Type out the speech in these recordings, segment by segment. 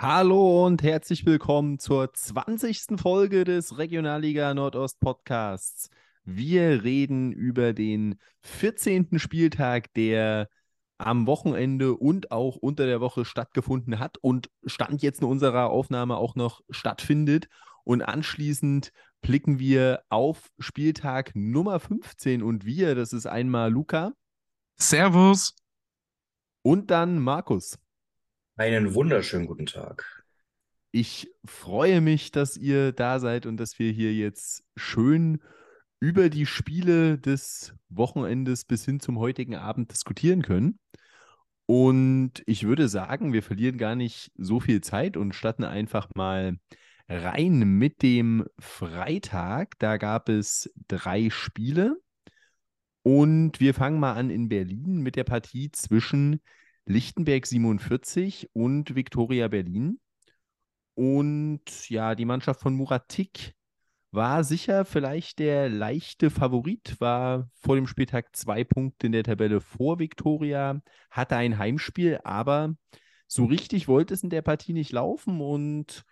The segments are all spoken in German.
Hallo und herzlich willkommen zur 20. Folge des Regionalliga Nordost Podcasts. Wir reden über den 14. Spieltag, der am Wochenende und auch unter der Woche stattgefunden hat und Stand jetzt in unserer Aufnahme auch noch stattfindet. Und anschließend blicken wir auf Spieltag Nummer 15 und wir, das ist einmal Luca. Servus. Und dann Markus. Einen wunderschönen guten Tag. Ich freue mich, dass ihr da seid und dass wir hier jetzt schön über die Spiele des Wochenendes bis hin zum heutigen Abend diskutieren können. Und ich würde sagen, wir verlieren gar nicht so viel Zeit und starten einfach mal rein mit dem Freitag. Da gab es drei Spiele. Und wir fangen mal an in Berlin mit der Partie zwischen Lichtenberg 47 und Viktoria Berlin. Und ja, die Mannschaft von Muratik war sicher vielleicht der leichte Favorit, war vor dem Spieltag zwei Punkte in der Tabelle vor Viktoria, hatte ein Heimspiel, aber so richtig wollte es in der Partie nicht laufen und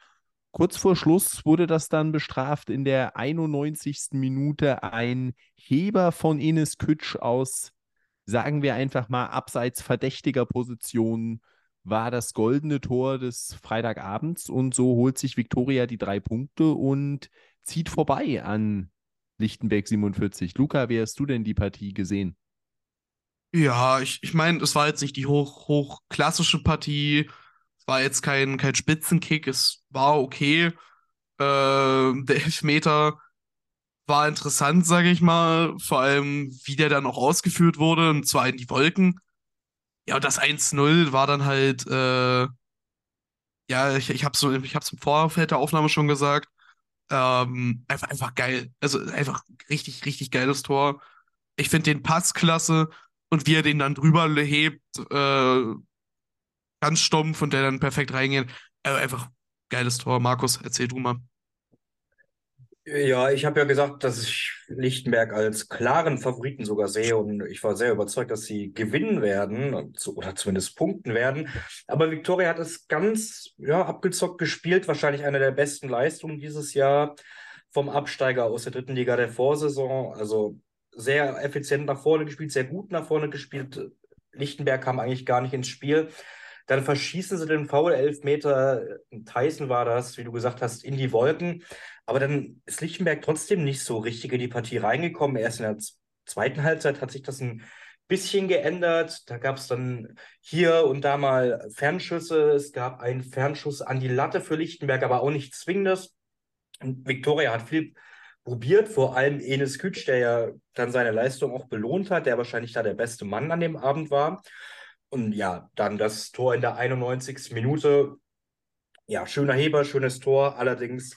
kurz vor Schluss wurde das dann bestraft in der 91. Minute ein Heber von Enes Kütsch aus sagen wir einfach mal, abseits verdächtiger Positionen war das goldene Tor des Freitagabends und so holt sich Viktoria die drei Punkte und zieht vorbei an Lichtenberg 47. Luca, wie hast du denn die Partie gesehen? Ja, ich, ich meine, es war jetzt nicht die hoch, hochklassische Partie. Es war jetzt kein, kein Spitzenkick. Es war okay. Äh, der Elfmeter war interessant, sage ich mal. Vor allem, wie der dann auch ausgeführt wurde, und zwar in die Wolken. Ja, und das 1-0 war dann halt, äh, ja, ich, ich habe so, ich hab's im Vorfeld der Aufnahme schon gesagt. Ähm, einfach, einfach geil. Also einfach richtig, richtig geiles Tor. Ich finde den Pass klasse und wie er den dann drüber hebt, äh, ganz stumpf und der dann perfekt reingeht. Äh, einfach geiles Tor. Markus, erzähl du mal. Ja, ich habe ja gesagt, dass ich Lichtenberg als klaren Favoriten sogar sehe und ich war sehr überzeugt, dass sie gewinnen werden oder zumindest punkten werden. Aber Viktoria hat es ganz ja, abgezockt gespielt, wahrscheinlich eine der besten Leistungen dieses Jahr vom Absteiger aus der dritten Liga der Vorsaison. Also sehr effizient nach vorne gespielt, sehr gut nach vorne gespielt. Lichtenberg kam eigentlich gar nicht ins Spiel. Dann verschießen sie den Foul-Elfmeter, Tyson war das, wie du gesagt hast, in die Wolken. Aber dann ist Lichtenberg trotzdem nicht so richtig in die Partie reingekommen. Erst in der zweiten Halbzeit hat sich das ein bisschen geändert. Da gab es dann hier und da mal Fernschüsse. Es gab einen Fernschuss an die Latte für Lichtenberg, aber auch nicht zwingendes. Viktoria hat viel probiert, vor allem Enes Kütsch, der ja dann seine Leistung auch belohnt hat, der wahrscheinlich da der beste Mann an dem Abend war. Und ja, dann das Tor in der 91. Minute. Ja, schöner Heber, schönes Tor. Allerdings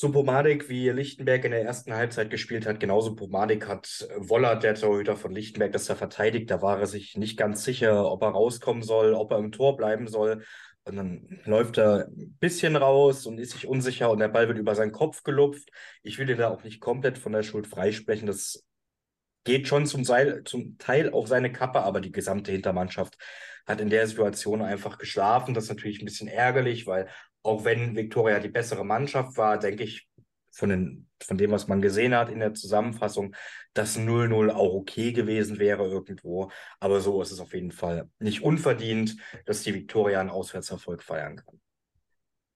so pomadig wie Lichtenberg in der ersten Halbzeit gespielt hat, genauso pomadig hat Wollert, der Torhüter von Lichtenberg, das er verteidigt. Da war er sich nicht ganz sicher, ob er rauskommen soll, ob er im Tor bleiben soll. Und dann läuft er ein bisschen raus und ist sich unsicher und der Ball wird über seinen Kopf gelupft. Ich will ihn da auch nicht komplett von der Schuld freisprechen. Das geht schon zum, Seil, zum Teil auf seine Kappe, aber die gesamte Hintermannschaft hat in der Situation einfach geschlafen. Das ist natürlich ein bisschen ärgerlich, weil auch wenn Viktoria die bessere Mannschaft war, denke ich, von, den, von dem, was man gesehen hat in der Zusammenfassung, dass 0-0 auch okay gewesen wäre irgendwo. Aber so ist es auf jeden Fall nicht unverdient, dass die Viktoria einen Auswärtserfolg feiern kann.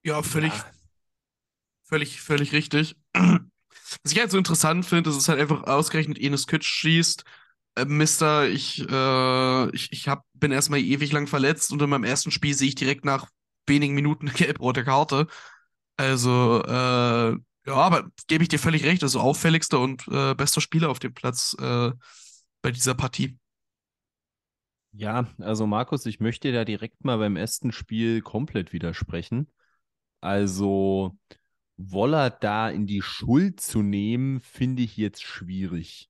Ja, völlig, ja. völlig, völlig richtig. Was ich halt so interessant finde, ist es halt einfach ausgerechnet Enes Kütsch schießt. Äh, Mister, ich, äh, ich, ich hab, bin erstmal ewig lang verletzt und in meinem ersten Spiel sehe ich direkt nach wenigen Minuten eine gelb-rote Karte. Also, äh, ja, aber gebe ich dir völlig recht. Also auffälligster und äh, bester Spieler auf dem Platz äh, bei dieser Partie. Ja, also Markus, ich möchte da direkt mal beim ersten Spiel komplett widersprechen. Also, Woller da in die Schuld zu nehmen, finde ich jetzt schwierig.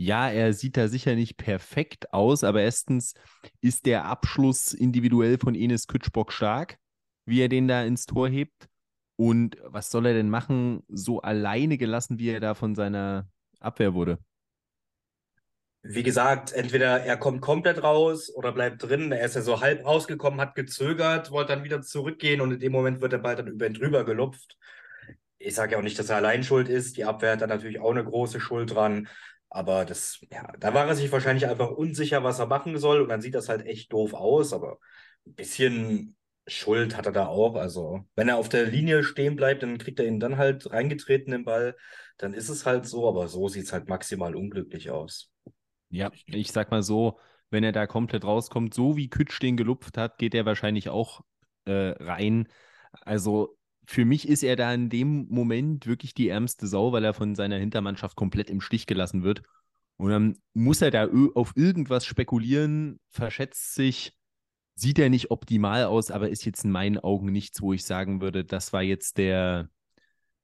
Ja, er sieht da sicher nicht perfekt aus, aber erstens ist der Abschluss individuell von Enes Kütschbock stark, wie er den da ins Tor hebt. Und was soll er denn machen, so alleine gelassen, wie er da von seiner Abwehr wurde? wie gesagt, entweder er kommt komplett raus oder bleibt drin. Er ist ja so halb rausgekommen, hat gezögert, wollte dann wieder zurückgehen und in dem Moment wird der Ball dann über ihn drüber gelupft. Ich sage ja auch nicht, dass er allein schuld ist. Die Abwehr hat da natürlich auch eine große Schuld dran. Aber das, ja, da war er sich wahrscheinlich einfach unsicher, was er machen soll. Und dann sieht das halt echt doof aus. Aber ein bisschen Schuld hat er da auch. Also, wenn er auf der Linie stehen bleibt, dann kriegt er ihn dann halt reingetreten, den Ball. Dann ist es halt so. Aber so sieht es halt maximal unglücklich aus. Ja, ich sag mal so, wenn er da komplett rauskommt, so wie Kütsch den gelupft hat, geht er wahrscheinlich auch äh, rein. Also für mich ist er da in dem Moment wirklich die ärmste Sau, weil er von seiner Hintermannschaft komplett im Stich gelassen wird. Und dann muss er da auf irgendwas spekulieren, verschätzt sich, sieht er nicht optimal aus, aber ist jetzt in meinen Augen nichts, wo ich sagen würde, das war jetzt der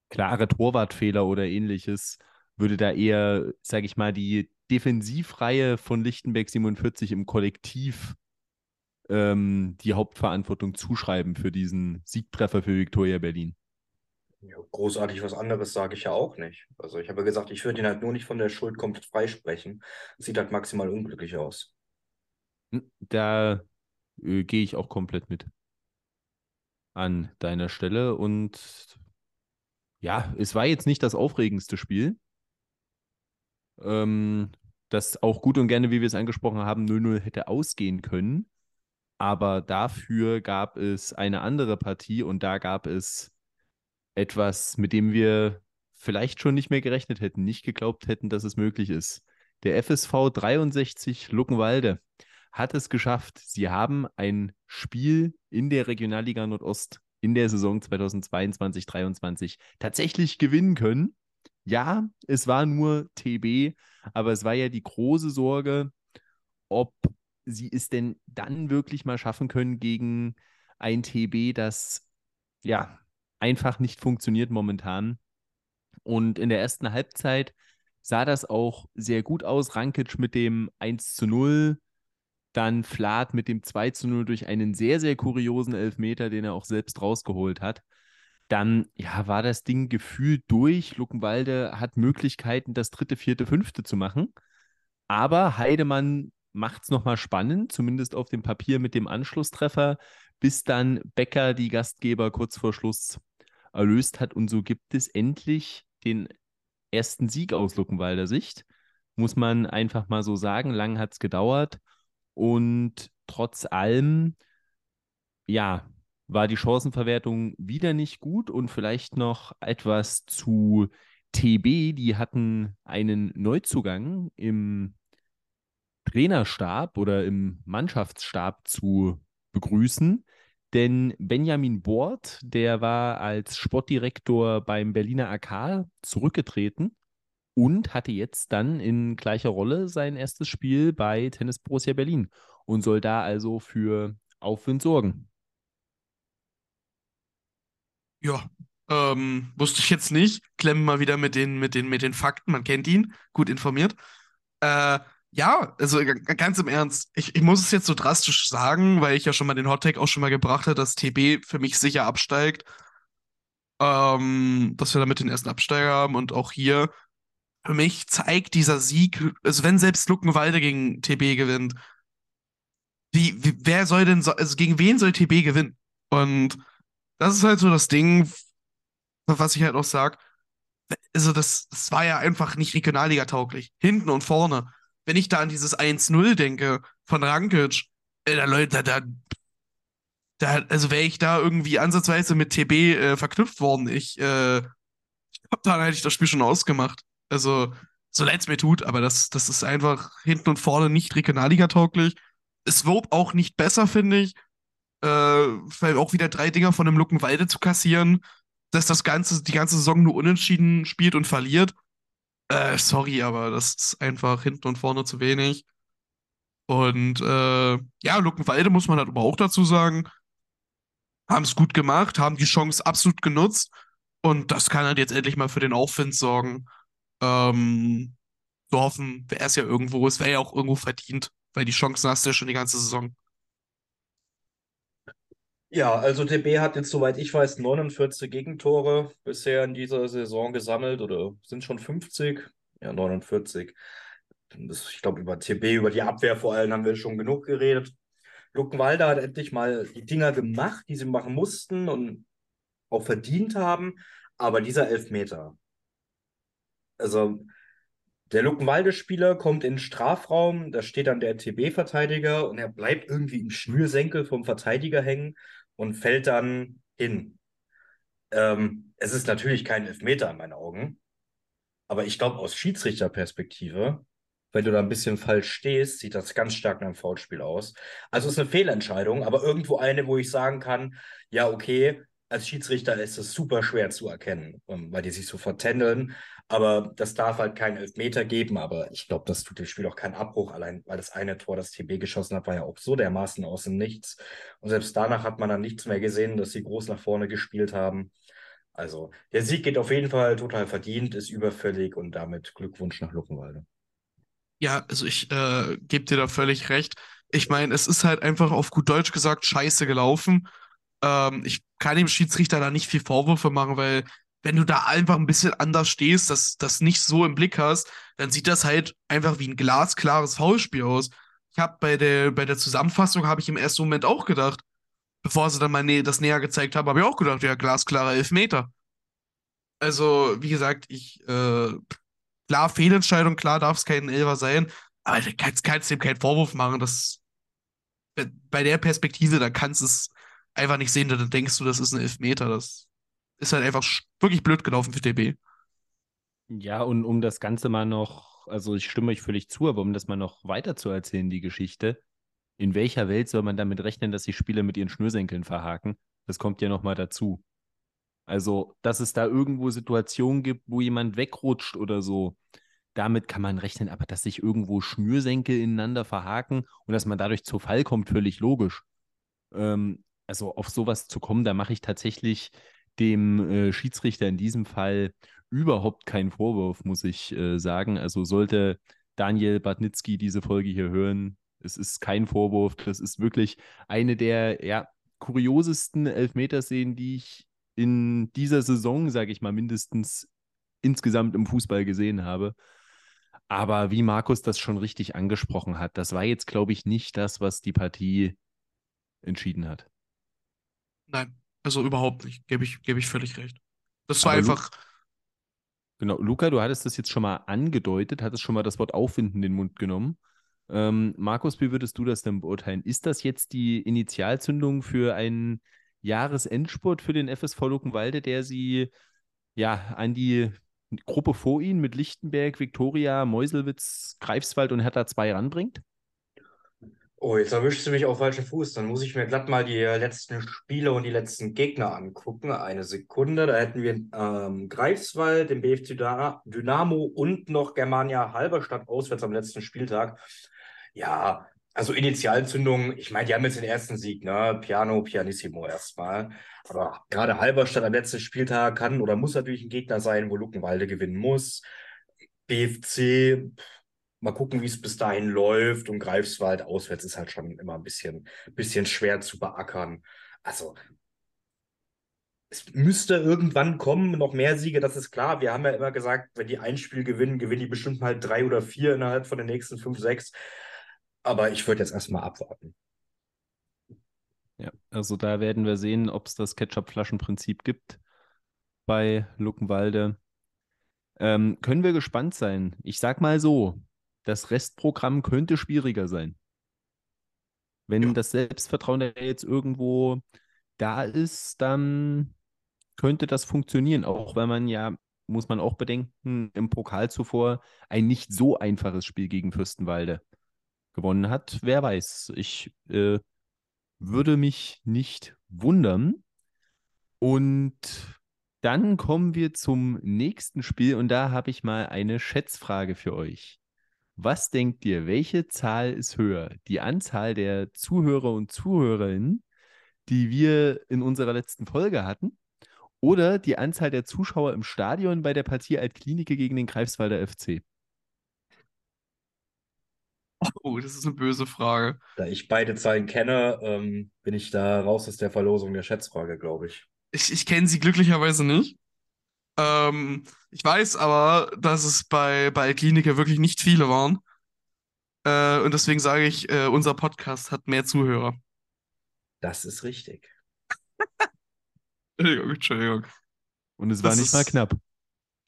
klare Torwartfehler oder ähnliches. Würde da eher, sage ich mal, die Defensivreihe von Lichtenberg 47 im Kollektiv ähm, die Hauptverantwortung zuschreiben für diesen Siegtreffer für Viktoria Berlin. Ja, großartig was anderes sage ich ja auch nicht. Also ich habe ja gesagt, ich würde ihn halt nur nicht von der Schuld komplett freisprechen. Sieht halt maximal unglücklich aus. Hm, da äh, gehe ich auch komplett mit an deiner Stelle. Und ja, es war jetzt nicht das aufregendste Spiel. Ähm, das auch gut und gerne, wie wir es angesprochen haben, 0-0 hätte ausgehen können. Aber dafür gab es eine andere Partie und da gab es etwas, mit dem wir vielleicht schon nicht mehr gerechnet hätten, nicht geglaubt hätten, dass es möglich ist. Der FSV 63 Luckenwalde hat es geschafft. Sie haben ein Spiel in der Regionalliga Nordost in der Saison 2022-23 tatsächlich gewinnen können. Ja, es war nur TB, aber es war ja die große Sorge, ob sie es denn dann wirklich mal schaffen können gegen ein TB, das ja einfach nicht funktioniert momentan. Und in der ersten Halbzeit sah das auch sehr gut aus. Rankic mit dem 1 zu 0, dann Flat mit dem 2 zu 0 durch einen sehr, sehr kuriosen Elfmeter, den er auch selbst rausgeholt hat. Dann ja, war das Ding gefühlt durch. Luckenwalde hat Möglichkeiten, das dritte, vierte, fünfte zu machen. Aber Heidemann macht es nochmal spannend, zumindest auf dem Papier mit dem Anschlusstreffer, bis dann Becker die Gastgeber kurz vor Schluss erlöst hat. Und so gibt es endlich den ersten Sieg aus Luckenwalder Sicht. Muss man einfach mal so sagen. Lang hat es gedauert. Und trotz allem, ja, war die Chancenverwertung wieder nicht gut und vielleicht noch etwas zu TB. Die hatten einen Neuzugang im Trainerstab oder im Mannschaftsstab zu begrüßen. Denn Benjamin Bort, der war als Sportdirektor beim Berliner AK zurückgetreten und hatte jetzt dann in gleicher Rolle sein erstes Spiel bei Tennis Borussia Berlin und soll da also für Aufwind sorgen. Ja, ähm, wusste ich jetzt nicht. Klemmen mal wieder mit den, mit den, mit den Fakten. Man kennt ihn, gut informiert. Äh, ja, also ganz im Ernst, ich, ich muss es jetzt so drastisch sagen, weil ich ja schon mal den Hottake auch schon mal gebracht habe, dass TB für mich sicher absteigt. Ähm, dass wir damit den ersten Absteiger haben und auch hier für mich zeigt dieser Sieg, also wenn selbst Luckenwalde gegen TB gewinnt, wie, wie, wer soll denn, so, also gegen wen soll TB gewinnen? Und das ist halt so das Ding, was ich halt auch sag. Also das, das war ja einfach nicht Regionalliga tauglich. Hinten und vorne wenn ich da an dieses 1-0 denke von Rankic, äh, da Leute, da, da, also wäre ich da irgendwie ansatzweise mit TB äh, verknüpft worden. Ich, äh, glaube, dann hätte ich das Spiel schon ausgemacht. Also, so leid es mir tut, aber das, das ist einfach hinten und vorne nicht Regionalliga-tauglich. Es wird auch nicht besser, finde ich. Äh, weil auch wieder drei Dinger von dem Luckenwalde zu kassieren, dass das Ganze, die ganze Saison nur unentschieden spielt und verliert. Äh, sorry, aber das ist einfach hinten und vorne zu wenig. Und äh, ja, Luckenwalde muss man halt aber auch dazu sagen, haben es gut gemacht, haben die Chance absolut genutzt. Und das kann halt jetzt endlich mal für den Aufwind sorgen. Ähm, so hoffen, wäre es ja irgendwo, es wäre ja auch irgendwo verdient, weil die Chancen hast du ja schon die ganze Saison. Ja, also TB hat jetzt, soweit ich weiß, 49 Gegentore bisher in dieser Saison gesammelt oder sind schon 50? Ja, 49. das, ich glaube, über TB, über die Abwehr vor allem haben wir schon genug geredet. Luckenwalder hat endlich mal die Dinger gemacht, die sie machen mussten und auch verdient haben. Aber dieser Elfmeter, also der Luckenwalde-Spieler kommt in den Strafraum, da steht dann der TB-Verteidiger und er bleibt irgendwie im Schnürsenkel vom Verteidiger hängen und fällt dann hin. Ähm, es ist natürlich kein Elfmeter in meinen Augen, aber ich glaube, aus Schiedsrichterperspektive, wenn du da ein bisschen falsch stehst, sieht das ganz stark nach einem Foulspiel aus. Also es ist eine Fehlentscheidung, aber irgendwo eine, wo ich sagen kann, ja, okay, als Schiedsrichter ist es super schwer zu erkennen, ähm, weil die sich so vertändeln. Aber das darf halt keinen Elfmeter geben. Aber ich glaube, das tut dem Spiel auch keinen Abbruch, allein weil das eine Tor, das TB geschossen hat, war ja auch so dermaßen aus dem Nichts. Und selbst danach hat man dann nichts mehr gesehen, dass sie groß nach vorne gespielt haben. Also der Sieg geht auf jeden Fall total verdient, ist überfällig und damit Glückwunsch nach Luckenwalde. Ja, also ich äh, gebe dir da völlig recht. Ich meine, es ist halt einfach auf gut Deutsch gesagt scheiße gelaufen. Ähm, ich kann dem Schiedsrichter da nicht viel Vorwürfe machen, weil wenn du da einfach ein bisschen anders stehst, das, das nicht so im Blick hast, dann sieht das halt einfach wie ein glasklares Foulspiel aus. Ich habe bei der, bei der Zusammenfassung habe ich im ersten Moment auch gedacht, bevor sie dann mal nä das näher gezeigt haben, habe ich auch gedacht, ja, glasklarer Elfmeter. Also, wie gesagt, ich, äh, klar, Fehlentscheidung, klar darf es kein Elfer sein, aber du kannst, kannst dem keinen Vorwurf machen. Das, bei der Perspektive, da kannst du es einfach nicht sehen, dann denkst du, das ist ein Elfmeter. Das ist halt einfach wirklich blöd gelaufen für DB. Ja, und um das Ganze mal noch, also ich stimme euch völlig zu, aber um das mal noch weiter zu erzählen, die Geschichte, in welcher Welt soll man damit rechnen, dass die Spieler mit ihren Schnürsenkeln verhaken? Das kommt ja nochmal dazu. Also, dass es da irgendwo Situationen gibt, wo jemand wegrutscht oder so, damit kann man rechnen, aber dass sich irgendwo Schnürsenkel ineinander verhaken und dass man dadurch zu Fall kommt, völlig logisch. Ähm, also auf sowas zu kommen, da mache ich tatsächlich dem äh, Schiedsrichter in diesem Fall überhaupt keinen Vorwurf, muss ich äh, sagen. Also sollte Daniel Badnitzki diese Folge hier hören, es ist kein Vorwurf. Das ist wirklich eine der ja, kuriosesten Elfmeterszenen, die ich in dieser Saison, sage ich mal, mindestens insgesamt im Fußball gesehen habe. Aber wie Markus das schon richtig angesprochen hat, das war jetzt, glaube ich, nicht das, was die Partie entschieden hat. Nein, also überhaupt nicht. Gebe ich, gebe ich völlig recht. Das war Aber einfach. Lu genau, Luca, du hattest das jetzt schon mal angedeutet, hattest schon mal das Wort Aufwinden in den Mund genommen. Ähm, Markus, wie würdest du das denn beurteilen? Ist das jetzt die Initialzündung für einen Jahresendspurt für den FSV Luckenwalde, der sie ja an die Gruppe vor ihnen mit Lichtenberg, Viktoria, Meuselwitz, Greifswald und Hertha 2 ranbringt? Oh, jetzt erwischst du mich auf falschen Fuß. Dann muss ich mir glatt mal die letzten Spiele und die letzten Gegner angucken. Eine Sekunde. Da hätten wir ähm, Greifswald, den BFC Dynamo und noch Germania Halberstadt auswärts am letzten Spieltag. Ja, also Initialzündung, ich meine, die haben jetzt den ersten Sieg, ne? Piano, Pianissimo erstmal. Aber gerade Halberstadt am letzten Spieltag kann oder muss natürlich ein Gegner sein, wo Luckenwalde gewinnen muss. BFC, mal gucken, wie es bis dahin läuft. Und Greifswald auswärts ist halt schon immer ein bisschen, bisschen schwer zu beackern. Also, es müsste irgendwann kommen, noch mehr Siege, das ist klar. Wir haben ja immer gesagt, wenn die ein Spiel gewinnen, gewinnen die bestimmt mal drei oder vier innerhalb von den nächsten fünf, sechs. Aber ich würde jetzt erstmal abwarten. Ja, also da werden wir sehen, ob es das Ketchup-Flaschen-Prinzip gibt bei Luckenwalde. Ähm, können wir gespannt sein. Ich sag mal so, das Restprogramm könnte schwieriger sein. Wenn ja. das Selbstvertrauen da jetzt irgendwo da ist, dann könnte das funktionieren, auch wenn man ja, muss man auch bedenken, im Pokal zuvor ein nicht so einfaches Spiel gegen Fürstenwalde gewonnen hat. Wer weiß. Ich äh, würde mich nicht wundern. Und dann kommen wir zum nächsten Spiel und da habe ich mal eine Schätzfrage für euch. Was denkt ihr, welche Zahl ist höher? Die Anzahl der Zuhörer und Zuhörerinnen, die wir in unserer letzten Folge hatten, oder die Anzahl der Zuschauer im Stadion bei der Partie Altklinike gegen den Greifswalder FC? Oh, das ist eine böse Frage. Da ich beide Zahlen kenne, ähm, bin ich da raus aus der Verlosung der Schätzfrage, glaube ich. Ich, ich kenne sie glücklicherweise nicht. Ähm, ich weiß aber, dass es bei, bei Kliniker wirklich nicht viele waren. Äh, und deswegen sage ich, äh, unser Podcast hat mehr Zuhörer. Das ist richtig. Entschuldigung, Entschuldigung. Und es war Das nicht mal ist- knapp.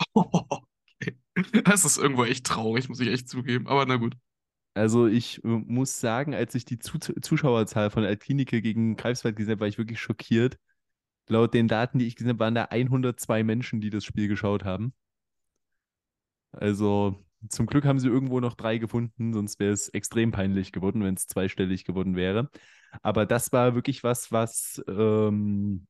okay. Das ist irgendwo echt traurig, muss ich echt zugeben. Aber na gut. Also ich äh, muss sagen, als ich die Zu Zuschauerzahl von Altklinike gegen Greifswald gesehen habe, war ich wirklich schockiert. Laut den Daten, die ich gesehen habe, waren da 102 Menschen, die das Spiel geschaut haben. Also zum Glück haben sie irgendwo noch drei gefunden, sonst wäre es extrem peinlich geworden, wenn es zweistellig geworden wäre. Aber das war wirklich was, was ähm,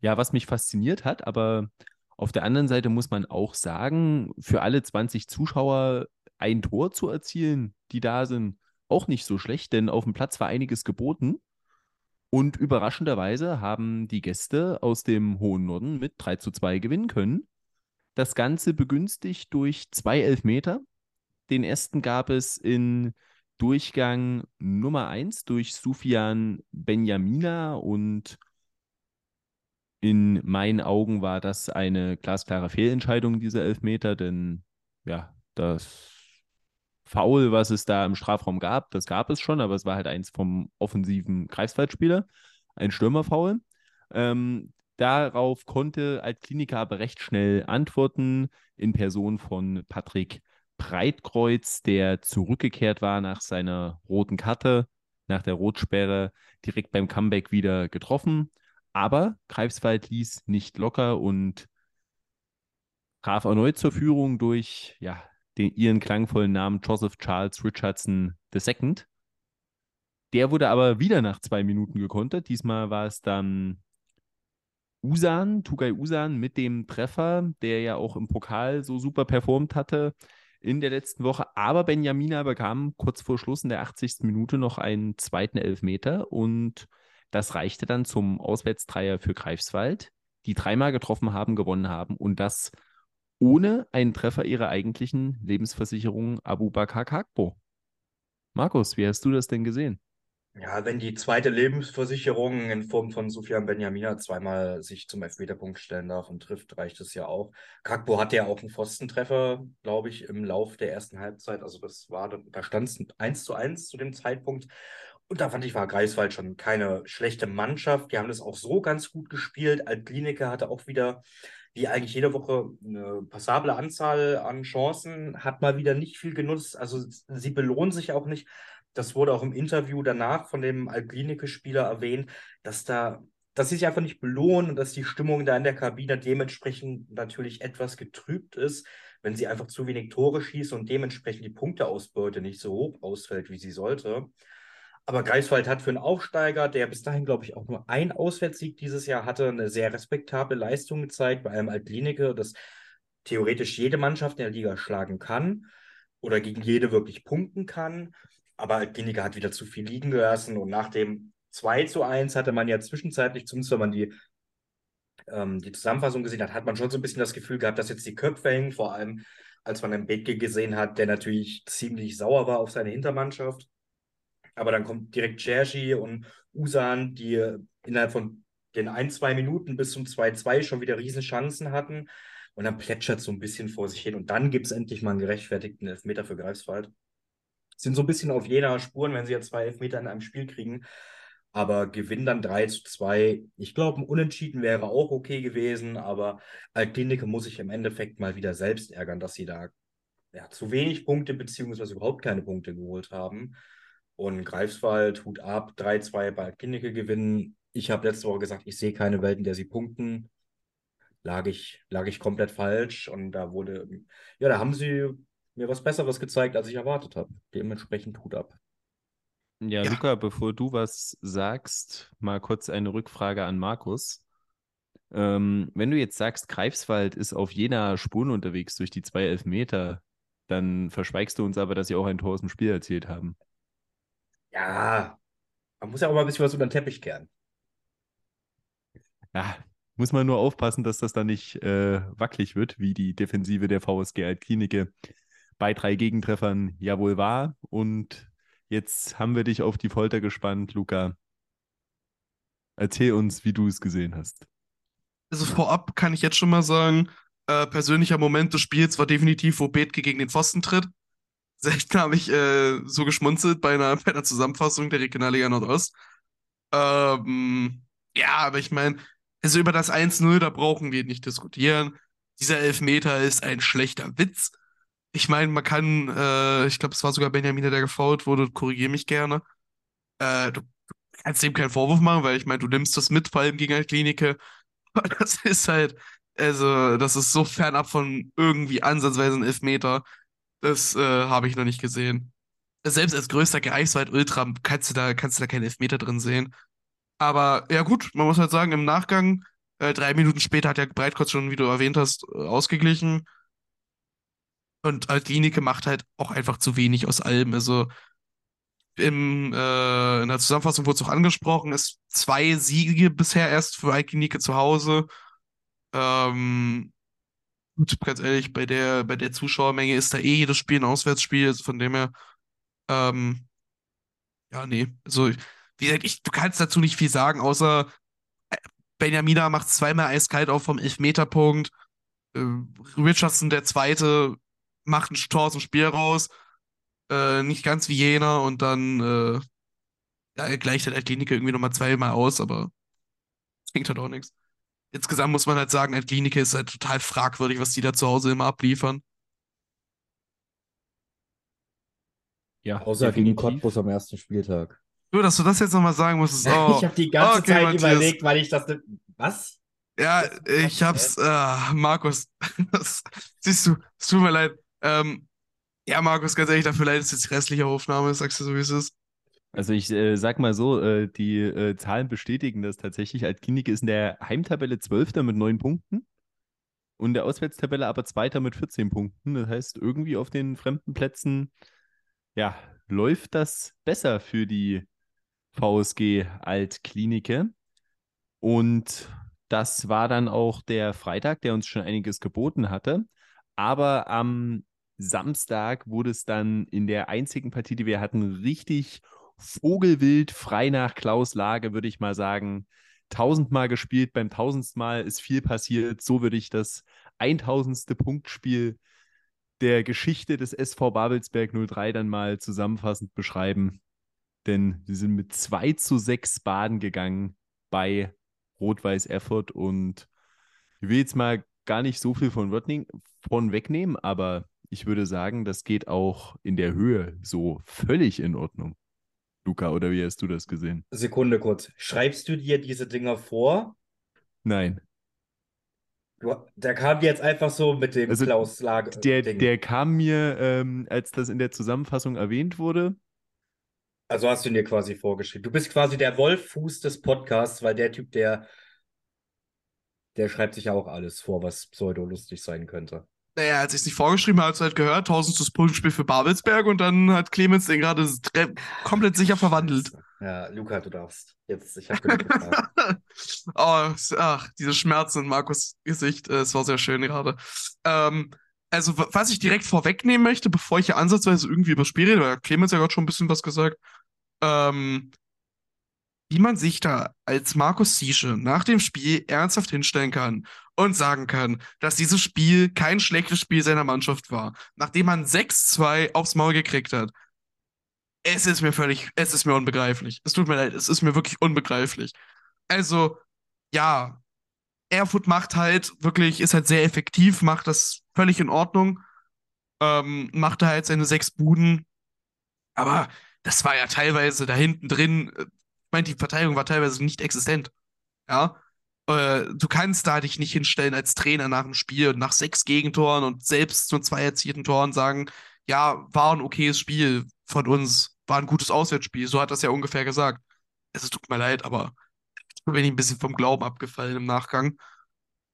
ja, was mich fasziniert hat. Aber auf der anderen Seite muss man auch sagen, für alle 20 Zuschauer ein Tor zu erzielen, die da sind, auch nicht so schlecht, denn auf dem Platz war einiges geboten. Und überraschenderweise haben die Gäste aus dem hohen Norden mit 3 zu 2 gewinnen können. Das Ganze begünstigt durch zwei Elfmeter. Den ersten gab es in Durchgang Nummer 1 durch Sufian Benjamina und in meinen Augen war das eine glasklare Fehlentscheidung, dieser Elfmeter, denn ja, das Foul, was es da im Strafraum gab, das gab es schon, aber es war halt eins vom offensiven Greifswaldspieler, ein Stürmerfoul. Ähm, darauf konnte Altklinika aber recht schnell antworten in Person von Patrick Breitkreuz, der zurückgekehrt war nach seiner roten Karte, nach der Rotsperre, direkt beim Comeback wieder getroffen. Aber Greifswald ließ nicht locker und traf erneut zur Führung durch ja, den, ihren klangvollen Namen Joseph Charles Richardson II. Der wurde aber wieder nach zwei Minuten gekontert. Diesmal war es dann Usan, Tugay Usan mit dem Treffer, der ja auch im Pokal so super performt hatte in der letzten Woche. Aber Benjamina bekam kurz vor Schluss in der 80. Minute noch einen zweiten Elfmeter und das reichte dann zum Auswärtsdreier für Greifswald, die dreimal getroffen haben, gewonnen haben und das ohne einen Treffer ihrer eigentlichen Lebensversicherung Abu Bakar Kakbo. Markus, wie hast du das denn gesehen? Ja, wenn die zweite Lebensversicherung in Form von Sufjan Benjamina zweimal sich zum Elfmeterpunkt stellen darf und trifft, reicht es ja auch. Kakpo hatte ja auch einen Pfostentreffer, glaube ich, im Lauf der ersten Halbzeit. Also das war, da stand es 1 zu 1 zu dem Zeitpunkt. Und da fand ich, war Greifswald schon keine schlechte Mannschaft. Die haben das auch so ganz gut gespielt. Altklinike hatte auch wieder, wie eigentlich jede Woche, eine passable Anzahl an Chancen, hat mal wieder nicht viel genutzt. Also sie belohnen sich auch nicht. Das wurde auch im Interview danach von dem Altklinike-Spieler erwähnt, dass da, dass sie sich einfach nicht belohnen und dass die Stimmung da in der Kabine dementsprechend natürlich etwas getrübt ist, wenn sie einfach zu wenig Tore schießen und dementsprechend die Punkteausbeute nicht so hoch ausfällt, wie sie sollte. Aber Greifswald hat für einen Aufsteiger, der bis dahin, glaube ich, auch nur ein Auswärtssieg dieses Jahr hatte, eine sehr respektable Leistung gezeigt, bei einem Altklinike, das theoretisch jede Mannschaft in der Liga schlagen kann oder gegen jede wirklich punkten kann. Aber Altklinike hat wieder zu viel liegen gelassen und nach dem 2 zu 1 hatte man ja zwischenzeitlich, zumindest wenn man die, ähm, die Zusammenfassung gesehen hat, hat man schon so ein bisschen das Gefühl gehabt, dass jetzt die Köpfe hängen, vor allem als man einen Bethke gesehen hat, der natürlich ziemlich sauer war auf seine Hintermannschaft. Aber dann kommt direkt Chershi und Usan, die innerhalb von den ein, zwei Minuten bis zum 2-2 schon wieder Riesenchancen hatten. Und dann plätschert so ein bisschen vor sich hin. Und dann gibt es endlich mal einen gerechtfertigten Elfmeter für Greifswald. Sind so ein bisschen auf jener Spuren, wenn sie ja zwei Elfmeter in einem Spiel kriegen. Aber gewinnen dann 3 zu 2. Ich glaube, ein Unentschieden wäre auch okay gewesen. Aber Altklinike muss sich im Endeffekt mal wieder selbst ärgern, dass sie da ja, zu wenig Punkte beziehungsweise überhaupt keine Punkte geholt haben. Und Greifswald, Hut ab, 3-2 bei Altklinike gewinnen. Ich habe letzte Woche gesagt, ich sehe keine Welt, in der sie punkten. Lag ich, lag ich komplett falsch. Und da wurde, ja, da haben sie mir was Besseres gezeigt, als ich erwartet habe. Dementsprechend Hut ab. Ja, Ja. Luca, bevor du was sagst, mal kurz eine Rückfrage an Markus. Ähm, wenn du jetzt sagst, Greifswald ist auf jener Spuren unterwegs durch die zwei Elfmeter, dann verschweigst du uns aber, dass sie auch ein Tor aus dem Spiel erzielt haben. Ja, man muss ja auch mal ein bisschen was unter den Teppich kehren. Ja, muss man nur aufpassen, dass das dann nicht äh, wackelig wird, wie die Defensive der VSG Altklinike bei drei Gegentreffern ja wohl war. Und jetzt haben wir dich auf die Folter gespannt, Luca. Erzähl uns, wie du es gesehen hast. Also vorab kann ich jetzt schon mal sagen, äh, persönlicher Moment des Spiels war definitiv, wo Bethke gegen den Pfosten tritt. Selten habe ich äh, so geschmunzelt bei einer, bei einer Zusammenfassung der Regionalliga Nordost. Ähm, ja, aber ich meine, also über das 1-0, da brauchen wir nicht diskutieren. Dieser Elfmeter ist ein schlechter Witz. Ich meine, man kann, äh, ich glaube, es war sogar Benjamin, der gefault wurde, korrigiere mich gerne. Äh, du, kannst dem keinen Vorwurf machen, weil ich meine, du nimmst das mit, vor allem gegen eine Klinike. Das ist halt, also, das ist so fernab von irgendwie ansatzweise ein Elfmeter. Das äh, habe ich noch nicht gesehen. Selbst als größter Greifswald-Ultra kannst du da, kannst du da keinen Elfmeter drin sehen. Aber ja, gut, man muss halt sagen, im Nachgang, äh, drei Minuten später hat ja Breitkreuz schon, wie du erwähnt hast, äh, ausgeglichen. Und Altlinike macht halt auch einfach zu wenig aus allem. Also im, äh, in der Zusammenfassung wurde es auch angesprochen, es zwei Siege bisher erst für Altlinike zu Hause. Ähm, gut, ganz ehrlich, bei der, bei der Zuschauermenge ist da eh jedes Spiel ein Auswärtsspiel, also von dem her, ähm, ja, nee. Also, wie gesagt, ich, du kannst dazu nicht viel sagen, außer äh, Benjamina macht zweimal eiskalt auf vom Elfmeterpunkt. Äh, Richardson, der Zweite, macht ein Tor aus dem Spiel raus. Äh, nicht ganz wie jener und dann äh, ja, er gleicht halt Klinik irgendwie nochmal zweimal aus, aber bringt halt auch nichts. Insgesamt muss man halt sagen, Klinik ist halt total fragwürdig, was die da zu Hause immer abliefern. Ja, Außer gegen Cottbus am ersten Spieltag. Nur, dass du das jetzt nochmal sagen musst. Oh. ich habe die ganze okay, Zeit Matthias. überlegt, weil ich das. Was? Ja, ich hab's. Äh, Markus, das, siehst du, es tut mir leid. Ähm, ja, Markus, ganz ehrlich, dafür leid ist jetzt die restliche Aufnahme, sagst du so, wie es ist. Also ich äh, sag mal so, äh, die äh, Zahlen bestätigen das tatsächlich. Altklinik ist in der Heimtabelle Zwölfter mit neun Punkten und der Auswärtstabelle aber Zweiter mit 14 Punkten. Das heißt, irgendwie auf den fremden Plätzen, ja, läuft das besser für die VSG Altklinike. Und das war dann auch der Freitag, der uns schon einiges geboten hatte. Aber am Samstag wurde es dann in der einzigen Partie, die wir hatten, richtig vogelwild, frei nach Klaus Lage, würde ich mal sagen. Tausendmal gespielt, beim tausendsten ist viel passiert. So würde ich das eintausendste Punktspiel der Geschichte des SV Babelsberg 03 dann mal zusammenfassend beschreiben. Denn sie sind mit 2 zu 6 baden gegangen bei Rot-Weiß Erfurt und ich will jetzt mal gar nicht so viel von, Rotting, von wegnehmen, aber ich würde sagen, das geht auch in der Höhe so völlig in Ordnung. Luca, oder wie hast du das gesehen? Sekunde kurz. Schreibst du dir diese Dinger vor? Nein. Du, der kam jetzt einfach so mit dem also Klaus Lager. Der, der kam mir, ähm, als das in der Zusammenfassung erwähnt wurde. Also hast du ihn dir quasi vorgeschrieben. Du bist quasi der Wolffuß des Podcasts, weil der Typ, der, der schreibt sich ja auch alles vor, was pseudo-lustig sein könnte. Naja, als ich es nicht vorgeschrieben habe, hat es halt gehört, tausendstes Punktspiel für Babelsberg und dann hat Clemens den gerade komplett sicher verwandelt. Ja, Luca, du darfst. Jetzt, ich habe Oh, ach, diese Schmerzen in Markus Gesicht, äh, es war sehr schön gerade. Ähm, also, was ich direkt vorwegnehmen möchte, bevor ich hier ansatzweise irgendwie über das Spiel rede, weil Clemens ja gerade schon ein bisschen was gesagt, ähm, wie man sich da als Markus Siesche nach dem Spiel ernsthaft hinstellen kann und sagen kann, dass dieses Spiel kein schlechtes Spiel seiner Mannschaft war, nachdem man 6-2 aufs Maul gekriegt hat. Es ist mir völlig, es ist mir unbegreiflich. Es tut mir leid, es ist mir wirklich unbegreiflich. Also, ja, Erfurt macht halt wirklich, ist halt sehr effektiv, macht das völlig in Ordnung, ähm, macht halt seine sechs Buden, aber das war ja teilweise da hinten drin, äh, ich meine, die Verteidigung war teilweise nicht existent. Ja, äh, du kannst da dich nicht hinstellen als Trainer nach dem Spiel, nach sechs Gegentoren und selbst nur zwei erzielten Toren sagen, ja, war ein okayes Spiel von uns, war ein gutes Auswärtsspiel. So hat das ja ungefähr gesagt. Es tut mir leid, aber ich bin ein bisschen vom Glauben abgefallen im Nachgang.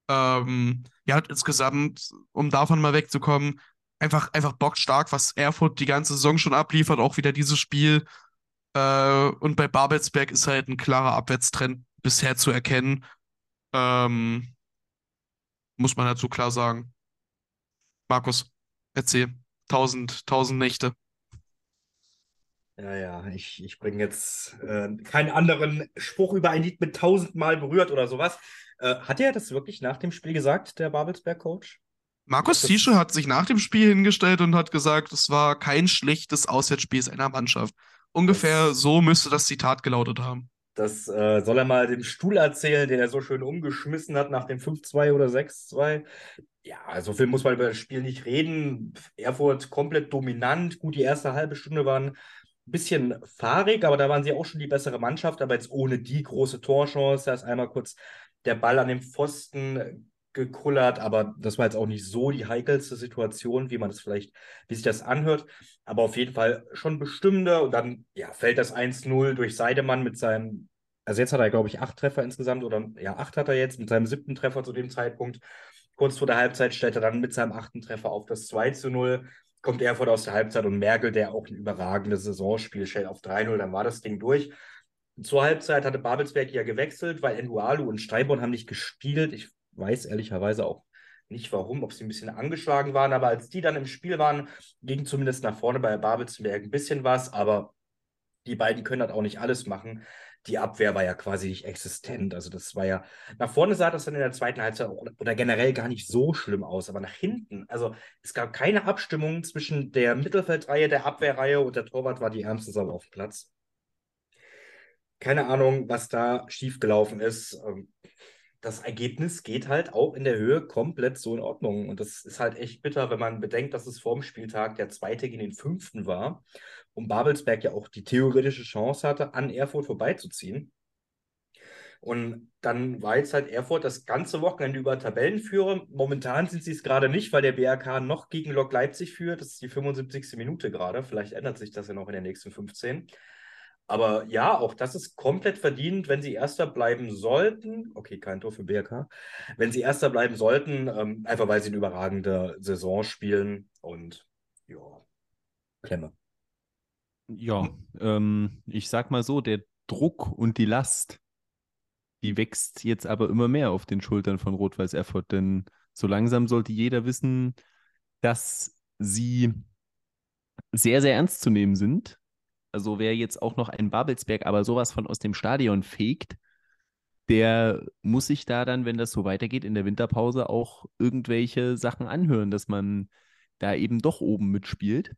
Ähm, ja, insgesamt, um davon mal wegzukommen, einfach, einfach bockstark, was Erfurt die ganze Saison schon abliefert, auch wieder dieses Spiel. Äh, und bei Babelsberg ist halt ein klarer Abwärtstrend bisher zu erkennen. Ähm, muss man dazu klar sagen. Markus, erzähl. Tausend, tausend Nächte. Ja, ja, ich, ich bringe jetzt äh, keinen anderen Spruch über ein Lied mit tausendmal berührt oder sowas. Äh, hat er das wirklich nach dem Spiel gesagt, der Babelsberg-Coach? Markus Tische hat sich nach dem Spiel hingestellt und hat gesagt, es war kein schlechtes Auswärtsspiel seiner Mannschaft. Ungefähr so müsste das Zitat gelautet haben. Das äh, soll er mal dem Stuhl erzählen, den er so schön umgeschmissen hat nach dem 5-2 oder 6-2. Ja, so viel muss man über das Spiel nicht reden. Erfurt komplett dominant. Gut, die erste halbe Stunde waren ein bisschen fahrig, aber da waren sie auch schon die bessere Mannschaft, aber jetzt ohne die große Torchance. Da ist einmal kurz der Ball an den Pfosten gekullert, aber das war jetzt auch nicht so die heikelste Situation, wie man es vielleicht, wie sich das anhört. Aber auf jeden Fall schon bestimmender. Und dann ja, fällt das 1-0 durch Seidemann mit seinem, also jetzt hat er, glaube ich, acht Treffer insgesamt, oder ja, acht hat er jetzt mit seinem siebten Treffer zu dem Zeitpunkt. Kurz vor der Halbzeit stellt er dann mit seinem achten Treffer auf das 2-0. Kommt Erfurt aus der Halbzeit und Merkel, der auch ein überragendes Saisonspiel stellt, auf 3-0, dann war das Ding durch. Zur Halbzeit hatte Babelsberg ja gewechselt, weil Endualu und Steinborn haben nicht gespielt. Ich weiß ehrlicherweise auch nicht warum, ob sie ein bisschen angeschlagen waren, aber als die dann im Spiel waren, ging zumindest nach vorne bei Babelsberg ein bisschen was, aber die beiden können das auch nicht alles machen. Die Abwehr war ja quasi nicht existent. Also das war ja, nach vorne sah das dann in der zweiten Halbzeit oder generell gar nicht so schlimm aus, aber nach hinten, also es gab keine Abstimmung zwischen der Mittelfeldreihe, der Abwehrreihe und der Torwart war die ärmste Sau auf dem Platz. Keine Ahnung, was da schiefgelaufen ist. Das Ergebnis geht halt auch in der Höhe komplett so in Ordnung. Und das ist halt echt bitter, wenn man bedenkt, dass es vorm Spieltag der zweite gegen den fünften war und Babelsberg ja auch die theoretische Chance hatte, an Erfurt vorbeizuziehen. Und dann war jetzt halt Erfurt das ganze Wochenende über Tabellenführer. Momentan sind sie es gerade nicht, weil der BRK noch gegen Lok Leipzig führt. Das ist die 75. Minute gerade. Vielleicht ändert sich das ja noch in den nächsten 15. Aber ja, auch das ist komplett verdient, wenn sie Erster bleiben sollten. Okay, kein Tor für BRK. Wenn sie Erster bleiben sollten, ähm, einfach weil sie eine überragende Saison spielen. Und ja, Klemme. Ja, ähm, ich sag mal so, der Druck und die Last, die wächst jetzt aber immer mehr auf den Schultern von Rot-Weiß Erfurt, denn so langsam sollte jeder wissen, dass sie sehr, sehr ernst zu nehmen sind. Also wer jetzt auch noch ein Babelsberg aber sowas von aus dem Stadion fegt, der muss sich da dann, wenn das so weitergeht, in der Winterpause auch irgendwelche Sachen anhören, dass man da eben doch oben mitspielt.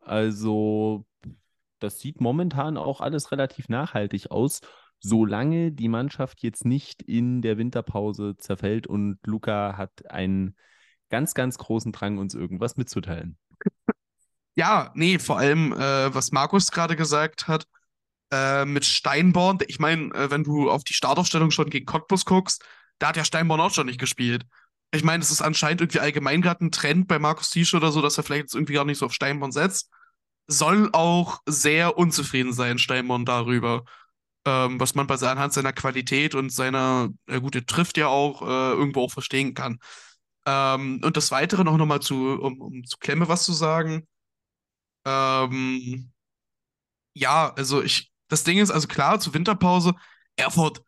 Also, das sieht momentan auch alles relativ nachhaltig aus, solange die Mannschaft jetzt nicht in der Winterpause zerfällt und Luca hat einen ganz, ganz großen Drang, uns irgendwas mitzuteilen. Ja, nee, vor allem, äh, was Markus gerade gesagt hat, äh, mit Steinborn, ich meine, äh, wenn du auf die Startaufstellung schon gegen Cottbus guckst, da hat ja Steinborn auch schon nicht gespielt. Ich meine, es ist anscheinend irgendwie allgemein gerade ein Trend bei Markus Tische oder so, dass er vielleicht jetzt irgendwie gar nicht so auf Steinborn setzt. Soll auch sehr unzufrieden sein, Steinborn, darüber. Ähm, was man bei seiner anhand seiner Qualität und seiner, ja gut, er trifft ja auch, äh, irgendwo auch verstehen kann. Ähm, und das Weitere noch nochmal zu, um, um zu Klemme was zu sagen. Ähm, ja, also ich, das Ding ist, also klar, zur Winterpause, Erfurt,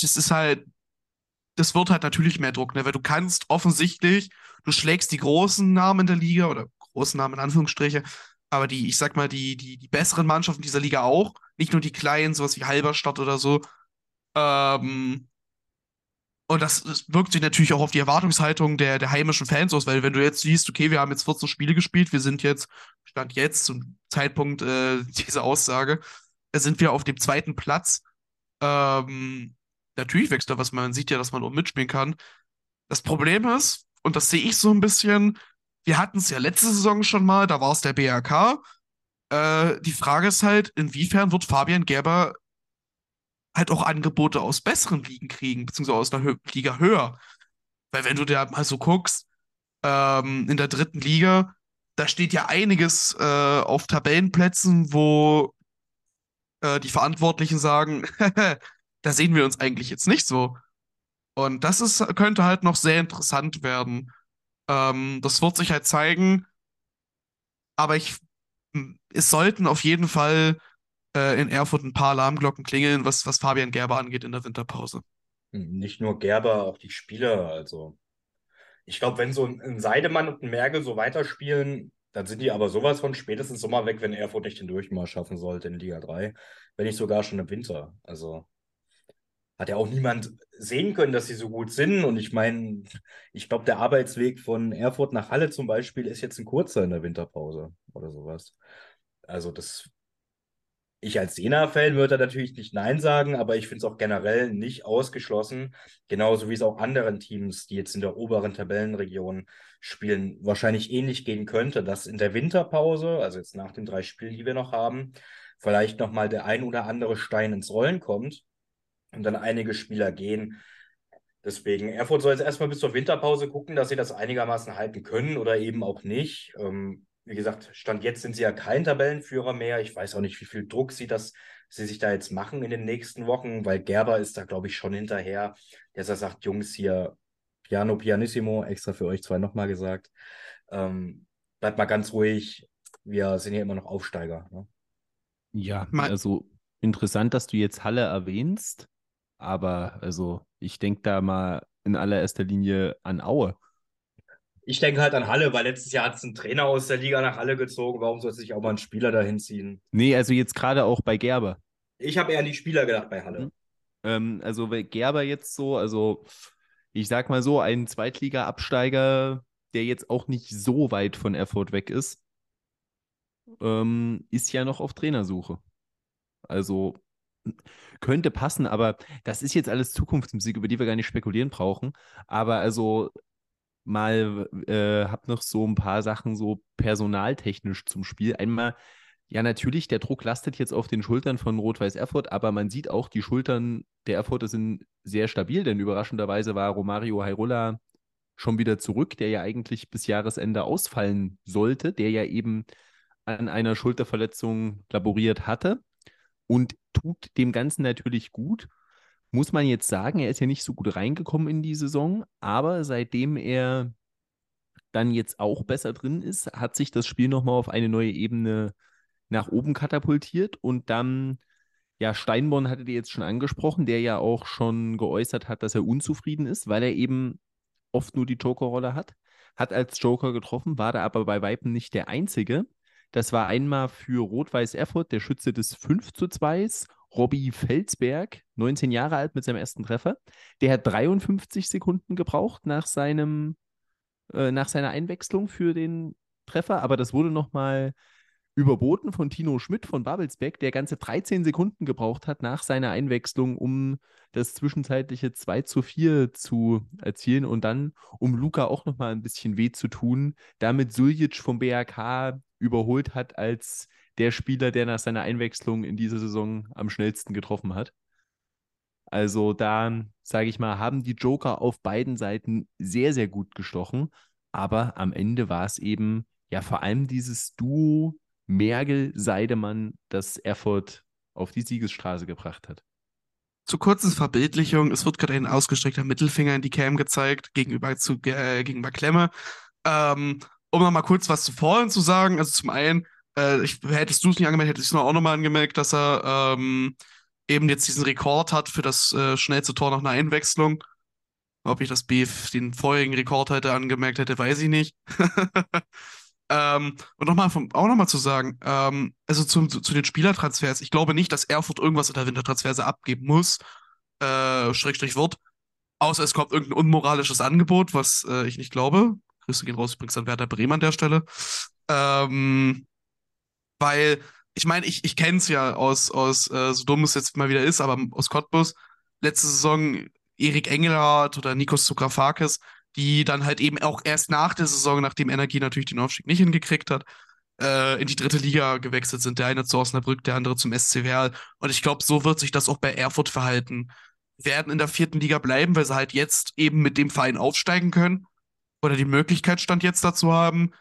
das ist halt, das wird halt natürlich mehr Druck, ne? Weil du kannst offensichtlich, du schlägst die großen Namen in der Liga oder großen Namen in Anführungsstriche, aber die, ich sag mal, die, die, die besseren Mannschaften dieser Liga auch, nicht nur die kleinen, sowas wie Halberstadt oder so. Ähm, und das, das wirkt sich natürlich auch auf die Erwartungshaltung der, der heimischen Fans aus, weil wenn du jetzt siehst, okay, wir haben jetzt 14 Spiele gespielt, wir sind jetzt, Stand jetzt zum Zeitpunkt äh, dieser Aussage, äh, sind wir auf dem zweiten Platz. Ähm, natürlich wächst da was, man sieht ja, dass man auch mitspielen kann. Das Problem ist, und das sehe ich so ein bisschen, wir hatten es ja letzte Saison schon mal, da war es der BRK. Äh, die Frage ist halt, inwiefern wird Fabian Gerber halt auch Angebote aus besseren Ligen kriegen, beziehungsweise aus einer Hö Liga höher. Weil wenn du da mal so guckst, ähm, in der dritten Liga, da steht ja einiges äh, auf Tabellenplätzen, wo äh, die Verantwortlichen sagen, da sehen wir uns eigentlich jetzt nicht so. Und das ist, könnte halt noch sehr interessant werden. Ähm, das wird sich halt zeigen. Aber ich, es sollten auf jeden Fall äh, in Erfurt ein paar Alarmglocken klingeln, was, was Fabian Gerber angeht in der Winterpause. Nicht nur Gerber, auch die Spieler. Also, ich glaube, wenn so ein, ein Seidemann und ein Merkel so weiterspielen, dann sind die aber sowas von spätestens Sommer weg, wenn Erfurt nicht den Durchmarsch schaffen sollte in Liga 3. Wenn nicht sogar schon im Winter. Also, hat ja auch niemand sehen können, dass sie so gut sind. Und ich meine, ich glaube, der Arbeitsweg von Erfurt nach Halle zum Beispiel ist jetzt ein kurzer in der Winterpause oder sowas. Also das ich als Sena-Fan würde natürlich nicht Nein sagen, aber ich finde es auch generell nicht ausgeschlossen, genauso wie es auch anderen Teams, die jetzt in der oberen Tabellenregion spielen, wahrscheinlich ähnlich gehen könnte, dass in der Winterpause, also jetzt nach den drei Spielen, die wir noch haben, vielleicht nochmal der ein oder andere Stein ins Rollen kommt und dann einige Spieler gehen. Deswegen, Erfurt soll jetzt erstmal bis zur Winterpause gucken, dass sie das einigermaßen halten können oder eben auch nicht. Ähm, wie gesagt, Stand jetzt sind sie ja kein Tabellenführer mehr. Ich weiß auch nicht, wie viel Druck sie das, sie sich da jetzt machen in den nächsten Wochen, weil Gerber ist da, glaube ich, schon hinterher, der sagt, Jungs, hier Piano Pianissimo, extra für euch zwei nochmal gesagt. Ähm, bleibt mal ganz ruhig. Wir sind ja immer noch Aufsteiger. Ne? Ja, also interessant, dass du jetzt Halle erwähnst, aber also ich denke da mal in allererster Linie an Aue. Ich denke halt an Halle, weil letztes Jahr hat es einen Trainer aus der Liga nach Halle gezogen. Warum soll sich auch mal ein Spieler dahin ziehen? Nee, also jetzt gerade auch bei Gerber. Ich habe eher an die Spieler gedacht bei Halle. Mhm. Ähm, also bei Gerber jetzt so, also ich sag mal so, ein Zweitliga-Absteiger, der jetzt auch nicht so weit von Erfurt weg ist, ähm, ist ja noch auf Trainersuche. Also könnte passen, aber das ist jetzt alles Zukunftsmusik, über die wir gar nicht spekulieren brauchen. Aber also mal, äh, habe noch so ein paar Sachen so personaltechnisch zum Spiel. Einmal, ja, natürlich, der Druck lastet jetzt auf den Schultern von Rot-Weiß Erfurt, aber man sieht auch, die Schultern der Erfurter sind sehr stabil, denn überraschenderweise war Romario Hairola schon wieder zurück, der ja eigentlich bis Jahresende ausfallen sollte, der ja eben an einer Schulterverletzung laboriert hatte und tut dem Ganzen natürlich gut muss man jetzt sagen, er ist ja nicht so gut reingekommen in die Saison, aber seitdem er dann jetzt auch besser drin ist, hat sich das Spiel nochmal auf eine neue Ebene nach oben katapultiert. Und dann, ja, Steinborn hattet ihr jetzt schon angesprochen, der ja auch schon geäußert hat, dass er unzufrieden ist, weil er eben oft nur die Joker-Rolle hat, hat als Joker getroffen, war da aber bei Weitem nicht der Einzige. Das war einmal für Rot-Weiß Erfurt der Schütze des 5 zu 2 Robby Felsberg, 19 Jahre alt mit seinem ersten Treffer. Der hat 53 Sekunden gebraucht nach, seinem, äh, nach seiner Einwechslung für den Treffer, aber das wurde nochmal überboten von Tino Schmidt von Babelsbeck, der ganze 13 Sekunden gebraucht hat nach seiner Einwechslung, um das zwischenzeitliche 2 zu 4 zu erzielen und dann, um Luca auch nochmal ein bisschen weh zu tun, damit Suljic vom BRK überholt hat als der Spieler, der nach seiner Einwechslung in dieser Saison am schnellsten getroffen hat. Also da, sage ich mal, haben die Joker auf beiden Seiten sehr, sehr gut gestochen. Aber am Ende war es eben ja vor allem dieses Duo Mergel-Seidemann, das Erfurt auf die Siegesstraße gebracht hat. Zur kurzen Verbildlichung, es wird gerade ein ausgestreckter Mittelfinger in die Cam gezeigt, gegenüber, zu, äh, gegenüber Klemme. Ähm, um nochmal kurz was zu vorhin zu sagen, also zum einen, äh, ich, hättest du es nicht angemeldet, hätte ich es auch nochmal angemerkt, dass er ähm, eben jetzt diesen Rekord hat für das äh, schnellste Tor nach einer Einwechslung. Ob ich das BF den vorherigen Rekord hätte angemerkt hätte, weiß ich nicht. ähm, und nochmal auch nochmal zu sagen, ähm, also zu, zu, den Spielertransfers, ich glaube nicht, dass Erfurt irgendwas in der Wintertransferse abgeben muss, äh, Schrägstrich wird, außer es kommt irgendein unmoralisches Angebot, was äh, ich nicht glaube. Grüße gehen raus übrigens an Werder Bremen an der Stelle. Ähm, weil ich meine, ich, ich kenne es ja aus, aus äh, so dumm es jetzt mal wieder ist, aber aus Cottbus, letzte Saison Erik Engelhardt oder Nikos Zugrafakis, die dann halt eben auch erst nach der Saison, nachdem Energie natürlich den Aufstieg nicht hingekriegt hat, äh, in die dritte Liga gewechselt sind. Der eine zu Osnabrück, der andere zum SC Werl. Und ich glaube, so wird sich das auch bei Erfurt verhalten. Werden in der vierten Liga bleiben, weil sie halt jetzt eben mit dem Verein aufsteigen können oder die Möglichkeit stand jetzt dazu haben.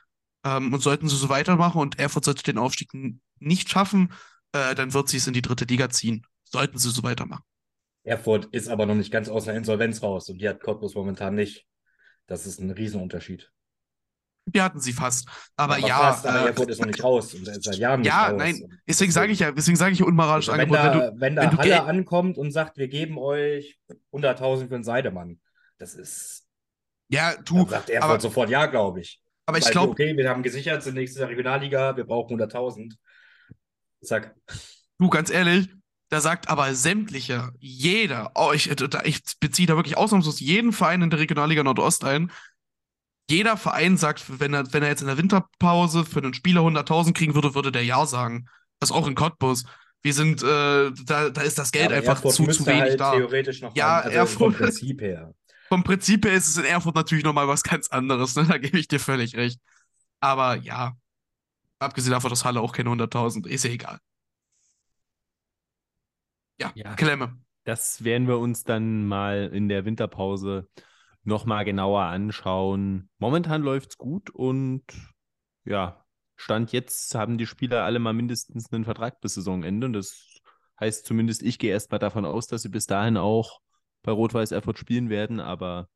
Ähm, und sollten sie so weitermachen und Erfurt sollte den Aufstieg nicht schaffen, äh, dann wird sie es in die dritte Liga ziehen. Sollten sie so weitermachen. Erfurt ist aber noch nicht ganz aus der Insolvenz raus und die hat Cottbus momentan nicht. Das ist ein Riesenunterschied. Die hatten sie fast. Aber ja. ja fast, aber äh, Erfurt ist noch nicht raus und seit Jahren Ja, nicht nein. Deswegen sage ich ja, deswegen sage ich ja unmoralisches also wenn Angebot. Da, wenn, du, wenn da wenn Halle ankommt und sagt, wir geben euch 100.000 für einen Seidemann, das ist. Ja, du. Dann sagt Erfurt aber, sofort ja, glaube ich. Aber ich glaube. Okay, wir haben gesichert, sind nächstes Jahr Regionalliga, wir brauchen 100.000. Zack. Du, ganz ehrlich, Da sagt aber sämtliche, jeder, oh, ich, ich beziehe da wirklich ausnahmslos jeden Verein in der Regionalliga Nordost ein. Jeder Verein sagt, wenn er, wenn er jetzt in der Winterpause für einen Spieler 100.000 kriegen würde, würde der Ja sagen. Das auch in Cottbus. Wir sind, äh, da, da ist das Geld Ja, einfach Erfurt zu, zu wenig halt da. theoretisch noch Ja, also Erfurt- vom Prinzip her. Vom Prinzip her ist es in Erfurt natürlich nochmal was ganz anderes, ne? Da gebe ich dir völlig recht. Aber ja, abgesehen davon, dass Halle auch keine 100.000, ist ja egal. Ja, Ja. Klemme. Das werden wir uns dann mal in der Winterpause nochmal genauer anschauen. Momentan läuft es gut und ja, Stand jetzt haben die Spieler alle mal mindestens einen Vertrag bis Saisonende. Und das heißt zumindest, ich gehe erstmal davon aus, dass sie bis dahin auch bei Rot-Weiß Erfurt spielen werden. Aber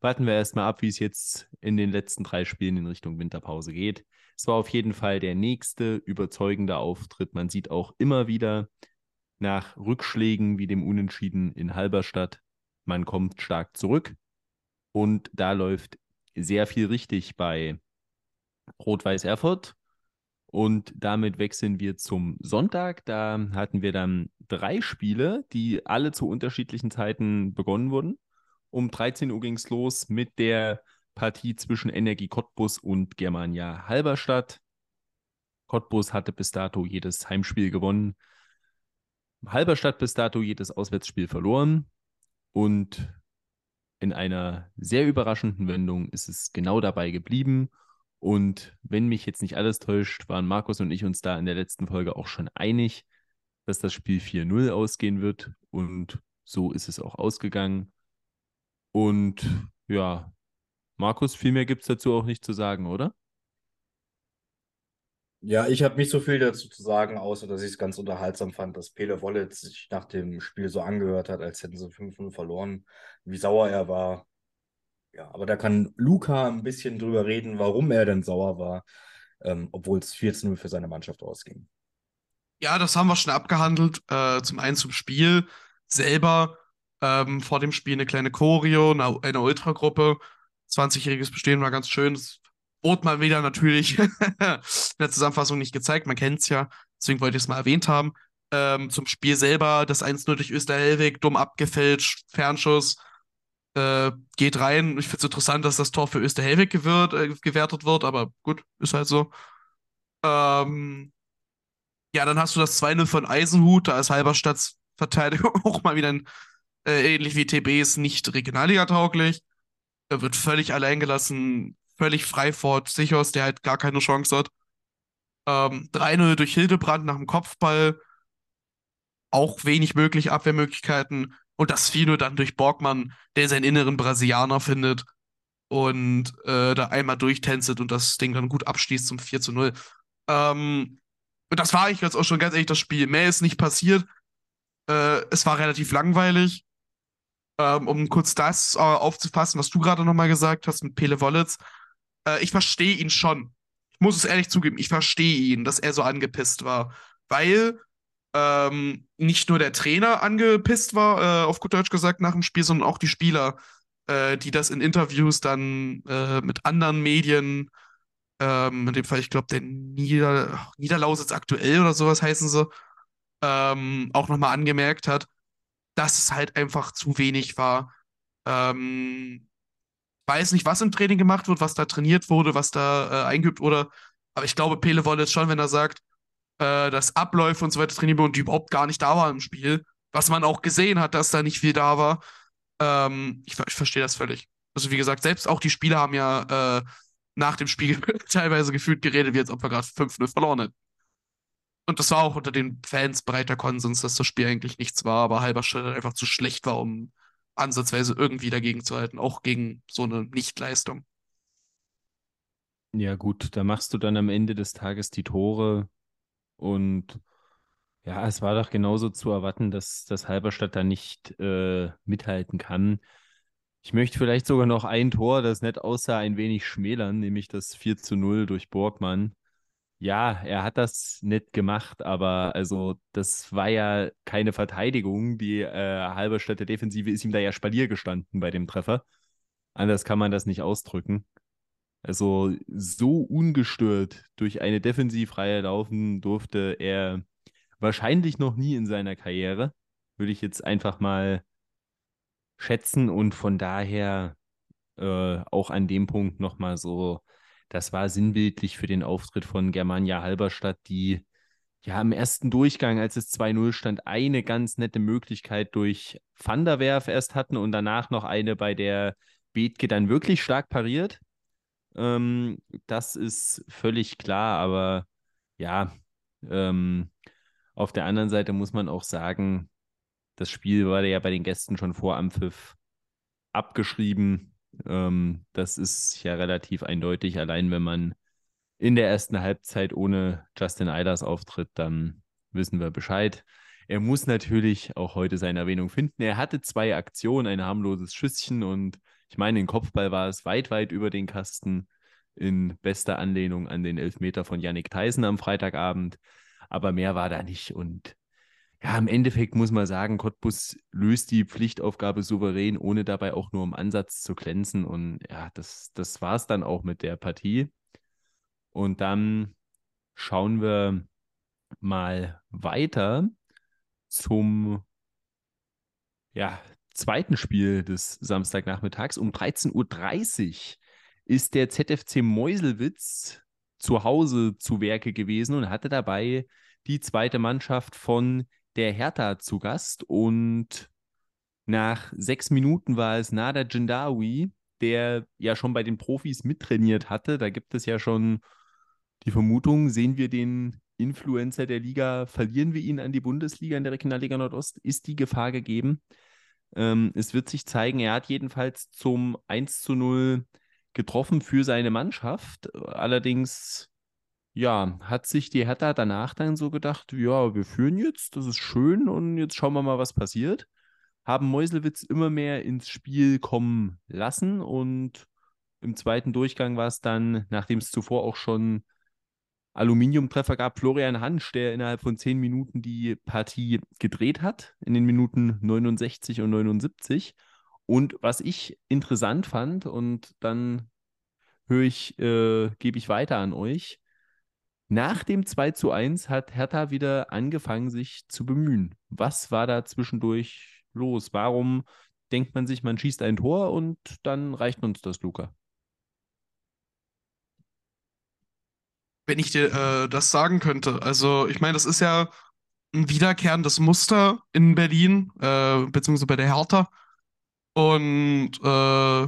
warten wir erstmal ab, wie es jetzt in den letzten drei Spielen in Richtung Winterpause geht. Es war auf jeden Fall der nächste überzeugende Auftritt. Man sieht auch immer wieder nach Rückschlägen wie dem Unentschieden in Halberstadt, man kommt stark zurück. Und da läuft sehr viel richtig bei Rot-Weiß Erfurt. Und damit wechseln wir zum Sonntag. Da hatten wir dann drei Spiele, die alle zu unterschiedlichen Zeiten begonnen wurden. Um 13 Uhr ging es los mit der Partie zwischen Energie Cottbus und Germania Halberstadt. Cottbus hatte bis dato jedes Heimspiel gewonnen. Halberstadt bis dato jedes Auswärtsspiel verloren. Und in einer sehr überraschenden Wendung ist es genau dabei geblieben. Und wenn mich jetzt nicht alles täuscht, waren Markus und ich uns da in der letzten Folge auch schon einig, dass das Spiel 4-0 ausgehen wird. Und so ist es auch ausgegangen. Und ja, Markus, viel mehr gibt es dazu auch nicht zu sagen, oder? Ja, ich habe nicht so viel dazu zu sagen, außer dass ich es ganz unterhaltsam fand, dass Pele Wollitz sich nach dem Spiel so angehört hat, als hätten sie 5-0 verloren, wie sauer er war. Ja, aber da kann Luca ein bisschen drüber reden, warum er denn sauer war, ähm, obwohl es 14-0 für seine Mannschaft ausging. Ja, das haben wir schon abgehandelt. Äh, zum einen zum Spiel selber. Ähm, vor dem Spiel eine kleine Choreo, eine, eine Ultragruppe. 20-jähriges Bestehen war ganz schön. Das wurde mal wieder natürlich in der Zusammenfassung nicht gezeigt. Man kennt es ja. Deswegen wollte ich es mal erwähnt haben. Ähm, zum Spiel selber, das 1-0 durch Österhelwig, dumm abgefälscht, Fernschuss. Äh, geht rein. Ich finde es interessant, dass das Tor für Österhelwig gewährt, äh, gewertet wird, aber gut, ist halt so. Ähm, ja, dann hast du das 2-0 von Eisenhut, da ist Halberstadts Verteidigung auch mal wieder ein, äh, ähnlich wie TBs nicht Regionalliga-tauglich. Er wird völlig allein gelassen, völlig frei vor Sichos, der halt gar keine Chance hat. Ähm, 3-0 durch Hildebrand nach dem Kopfball. Auch wenig möglich, Abwehrmöglichkeiten. Und das 4-0 dann durch Borgmann, der seinen inneren Brasilianer findet und äh, da einmal durchtänzelt und das Ding dann gut abschließt zum 4-0. Ähm, und das war eigentlich jetzt auch schon ganz ehrlich das Spiel. Mehr ist nicht passiert. Äh, es war relativ langweilig. Ähm, um kurz das äh, aufzufassen, was du gerade nochmal gesagt hast mit Pele Wollitz. Äh, ich verstehe ihn schon. Ich muss es ehrlich zugeben, ich verstehe ihn, dass er so angepisst war. Weil ähm, nicht nur der Trainer angepisst war, äh, auf gut Deutsch gesagt, nach dem Spiel, sondern auch die Spieler, äh, die das in Interviews dann äh, mit anderen Medien ähm, in dem Fall, ich glaube, der Nieder Niederlausitz aktuell oder sowas heißen sie, ähm, auch nochmal angemerkt hat, dass es halt einfach zu wenig war. Ähm, weiß nicht, was im Training gemacht wird, was da trainiert wurde, was da äh, eingeübt wurde, aber ich glaube, Pele wollte es schon, wenn er sagt, äh, dass Abläufe und so weiter trainiert wurden und die überhaupt gar nicht da waren im Spiel, was man auch gesehen hat, dass da nicht viel da war. Ähm, ich, ich verstehe das völlig. Also wie gesagt, selbst auch die Spieler haben ja äh, nach dem Spiel teilweise gefühlt geredet, wie als ob wir gerade 5-0 verloren hätten. Und das war auch unter den Fans breiter Konsens, dass das Spiel eigentlich nichts war, aber Halberstadt einfach zu schlecht war, um ansatzweise irgendwie dagegen zu halten, auch gegen so eine Nichtleistung. Ja, gut, da machst du dann am Ende des Tages die Tore und ja, es war doch genauso zu erwarten, dass das Halberstadt da nicht äh, mithalten kann. Ich möchte vielleicht sogar noch ein Tor, das nett aussah, ein wenig schmälern, nämlich das 4 zu 0 durch Borgmann. Ja, er hat das nett gemacht, aber also das war ja keine Verteidigung. Die äh, Halberstädter Defensive ist ihm da ja Spalier gestanden bei dem Treffer. Anders kann man das nicht ausdrücken. Also so ungestört durch eine Defensivreihe laufen durfte er wahrscheinlich noch nie in seiner Karriere, würde ich jetzt einfach mal schätzen und von daher äh, auch an dem Punkt nochmal so, das war sinnbildlich für den Auftritt von Germania Halberstadt, die ja im ersten Durchgang, als es 2-0 stand, eine ganz nette Möglichkeit durch Van der Werf erst hatten und danach noch eine, bei der Bethke dann wirklich stark pariert. Ähm, das ist völlig klar, aber ja, ähm, auf der anderen Seite muss man auch sagen, das Spiel war ja bei den Gästen schon vor Ampfiff abgeschrieben. Ähm, das ist ja relativ eindeutig. Allein wenn man in der ersten Halbzeit ohne Justin Eilers auftritt, dann wissen wir Bescheid. Er muss natürlich auch heute seine Erwähnung finden. Er hatte zwei Aktionen, ein harmloses Schüsschen und ich meine, den Kopfball war es weit, weit über den Kasten in bester Anlehnung an den Elfmeter von Yannick Theisen am Freitagabend. Aber mehr war da nicht. Und ja, im Endeffekt muss man sagen, Cottbus löst die Pflichtaufgabe souverän, ohne dabei auch nur im Ansatz zu glänzen. Und ja, das, das war es dann auch mit der Partie. Und dann schauen wir mal weiter zum ja, zweiten Spiel des Samstagnachmittags. Um 13.30 Uhr ist der ZFC Meuselwitz zu Hause zu Werke gewesen und hatte dabei die zweite Mannschaft von der Hertha zu Gast. Und nach sechs Minuten war es Nada Jindawi, der ja schon bei den Profis mittrainiert hatte. Da gibt es ja schon die Vermutung, sehen wir den Influencer der Liga, verlieren wir ihn an die Bundesliga in der Regionalliga Nordost? Ist die Gefahr gegeben? Ähm, es wird sich zeigen, er hat jedenfalls zum 1 zu 0 getroffen für seine Mannschaft. Allerdings, ja, hat sich die Hertha danach dann so gedacht, ja, wir führen jetzt, das ist schön und jetzt schauen wir mal, was passiert. Haben Meuselwitz immer mehr ins Spiel kommen lassen und im zweiten Durchgang war es dann, nachdem es zuvor auch schon Aluminiumtreffer gab, Florian Hansch, der innerhalb von zehn Minuten die Partie gedreht hat, in den Minuten 69 und 79. Und was ich interessant fand, und dann höre ich, äh, gebe ich weiter an euch. Nach dem 2 zu 1 hat Hertha wieder angefangen, sich zu bemühen. Was war da zwischendurch los? Warum denkt man sich, man schießt ein Tor und dann reicht uns das, Luca? Wenn ich dir äh, das sagen könnte. Also, ich meine, das ist ja ein wiederkehrendes Muster in Berlin, äh, beziehungsweise bei der Hertha. Und äh,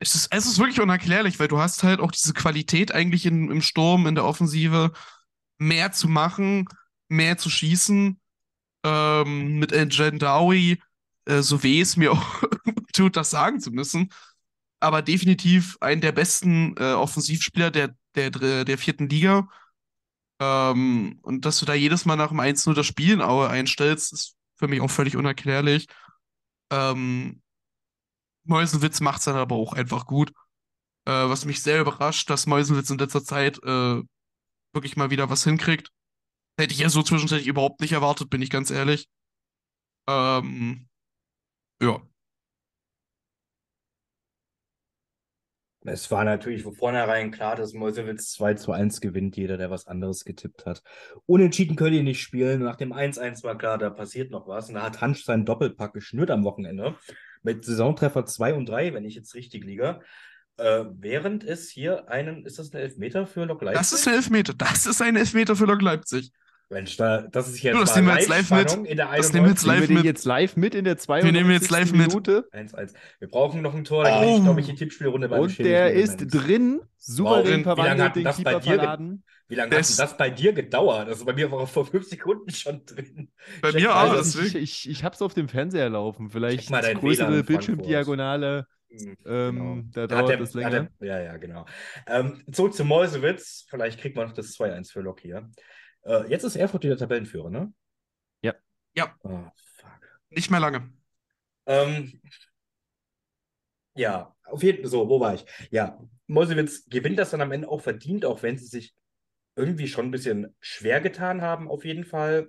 es, ist, es ist wirklich unerklärlich, weil du hast halt auch diese Qualität eigentlich in, im Sturm, in der Offensive, mehr zu machen, mehr zu schießen. Ähm, mit Ngendawi, äh, so weh es mir auch tut, das sagen zu müssen aber definitiv ein der besten äh, Offensivspieler der, der, der vierten Liga. Ähm, und dass du da jedes Mal nach dem 1-0 das Spiel in Aue einstellst, ist für mich auch völlig unerklärlich. Ähm, Meuselwitz macht es dann aber auch einfach gut. Äh, was mich sehr überrascht, dass Meuselwitz in letzter Zeit äh, wirklich mal wieder was hinkriegt. Hätte ich ja so zwischenzeitlich überhaupt nicht erwartet, bin ich ganz ehrlich. Ähm, ja. Es war natürlich von vornherein klar, dass Meuselwitz 2 zu 1 gewinnt, jeder, der was anderes getippt hat. Unentschieden können die nicht spielen. Nach dem 1-1 war klar, da passiert noch was. Und da hat Hansch seinen Doppelpack geschnürt am Wochenende. Mit Saisontreffer 2 und 3, wenn ich jetzt richtig liege. Äh, während es hier einen, ist das ein Elfmeter für Lok Leipzig? Das ist ein Elfmeter. Das ist ein Elfmeter für Lok Leipzig. Mensch, da, das ist jetzt das nehmen wir jetzt live mit. in der Das nehmen wir jetzt 91. Nehmen live wir mit. jetzt live mit in der Wir nehmen jetzt 92. live mit. Minute. 1-1. Wir brauchen noch ein Tor, dann Oh. ich, glaube ich, die Tippspielrunde beim Und der ist Element. drin, souverän Drin. Wie lange verwandelt, hat den das bei Keeper verladen. Wie lange hat Das- denn das bei dir gedauert? Also bei mir war vor fünf Sekunden schon drin. Bei Check mir auch, das- Also ich, ich, ich habe es auf dem Fernseher laufen. Vielleicht mal größere Bildschirmdiagonale. Hm, Ähm, da Da hat dauert der- das da hat länger. der- ja, ja, genau. Ähm, zurück zu Mäusewitz. Vielleicht kriegt man noch das 2-1 für Lok hier. Äh, jetzt ist Erfurt wieder Tabellenführer, ne? Ja, Oh, fuck. nicht mehr lange. Ähm, ja, auf jeden Fall. So, wo war ich? Ja, Mäusewitz gewinnt das dann am Ende auch verdient, auch wenn sie sich irgendwie schon ein bisschen schwer getan haben, auf jeden Fall.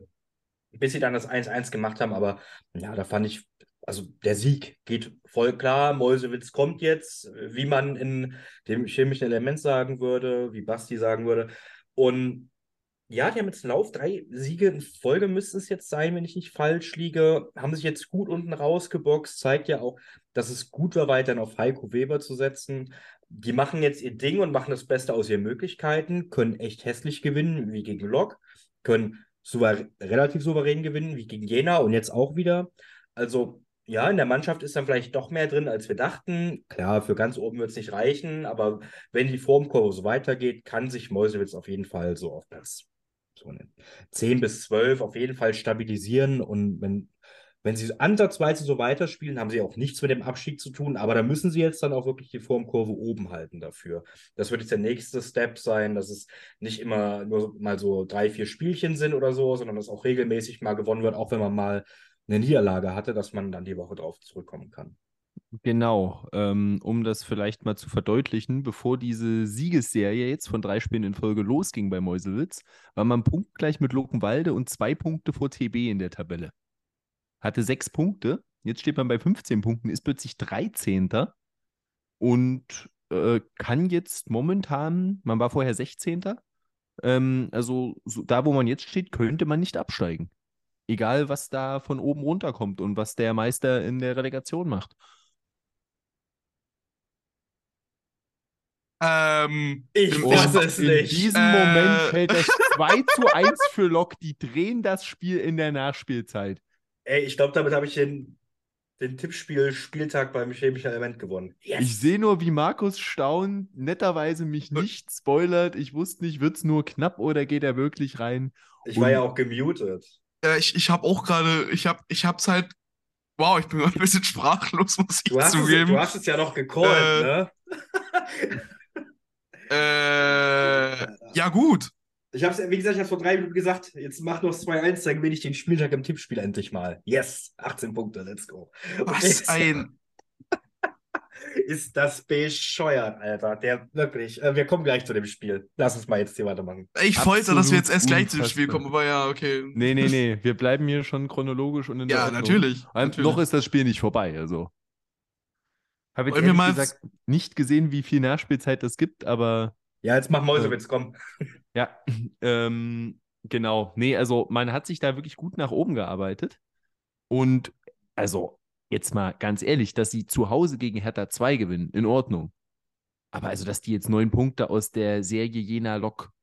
Bis sie dann das 1-1 gemacht haben, aber ja, da fand ich, also der Sieg geht voll klar. Mäusewitz kommt jetzt, wie man in dem chemischen Element sagen würde, wie Basti sagen würde. Und ja, die haben jetzt einen Lauf, drei Siege in Folge müssten es jetzt sein, wenn ich nicht falsch liege. Haben sich jetzt gut unten rausgeboxt, zeigt ja auch, dass es gut war, weiterhin auf Heiko Weber zu setzen. Die machen jetzt ihr Ding und machen das Beste aus ihren Möglichkeiten, können echt hässlich gewinnen, wie gegen Lok, können souver relativ souverän gewinnen, wie gegen Jena und jetzt auch wieder. Also ja, in der Mannschaft ist dann vielleicht doch mehr drin, als wir dachten. Klar, für ganz oben wird es nicht reichen, aber wenn die Formkurve so weitergeht, kann sich Meuselwitz auf jeden Fall so auf Platz so 10 bis 12 auf jeden Fall stabilisieren. Und wenn, wenn sie ansatzweise so weiterspielen, haben sie auch nichts mit dem Abstieg zu tun. Aber da müssen sie jetzt dann auch wirklich die Formkurve oben halten dafür. Das wird jetzt der nächste Step sein, dass es nicht immer nur mal so drei, vier Spielchen sind oder so, sondern dass auch regelmäßig mal gewonnen wird, auch wenn man mal eine Niederlage hatte, dass man dann die Woche drauf zurückkommen kann. Genau, ähm, um das vielleicht mal zu verdeutlichen, bevor diese Siegesserie jetzt von drei Spielen in Folge losging bei Meuselwitz, war man punktgleich mit Luckenwalde und zwei Punkte vor TB in der Tabelle. Hatte sechs Punkte, jetzt steht man bei 15 Punkten, ist plötzlich 13. und äh, kann jetzt momentan, man war vorher 16. Ähm, also so, da, wo man jetzt steht, könnte man nicht absteigen. Egal, was da von oben runterkommt und was der Meister in der Relegation macht. Ähm, Ich weiß es in nicht. diesem Äh. Moment fällt das 2 zu 1 für Lok. Die drehen das Spiel in der Nachspielzeit. Ey, ich glaube, damit habe ich den, den Tippspiel-Spieltag beim chemischen Element gewonnen. Yes. Ich sehe nur, wie Markus staunt, netterweise mich nicht spoilert. Ich wusste nicht, wird es nur knapp oder geht er wirklich rein? Ich war ja auch gemutet. äh, ich ich habe auch gerade, ich habe ich hab's halt, wow, ich bin ein bisschen sprachlos, muss ich Du hast, es, zugeben. du hast es ja noch gecallt, Äh, ne? Äh, ja, gut. Ich habe es, wie gesagt, ich habe vor drei Minuten gesagt, jetzt mach noch 2-1, dann gewinne ich den Spieltag im Tippspiel endlich mal. Yes, 18 Punkte, let's go. Was ein. Ist das bescheuert, Alter. Der wirklich. Äh, wir kommen gleich zu dem Spiel. Lass uns mal jetzt hier weitermachen. Ich wollte, dass wir jetzt erst gleich Absolut zum Spiel kommen, aber ja, okay. Nee, nee, nee. Wir bleiben hier schon chronologisch und in der Ja, natürlich. Natürlich. Noch ist das Spiel nicht vorbei, also. Habe jetzt ehrlich gesagt nicht gesehen, wie viel Nachspielzeit das gibt, aber Ja, jetzt mach Mäusewitz, komm. Ja, ähm, genau. Nee, also man hat sich da wirklich gut nach oben gearbeitet. Und also, jetzt mal ganz ehrlich, dass sie zu Hause gegen Hertha 2 gewinnen, in Ordnung. Aber also, dass die jetzt neun Punkte aus der Serie Jena Lok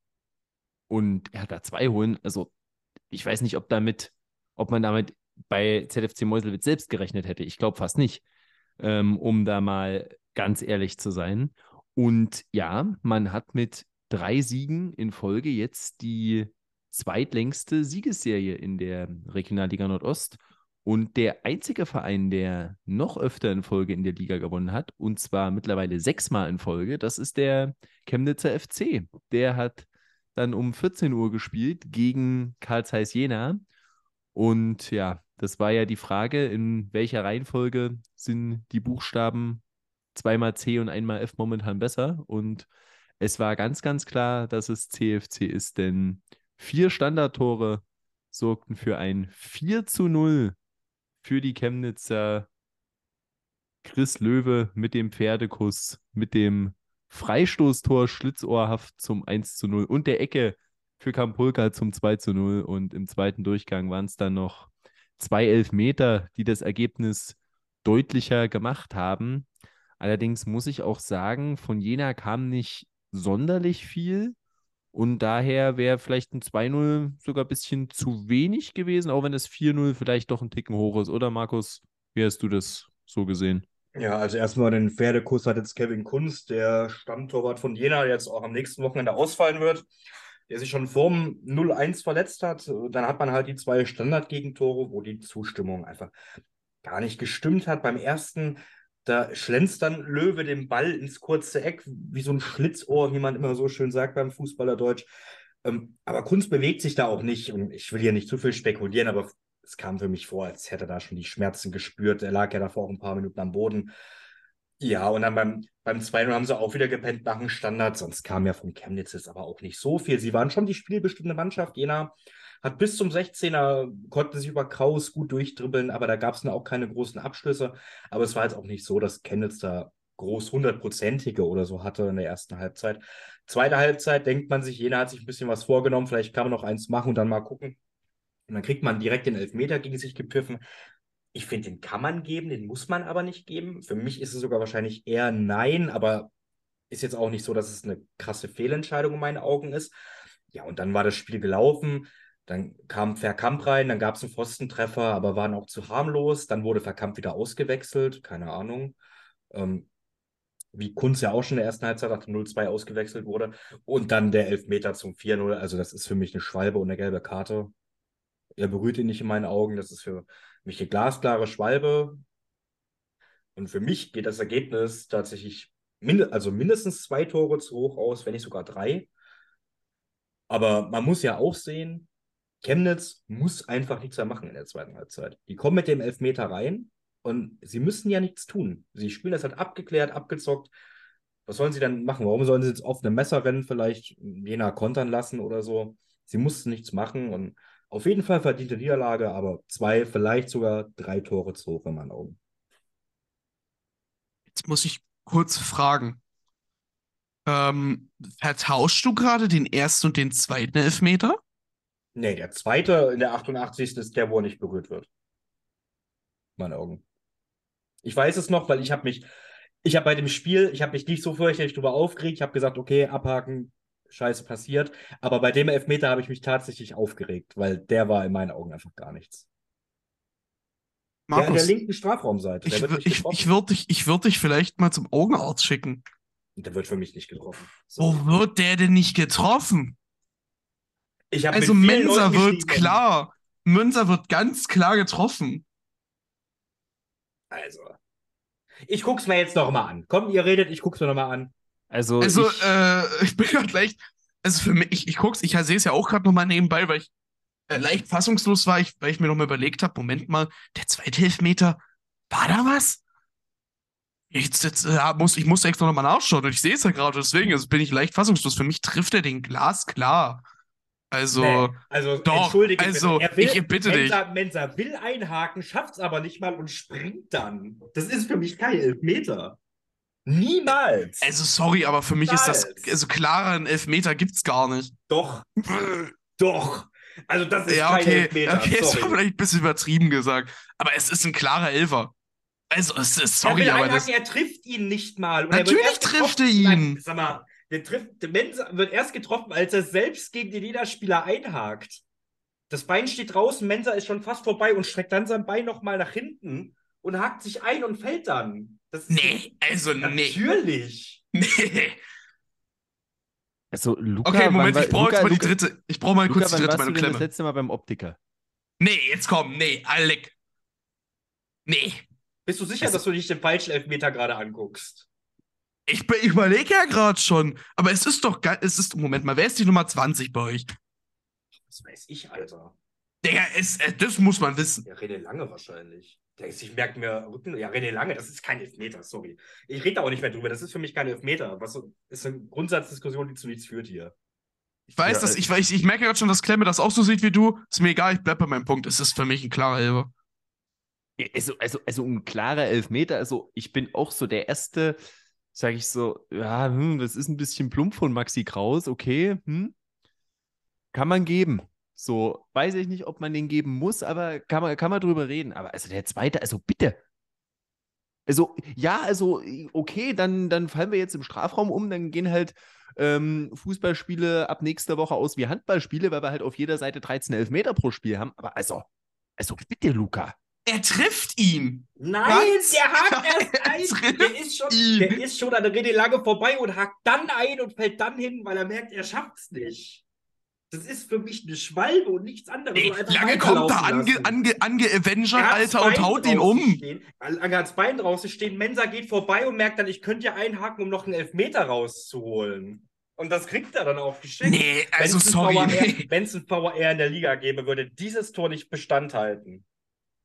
und Hertha 2 holen, also ich weiß nicht, ob damit, ob man damit bei ZFC Meuselwitz selbst gerechnet hätte. Ich glaube fast nicht, ähm, um da mal ganz ehrlich zu sein. Und ja, man hat mit drei Siegen in Folge jetzt die zweitlängste Siegesserie in der Regionalliga Nordost und der einzige Verein, der noch öfter in Folge in der Liga gewonnen hat, und zwar mittlerweile sechsmal in Folge, das ist der Chemnitzer FC. Der hat dann um 14 Uhr gespielt gegen Karl Zeiss Jena. Und ja, das war ja die Frage, in welcher Reihenfolge sind die Buchstaben zweimal C und einmal F momentan besser? Und es war ganz, ganz klar, dass es CFC ist, denn vier Standardtore sorgten für ein 4 zu 0 für die Chemnitzer. Chris Löwe mit dem Pferdekuss, mit dem Freistoßtor schlitzohrhaft zum 1 zu 0 und der Ecke für Kampulka zum 2 zu 0. Und im zweiten Durchgang waren es dann noch zwei Elfmeter, die das Ergebnis deutlicher gemacht haben. Allerdings muss ich auch sagen, von Jena kam nicht sonderlich viel. Und daher wäre vielleicht ein 2-0 sogar ein bisschen zu wenig gewesen, auch wenn das 4-0 vielleicht doch ein Ticken hoch ist. Oder Markus, wie hast du das so gesehen? Ja, also erstmal den Pferdekuss hat jetzt Kevin Kunz, der Stammtorwart von Jena, der jetzt auch am nächsten Wochenende ausfallen wird, der sich schon vorm 0-1 verletzt hat. Dann hat man halt die zwei Standardgegentore, wo die Zustimmung einfach gar nicht gestimmt hat. Beim ersten, da schlänzt dann Löwe den Ball ins kurze Eck, wie so ein Schlitzohr, wie man immer so schön sagt beim Fußballerdeutsch. Ähm, aber Kunz bewegt sich da auch nicht und ich will hier nicht zu viel spekulieren, aber es kam für mich vor, als hätte er da schon die Schmerzen gespürt. Er lag ja davor auch ein paar Minuten am Boden. Ja, und dann beim, beim 2 haben sie auch wieder gepennt nach dem Standard. Sonst kam ja von Chemnitz jetzt aber auch nicht so viel. Sie waren schon die spielbestimmte Mannschaft. Jena hat bis zum 16er, konnte sich über Kraus gut durchdribbeln, aber da gab es auch keine großen Abschlüsse. Aber es war jetzt auch nicht so, dass Chemnitz da groß hundertprozentige oder so hatte in der ersten Halbzeit. Zweite Halbzeit denkt man sich, jener hat sich ein bisschen was vorgenommen, vielleicht kann man noch eins machen und dann mal gucken. Und dann kriegt man direkt den Elfmeter gegen sich gepfiffen. Ich finde, den kann man geben, den muss man aber nicht geben. Für mich ist es sogar wahrscheinlich eher nein, aber ist jetzt auch nicht so, dass es eine krasse Fehlentscheidung in meinen Augen ist. Ja, und dann war das Spiel gelaufen. Dann kam Verkamp rein, dann gab es einen Pfostentreffer, aber waren auch zu harmlos. Dann wurde Verkamp wieder ausgewechselt, keine Ahnung. Ähm, wie Kunz ja auch schon in der ersten Halbzeit nach dem 0-2 ausgewechselt wurde. Und dann der Elfmeter zum 4-0. Also, das ist für mich eine Schwalbe und eine gelbe Karte. Er berührt ihn nicht in meinen Augen. Das ist für eine glasklare Schwalbe. Und für mich geht das Ergebnis tatsächlich mind also mindestens zwei Tore zu hoch aus, wenn nicht sogar drei. Aber man muss ja auch sehen, Chemnitz muss einfach nichts mehr machen in der zweiten Halbzeit. Die kommen mit dem Elfmeter rein und sie müssen ja nichts tun. Sie spielen das halt abgeklärt, abgezockt. Was sollen sie dann machen? Warum sollen sie jetzt auf einem Messer rennen, vielleicht jener kontern lassen oder so? Sie mussten nichts machen und auf jeden Fall verdiente Niederlage, aber zwei, vielleicht sogar drei Tore zu hoch in meinen Augen. Jetzt muss ich kurz fragen. Ähm, vertauschst du gerade den ersten und den zweiten Elfmeter? Nee, der zweite in der 88. ist der, wo er nicht berührt wird. In meinen Augen. Ich weiß es noch, weil ich habe mich, ich habe bei dem Spiel, ich habe mich nicht so fürchterlich drüber aufgeregt. Ich habe gesagt, okay, abhaken, Scheiße passiert. Aber bei dem Elfmeter habe ich mich tatsächlich aufgeregt, weil der war in meinen Augen einfach gar nichts. Markus, der an der linken Strafraumseite. ich, ich, ich würde dich, ich würd dich vielleicht mal zum Augenarzt schicken. Der wird für mich nicht getroffen. Wo wird der denn nicht getroffen? Ich Also Mensa wird klar. Münzer wird ganz klar getroffen. Also. Ich guck's mir jetzt noch mal an. Komm, ihr redet, ich guck's mir noch mal an. Also, Also, ich, äh, ich bin gerade leicht. Also für mich, ich, ich guck's, ich sehe es ja auch gerade nochmal nebenbei, weil ich äh, leicht fassungslos war, ich, weil ich mir nochmal überlegt habe, Moment mal, der zweite Elfmeter, war da was? Jetzt, jetzt äh, muss, ich muss extra nochmal nachschauen und ich sehe es ja gerade, deswegen also bin ich leicht fassungslos. Für mich trifft er den glasklar. Also, Nee, also, doch, entschuldige also, bitte. Er will, ich bitte dich. Mensa, Mensa will einhaken, schafft's aber nicht mal und springt dann. Das ist für mich kein Elfmeter. Niemals. also sorry, aber für mich ist das, Niemals. also klarer ein Elfmeter gibt's gar nicht. Doch, doch. Also, das ist Ja, kein okay, Elfmeter. okay, ist sorry. vielleicht ein bisschen übertrieben gesagt, aber es ist ein klarer Elfer. Also, es ist, sorry, will aber einhaken, das, er trifft ihn nicht mal. Und Natürlich trifft er ihn. Nein, sag mal, der, trifft, der Mensa wird erst getroffen, als er selbst gegen den Niederspieler einhakt. Das Bein steht draußen, Mensa ist schon fast vorbei und streckt dann sein Bein nochmal nach hinten und hakt sich ein und fällt dann. Das ist nee, also, nee, Natürlich. nee. also Luca, Okay, Moment, war- ich brauche jetzt mal die dritte, ich brauche mal Luca, kurz die dritte meine denn das Klemme. letzte Mal beim Optiker? Nee, jetzt komm, nee, Alec. Nee. Bist du sicher, Also- dass du nicht den falschen Elfmeter gerade anguckst? Ich, ich überlege ja gerade schon, aber es ist doch geil, es ist, Moment mal, wer ist die Nummer 20 bei euch? Das weiß ich, Alter. Digga, es, äh, das muss man wissen. Ja, René Lange wahrscheinlich. Ich merke mir Rücken. Ja, René Lange, das ist kein Elfmeter, sorry. Ich rede da auch nicht mehr drüber. Das ist für mich kein Elfmeter. Was ist eine Grundsatzdiskussion, die zu nichts führt hier. Ich weiß, Ja, dass ich, ich, ich merke gerade schon, dass Klemme das auch so sieht wie du. Ist mir egal, ich bleib bei meinem Punkt. Es ist für mich ein klarer Elfer. Also, also, also ein klarer Elfmeter. Also ich bin auch so der Erste, sage ich so, ja, hm, das ist ein bisschen plump von Maxi Kraus, okay, hm, kann man geben. So, weiß ich nicht, ob man den geben muss, aber kann man, kann man drüber reden. Aber also der zweite, also bitte. Also, ja, also, okay, dann, dann fallen wir jetzt im Strafraum um, dann gehen halt ähm, Fußballspiele ab nächster Woche aus wie Handballspiele, weil wir halt auf jeder Seite 13 Elfmeter pro Spiel haben. Aber also, also bitte, Luca. Er trifft ihn. Nein, Ganz der hakt erst ein. Der ist, schon, ihn. der ist schon an René Lange vorbei und hakt dann ein und fällt dann hin, weil er merkt, er schafft's nicht. Das ist für mich eine Schwalbe und nichts anderes. Einfach lange kommt da ange, ange, ange Avenger, Er Alter, und Bein haut ihn um. Stehen. Lange hat's Bein draußen stehen. Mensa geht vorbei und merkt dann, ich könnte ja einhaken, um noch einen Elfmeter rauszuholen. Und das kriegt er dann auch geschenkt. Nee, also Wenn's sorry. Nee. Wenn es ein VR in der Liga gäbe, würde dieses Tor nicht Bestand halten.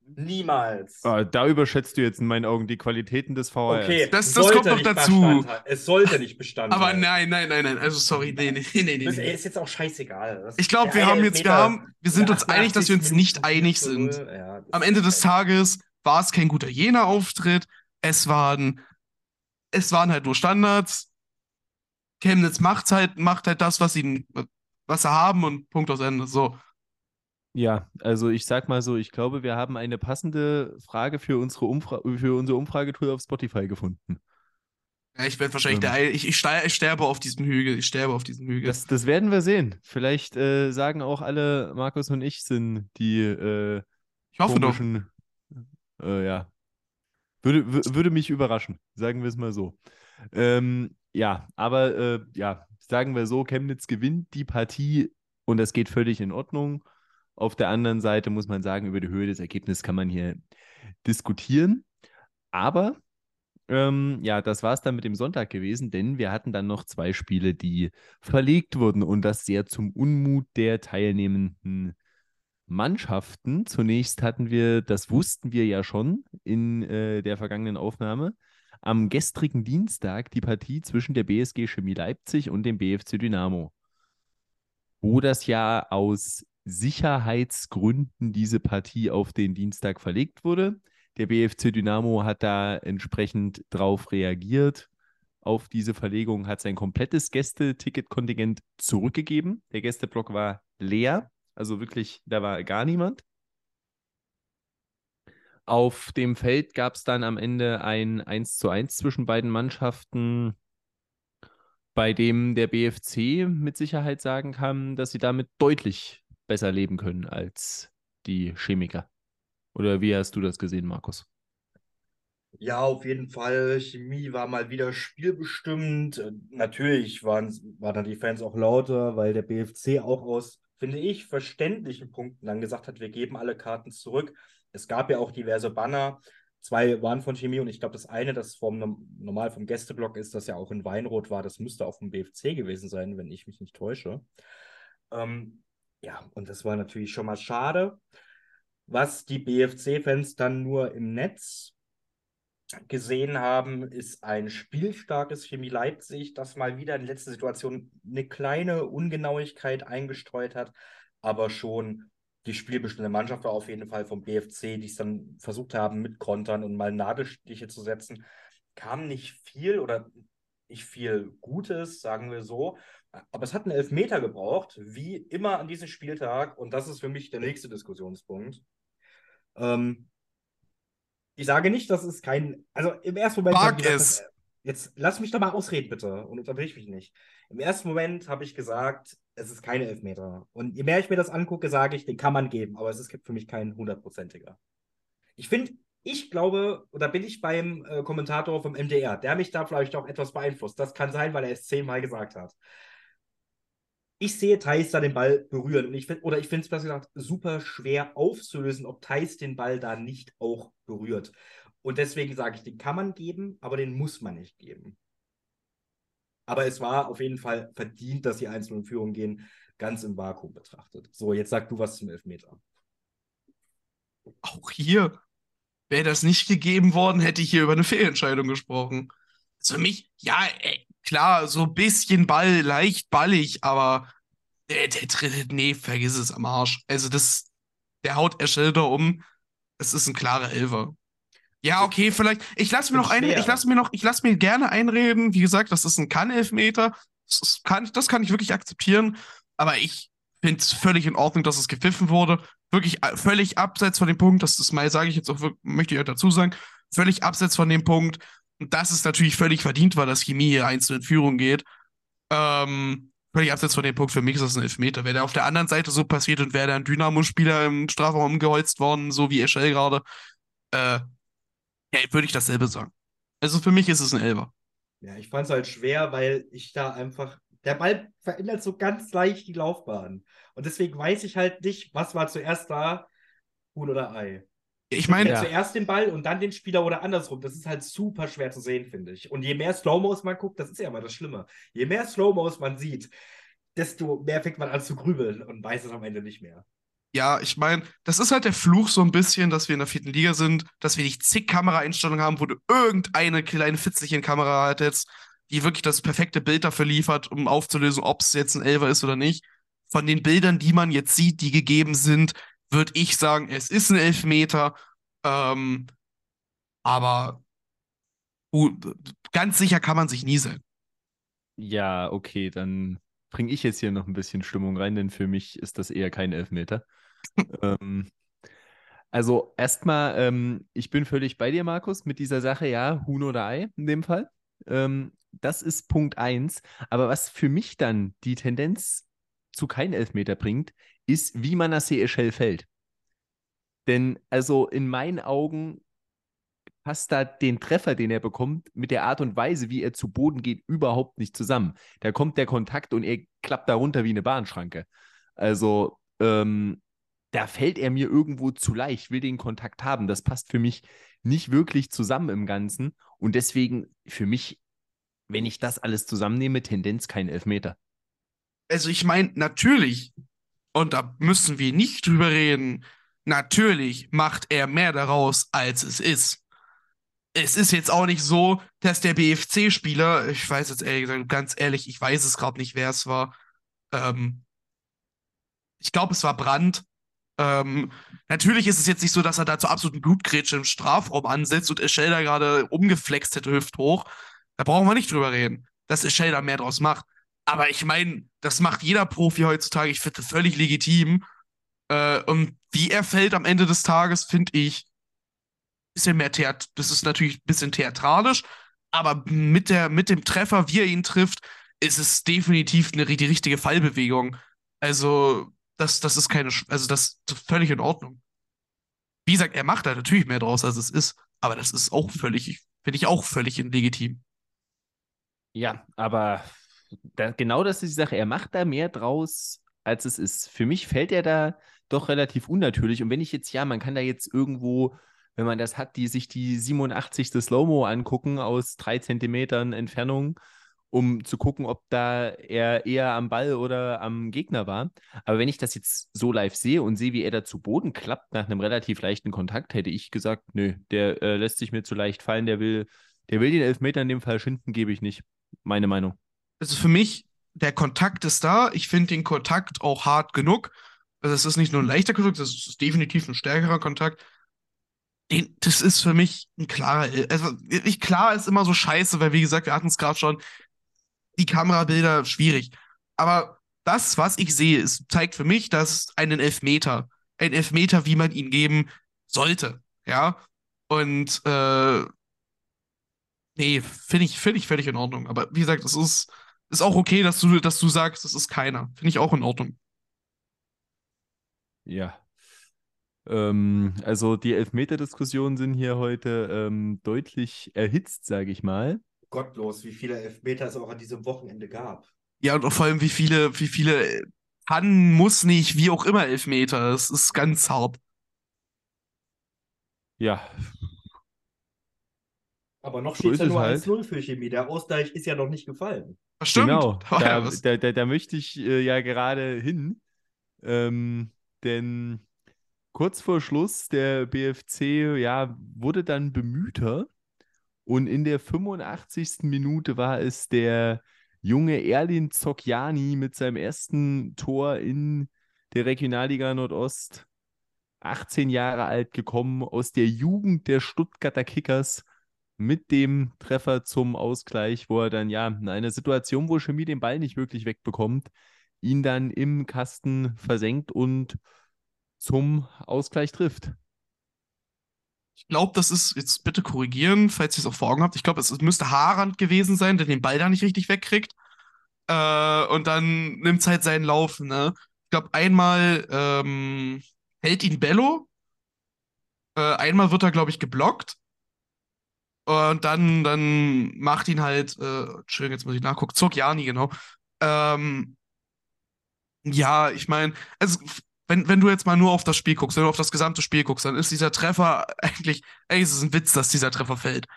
Niemals. Ah, da überschätzt du jetzt in meinen Augen die Qualitäten des VRs. Okay, Das- das kommt noch dazu. Es sollte nicht Bestand Aber nein, nein, nein, nein. Also sorry, nee, nee, nee, nee. Das nee. ist jetzt auch scheißegal. Das- Ich glaube, wir haben jetzt, wir haben, wir sind uns einig, dass wir uns 88 nicht einig 4 zu 0, sind. ja, Am Ende des Tages war es kein guter Jena-Auftritt. Es war ein es waren halt nur Standards. Chemnitz macht halt, macht halt das, was sie, was sie haben und Punkt aus Ende. So. Ja, also ich sag mal so, ich glaube, wir haben eine passende Frage für unsere Umfra für unser Umfragetool auf Spotify gefunden. Ja, ich werde wahrscheinlich Ähm. der, ich, ich, sterbe auf diesem Hügel. Ich sterbe auf diesem Hügel. Das, das werden wir sehen. Vielleicht äh, sagen auch alle, Markus und ich sind die äh, ich hoffe doch. komischen, äh, ja. Würde, wü- würde mich überraschen, sagen wir es mal so. Ähm, ja, aber äh, ja, sagen wir so, Chemnitz gewinnt die Partie und das geht völlig in Ordnung. Auf der anderen Seite muss man sagen, über die Höhe des Ergebnisses kann man hier diskutieren. Aber ähm, ja, das war es dann mit dem Sonntag gewesen, denn wir hatten dann noch zwei Spiele, die verlegt wurden und das sehr zum Unmut der teilnehmenden Mannschaften. Zunächst hatten wir, das wussten wir ja schon in äh, der vergangenen Aufnahme, am gestrigen Dienstag die Partie zwischen der BSG Chemie Leipzig und dem BFC Dynamo, wo das ja aus Sicherheitsgründen diese Partie auf den Dienstag verlegt wurde. Der BFC Dynamo hat da entsprechend drauf reagiert. Auf diese Verlegung hat sein komplettes Gästeticketkontingent zurückgegeben. Der Gästeblock war leer, also wirklich, da war gar niemand. Auf dem Feld gab es dann am Ende ein 1 zu 1 zwischen beiden Mannschaften, bei dem der BFC mit Sicherheit sagen kann, dass sie damit deutlich besser leben können als die Chemiker. Oder wie hast du das gesehen, Markus? Ja, auf jeden Fall. Chemie war mal wieder spielbestimmt. Äh, Natürlich waren, waren dann die Fans auch lauter, weil der BFC auch aus, finde ich, verständlichen Punkten dann gesagt hat, wir geben alle Karten zurück. Es gab ja auch diverse Banner. Zwei waren von Chemie und ich glaube, das eine, das vom normal vom Gästeblock ist, das ja auch in Weinrot war, das müsste auch vom BFC gewesen sein, wenn ich mich nicht täusche. Ähm, ja, und das war natürlich schon mal schade. Was die BFC-Fans dann nur im Netz gesehen haben, ist ein spielstarkes Chemie Leipzig, das mal wieder in letzter Situation eine kleine Ungenauigkeit eingestreut hat, aber schon die spielbestimmte Mannschaft war auf jeden Fall vom BFC, die es dann versucht haben mit Kontern und mal Nadelstiche zu setzen. Kam nicht viel oder nicht viel Gutes, sagen wir so. Aber es hat einen Elfmeter gebraucht, wie immer an diesem Spieltag. Und das ist für mich der nächste Diskussionspunkt. Ähm, ich sage nicht, dass es kein. Also im ersten Moment. Ich gesagt, es. dass- Jetzt lass mich doch mal ausreden, bitte. Und unterbrich mich nicht. Im ersten Moment habe ich gesagt, es ist keine Elfmeter. Und je mehr ich mir das angucke, sage ich, den kann man geben. Aber es ist für mich kein hundertprozentiger. Ich finde, ich glaube, oder bin ich beim äh, Kommentator vom MDR, der mich da vielleicht auch etwas beeinflusst. Das kann sein, weil er es zehnmal gesagt hat. Ich sehe Thais da den Ball berühren und ich finde, oder ich finde es besser gesagt, super schwer aufzulösen, ob Thais den Ball da nicht auch berührt. Und deswegen sage ich, den kann man geben, aber den muss man nicht geben. Aber es war auf jeden Fall verdient, dass die einzelnen in Führung gehen, ganz im Vakuum betrachtet. So, jetzt sag du was zum Elfmeter. Auch hier, wäre das nicht gegeben worden, hätte ich hier über eine Fehlentscheidung gesprochen. Also für mich, ja, ey, klar, so ein bisschen Ball, leicht ballig, aber der, der dritte, nee, vergiss es am Arsch. Also das, der haut Erschilder um. Es ist ein klarer Elfer. Ja, okay, vielleicht. Ich lasse mir noch ein, ich lasse mir noch, ich lasse mir gerne einreden. Wie gesagt, das ist ein Kann-Elfmeter. Das, kann, das kann ich wirklich akzeptieren. Aber ich finde es völlig in Ordnung, dass es gepfiffen wurde. Wirklich äh, völlig abseits von dem Punkt, das ist mal, sage ich jetzt auch, möchte ich auch dazu sagen, völlig abseits von dem Punkt. Und das ist natürlich völlig verdient, weil das Chemie hier einzeln in Führung geht. Ähm, völlig abseits von dem Punkt, für mich ist das ein Elfmeter. Wäre der auf der anderen Seite so passiert und wäre da ein Dynamo-Spieler im Strafraum umgeholzt worden, so wie Eschel gerade, äh, ja, würde ich dasselbe sagen. Also für mich ist es ein Elfer. Ja, ich fand es halt schwer, weil ich da einfach. Der Ball verändert so ganz leicht die Laufbahn. Und deswegen weiß ich halt nicht, was war zuerst da, Huhn oder Ei. Ich meine, Ja. zuerst den Ball und dann den Spieler oder andersrum. Das ist halt super schwer zu sehen, finde ich. Und je mehr Slow-Mos man guckt, das ist ja immer das Schlimme. Je mehr Slow-Mos man sieht, desto mehr fängt man an zu grübeln und weiß es am Ende nicht mehr. Ja, ich meine, das ist halt der Fluch so ein bisschen, dass wir in der vierten Liga sind, dass wir nicht zig Kameraeinstellungen haben, wo du irgendeine kleine fitzelchen Kamera halt jetzt, die wirklich das perfekte Bild dafür liefert, um aufzulösen, ob es jetzt ein Elfer ist oder nicht. Von den Bildern, die man jetzt sieht, die gegeben sind, würde ich sagen, es ist ein Elfmeter. Ähm, aber ganz sicher kann man sich nie sein. Ja, okay, dann bringe ich jetzt hier noch ein bisschen Stimmung rein, denn für mich ist das eher kein Elfmeter. ähm, also erstmal, ähm, ich bin völlig bei dir, Markus, mit dieser Sache, ja, Huhn oder Ei in dem Fall. Ähm, das ist Punkt eins. Aber was für mich dann die Tendenz zu kein Elfmeter bringt, ist, wie Manasseh Eschel fällt. Denn also in meinen Augen passt da den Treffer, den er bekommt, mit der Art und Weise, wie er zu Boden geht, überhaupt nicht zusammen. Da kommt der Kontakt und er klappt da runter wie eine Bahnschranke. Also, ähm, da fällt er mir irgendwo zu leicht, will den Kontakt haben. Das passt für mich nicht wirklich zusammen im Ganzen. Und deswegen für mich, wenn ich das alles zusammennehme, Tendenz kein Elfmeter. Also ich meine, natürlich, und da müssen wir nicht drüber reden, natürlich macht er mehr daraus, als es ist es ist jetzt auch nicht so, dass der BFC-Spieler, ich weiß jetzt ehrlich gesagt, ganz ehrlich, ich weiß es gerade nicht, wer es war. Ähm, ich glaube, es war Brandt. Ähm, natürlich ist es jetzt nicht so, dass er da zur absoluten Blutgrätsche im Strafraum ansetzt und Eschel da gerade umgeflext hätte, hüfthoch. Da brauchen wir nicht drüber reden, dass Eschel da mehr draus macht. Aber ich meine, das macht jeder Profi heutzutage. Ich finde völlig legitim. Äh, und wie er fällt am Ende des Tages, finde ich, bisschen mehr Theat das ist natürlich ein bisschen theatralisch, aber mit, der, mit dem Treffer, wie er ihn trifft, ist es definitiv eine, die richtige Fallbewegung. Also, das, das ist keine, also das ist völlig in Ordnung. Wie gesagt, er macht da natürlich mehr draus, als es ist, aber das ist auch völlig, finde ich auch völlig legitim. Ja, aber da, genau das ist die Sache. Er macht da mehr draus, als es ist. Für mich fällt er da doch relativ unnatürlich. Und wenn ich jetzt, ja, man kann da jetzt irgendwo wenn man das hat, die sich die 87. Slow-Mo angucken aus drei Zentimetern Entfernung, um zu gucken, ob da er eher am Ball oder am Gegner war. Aber wenn ich das jetzt so live sehe und sehe, wie er da zu Boden klappt nach einem relativ leichten Kontakt, hätte ich gesagt, nö, der äh, lässt sich mir zu leicht fallen, der will, der will den Elfmeter in dem Fall schinden, gebe ich nicht. Meine Meinung. Also für mich, der Kontakt ist da. Ich finde den Kontakt auch hart genug. Also es ist nicht nur ein leichter Kontakt, es ist definitiv ein stärkerer Kontakt den, das ist für mich ein klarer, also ich, klar ist immer so scheiße, weil wie gesagt, wir hatten es gerade schon, die Kamerabilder schwierig. Aber das, was ich sehe, ist, zeigt für mich, dass einen Elfmeter, ein Elfmeter, wie man ihn geben sollte. Ja. Und äh, nee, finde ich, finde ich völlig in Ordnung. Aber wie gesagt, es ist, ist auch okay, dass du, dass du sagst, das ist keiner. Finde ich auch in Ordnung. Ja, ähm, also die Elfmeter-Diskussionen sind hier heute ähm, deutlich erhitzt, sage ich mal. Gottlos, wie viele Elfmeter es auch an diesem Wochenende gab. Ja, und vor allem, wie viele, wie viele kann, muss nicht, wie auch immer Elfmeter. Das ist ganz hart. Ja. Aber noch steht es ja nur halt. 1-0 für Chemie. Der Ausgleich ist ja noch nicht gefallen. Das stimmt. Genau, da, da, da, da möchte ich äh, ja gerade hin. Ähm, denn kurz vor Schluss der BFC ja, wurde dann bemühter und in der 85. Minute war es der junge Erlin Zokjani mit seinem ersten Tor in der Regionalliga Nordost. 18 Jahre alt gekommen aus der Jugend der Stuttgarter Kickers mit dem Treffer zum Ausgleich, wo er dann ja in einer Situation, wo Chemie den Ball nicht wirklich wegbekommt, ihn dann im Kasten versenkt und zum Ausgleich trifft. Ich glaube, das ist, jetzt bitte korrigieren, falls ihr es auch vor Augen habt. Ich glaube, es, es, müsste Haarand gewesen sein, der den Ball da nicht richtig wegkriegt. Äh, und dann nimmt es halt seinen Lauf. Ne? Ich glaube, einmal ähm, hält ihn Bello. Äh, einmal wird er, glaube ich, geblockt. Und dann, dann macht ihn halt, äh, Entschuldigung, jetzt muss ich nachgucken, Zurkiani, genau. Ähm, ja, ich meine, also wenn, wenn du jetzt mal nur auf das Spiel guckst, wenn du auf das gesamte Spiel guckst, dann ist dieser Treffer eigentlich, ey, es ist ein Witz, dass dieser Treffer fällt.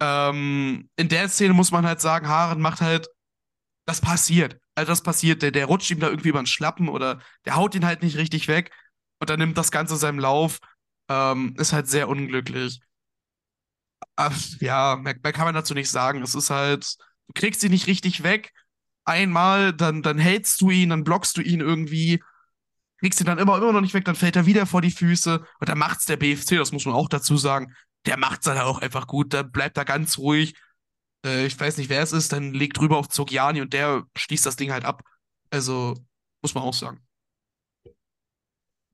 Ähm, in der Szene muss man halt sagen, Haaren macht halt, das passiert. Also das passiert, der, der rutscht ihm da irgendwie über den Schlappen oder der haut ihn halt nicht richtig weg und dann nimmt das Ganze seinem Lauf. Ähm, ist halt sehr unglücklich. Ja, mehr, mehr kann man dazu nicht sagen. Es ist halt, du kriegst ihn nicht richtig weg. Einmal, dann, dann hältst du ihn, dann blockst du ihn irgendwie kriegst ihn dann immer, immer noch nicht weg, dann fällt er wieder vor die Füße und dann macht's der BFC, das muss man auch dazu sagen, der macht's dann auch einfach gut, der bleibt da ganz ruhig. äh, ich weiß nicht, wer es ist, dann legt drüber auf Zogiani und der schließt das Ding halt ab. Also, muss man auch sagen.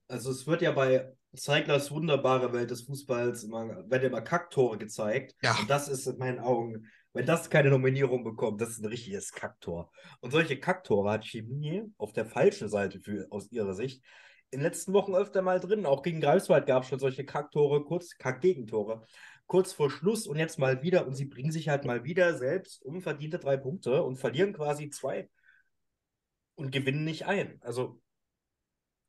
Also es wird ja bei Zeiglers wunderbare Welt des Fußballs immer, werden immer Kacktore gezeigt. Ja. Und das ist in meinen Augen, wenn das keine Nominierung bekommt, das ist ein richtiges Kacktor. Und solche Kacktore hat Chemie auf der falschen Seite für, aus ihrer Sicht in den letzten Wochen öfter mal drin. Auch gegen Greifswald gab es schon solche Kacktore, kurz Kackgegentore, kurz vor Schluss und jetzt mal wieder. Und sie bringen sich halt mal wieder selbst unverdiente drei Punkte und verlieren quasi zwei und gewinnen nicht ein. Also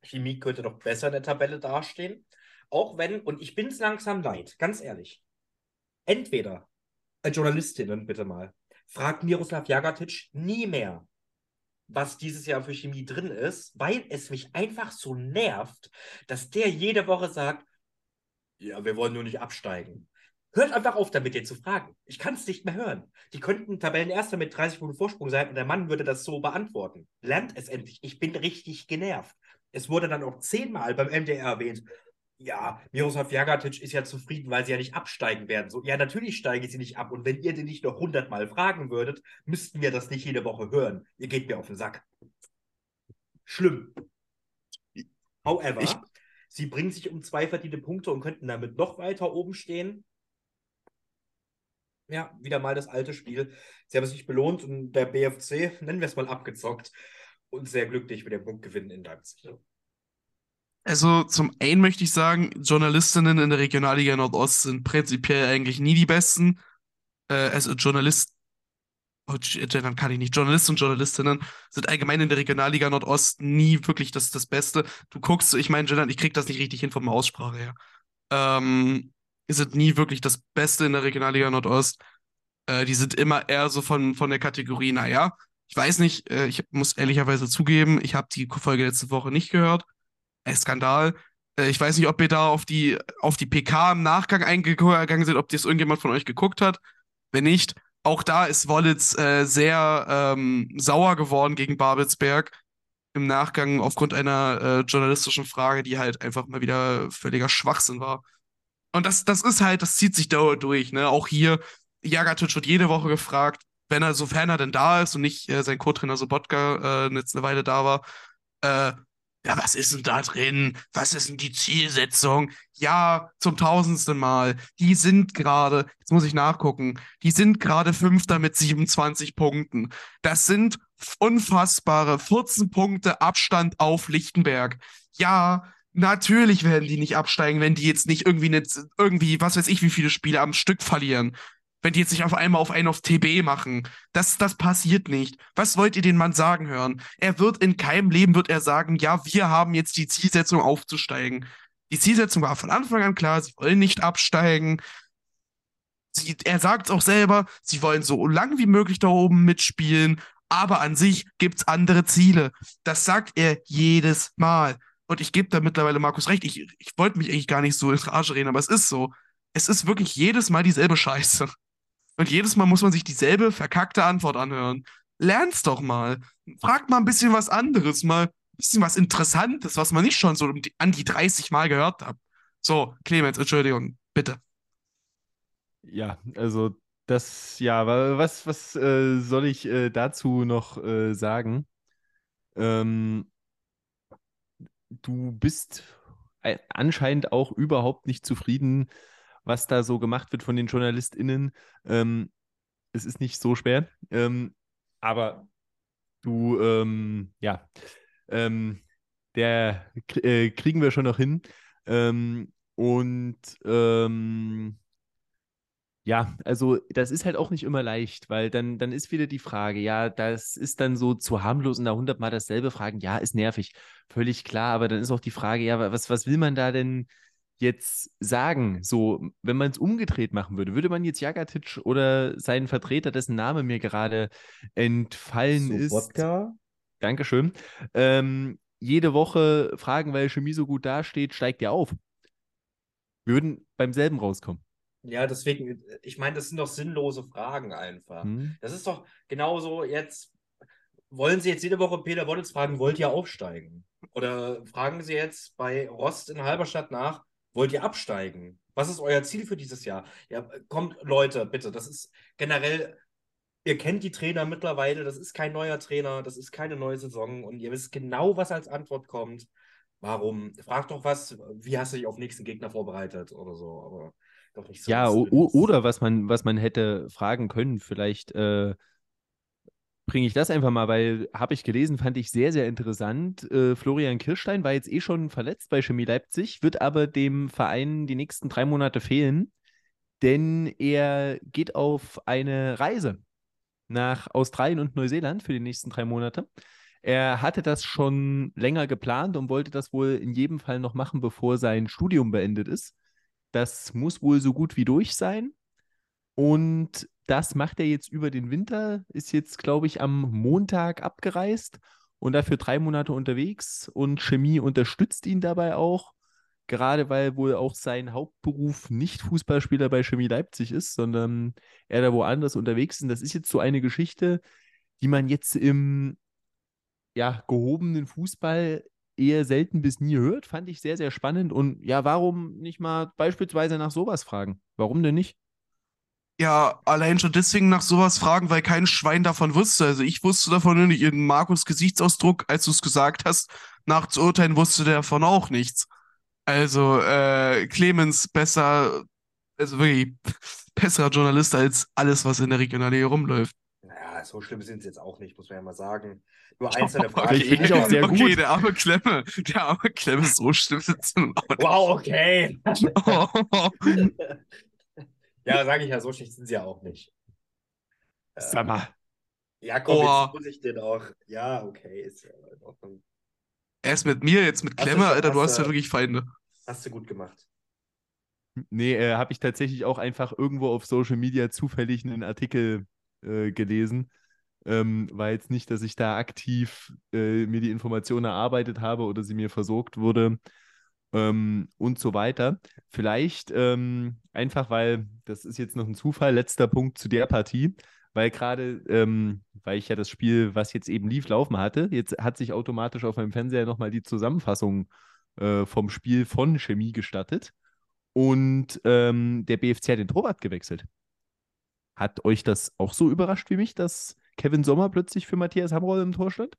Chemie könnte doch besser in der Tabelle dastehen. Auch wenn, und ich bin es langsam leid, ganz ehrlich. Entweder, äh, Journalistinnen bitte mal, fragt Miroslav Jagatic nie mehr, was dieses Jahr für Chemie drin ist, weil es mich einfach so nervt, dass der jede Woche sagt, ja, wir wollen nur nicht absteigen. Hört einfach auf damit, den zu fragen. Ich kann es nicht mehr hören. Die könnten Tabellenerster mit 30 Punkten Vorsprung sein und der Mann würde das so beantworten. Lernt es endlich. Ich bin richtig genervt. Es wurde dann auch zehnmal beim MDR erwähnt. Ja, Miroslav Jagatic ist ja zufrieden, weil sie ja nicht absteigen werden. So, ja, natürlich steigen sie nicht ab. Und wenn ihr den nicht noch hundertmal fragen würdet, müssten wir das nicht jede Woche hören. Ihr geht mir auf den Sack. Schlimm. However, Ich- sie bringen sich um zwei verdiente Punkte und könnten damit noch weiter oben stehen. Ja, wieder mal das alte Spiel. Sie haben sich belohnt und der BFC, nennen wir es mal abgezockt, und sehr glücklich mit dem Punktgewinn in Leipzig. Also zum einen möchte ich sagen, Journalistinnen in der Regionalliga Nordost sind prinzipiell eigentlich nie die besten. Äh, also Journalist, oh, gendern kann ich nicht. Journalisten und Journalistinnen sind allgemein in der Regionalliga Nordost nie wirklich das, das Beste. Du guckst, ich meine, gendern, ich krieg das nicht richtig hin von der Aussprache her. Ähm, sind nie wirklich das Beste in der Regionalliga Nordost. Äh, die sind immer eher so von, von der Kategorie, naja, ich weiß nicht, äh, ich muss ehrlicherweise zugeben, ich habe die Folge letzte Woche nicht gehört. Ein Skandal. Äh, ich weiß nicht, ob ihr da auf die, auf die PK im Nachgang eingegangen seid, ob das irgendjemand von euch geguckt hat. Wenn nicht, auch da ist Wollitz äh, sehr ähm, sauer geworden gegen Babelsberg im Nachgang aufgrund einer äh, journalistischen Frage, die halt einfach mal wieder völliger Schwachsinn war. Und das, das ist halt, das zieht sich dauernd durch, ne? Auch hier, Jagatic wird jede Woche gefragt, wenn er, sofern er denn da ist und nicht äh, sein Co-Trainer Sobotka äh, jetzt eine Weile da war, äh, ja, was ist denn da drin? Was ist denn die Zielsetzung? Ja, zum tausendsten Mal. Die sind gerade, jetzt muss ich nachgucken, die sind gerade Fünfter mit 27 Punkten. Das sind unfassbare 14 Punkte Abstand auf Lichtenberg. Ja, natürlich werden die nicht absteigen, wenn die jetzt nicht irgendwie, nicht, irgendwie, was weiß ich, wie viele Spiele am Stück verlieren. Wenn die jetzt nicht auf einmal auf einen auf TB machen. Das, das passiert nicht. Was wollt ihr den Mann sagen hören? Er wird in keinem Leben wird er sagen, ja, wir haben jetzt die Zielsetzung aufzusteigen. Die Zielsetzung war von Anfang an klar, sie wollen nicht absteigen. Sie, er sagt es auch selber, sie wollen so lang wie möglich da oben mitspielen, aber an sich gibt es andere Ziele. Das sagt er jedes Mal. Und ich gebe da mittlerweile Markus recht. Ich, ich wollte mich eigentlich gar nicht so in Rage reden, aber es ist so. Es ist wirklich jedes Mal dieselbe Scheiße. Und jedes Mal muss man sich dieselbe verkackte Antwort anhören. Lern's doch mal. Fragt mal ein bisschen was anderes, mal ein bisschen was Interessantes, was man nicht schon so an die 30 Mal gehört hat. So, Clemens, Entschuldigung, bitte. Ja, also das, ja, wa- was, was äh, soll ich äh, dazu noch äh, sagen? Ähm, du bist ei- anscheinend auch überhaupt nicht zufrieden, was da so gemacht wird von den JournalistInnen. Ähm, es ist nicht so schwer, ähm, aber du, ähm, ja, ähm, der äh, kriegen wir schon noch hin. Ähm, und ähm, ja, also das ist halt auch nicht immer leicht, weil dann, dann ist wieder die Frage, ja, das ist dann so zu harmlos und da hundertmal dasselbe fragen, ja, ist nervig, völlig klar, aber dann ist auch die Frage, ja, was, was will man da denn jetzt sagen? So, wenn man es umgedreht machen würde, würde man jetzt Jagatic oder seinen Vertreter, dessen Name mir gerade entfallen ist, Wodka? Dankeschön, ähm, jede Woche fragen, weil Chemie so gut dasteht, steigt ja auf. Wir würden beim selben rauskommen. Ja, deswegen, ich meine, das sind doch sinnlose Fragen einfach. Hm? Das ist doch genauso jetzt. Wollen Sie jetzt jede Woche Peter Wollitz fragen, wollt ihr aufsteigen? Oder fragen Sie jetzt bei Rost in Halberstadt nach, wollt ihr absteigen? Was ist euer Ziel für dieses Jahr? Ja, kommt, Leute, bitte, das ist generell ihr kennt die Trainer mittlerweile, das ist kein neuer Trainer, das ist keine neue Saison und ihr wisst genau, was als Antwort kommt. Warum? Frag doch was, wie hast du dich auf nächsten Gegner vorbereitet oder so, aber doch nicht so. Ja, oder was man, was man hätte fragen können, vielleicht äh, bringe ich das einfach mal, weil habe ich gelesen, fand ich sehr, sehr interessant. Äh, Florian Kirstein war jetzt eh schon verletzt bei Chemie Leipzig, wird aber dem Verein die nächsten drei Monate fehlen, denn er geht auf eine Reise nach Australien und Neuseeland für die nächsten drei Monate. Er hatte das schon länger geplant und wollte das wohl in jedem Fall noch machen, bevor sein Studium beendet ist. Das muss wohl so gut wie durch sein. Und das macht er jetzt über den Winter, ist jetzt, glaube ich, am Montag abgereist und dafür drei Monate unterwegs. Und Chemie unterstützt ihn dabei auch, gerade weil wohl auch sein Hauptberuf nicht Fußballspieler bei Chemie Leipzig ist, sondern er da woanders unterwegs ist. Und das ist jetzt so eine Geschichte, die man jetzt im ja, gehobenen Fußball eher selten bis nie hört. Fand ich sehr, sehr spannend. Und ja, warum nicht mal beispielsweise nach sowas fragen? Warum denn nicht? Ja, allein schon deswegen nach sowas fragen, weil kein Schwein davon wusste. Also ich wusste davon nicht. Ihren Markus Gesichtsausdruck, als du es gesagt hast, nachzuurteilen, wusste der davon auch nichts. Also, äh, Clemens besser, also wirklich besserer Journalist als alles, was in der Regionalliga rumläuft. Naja, so schlimm sind sie jetzt auch nicht, muss man ja mal sagen. Nur einzelne Fragen. Okay, finde ich auch sehr okay, gut. der arme Klemme, der arme Klemme, so schlimm nicht. Wow, okay. Oh. Ja, sage ich ja, so schlecht sind sie ja auch nicht. Äh, Sag mal. Ja, komm, Oh. jetzt muss ich den auch. Ja, okay, ist ja in Ordnung. Erst mit mir, jetzt mit Hast du Klemme, schon- Alter, du hast hast ja du- wirklich Feinde. Hast du gut gemacht. Nee, äh, habe ich tatsächlich auch einfach irgendwo auf Social Media zufällig einen Artikel äh, gelesen. Ähm, war jetzt nicht, dass ich da aktiv äh, mir die Informationen erarbeitet habe oder sie mir versorgt wurde ähm, und so weiter. Vielleicht ähm, einfach, weil das ist jetzt noch ein Zufall, letzter Punkt zu der Partie, weil gerade, ähm, weil ich ja das Spiel, was jetzt eben lief, laufen hatte, jetzt hat sich automatisch auf meinem Fernseher nochmal die Zusammenfassung äh, vom Spiel von Chemie gestattet. Und ähm, der BFC hat den Torwart gewechselt. Hat euch das auch so überrascht wie mich, dass Kevin Sommer plötzlich für Matthias Hamroll im Tor stand?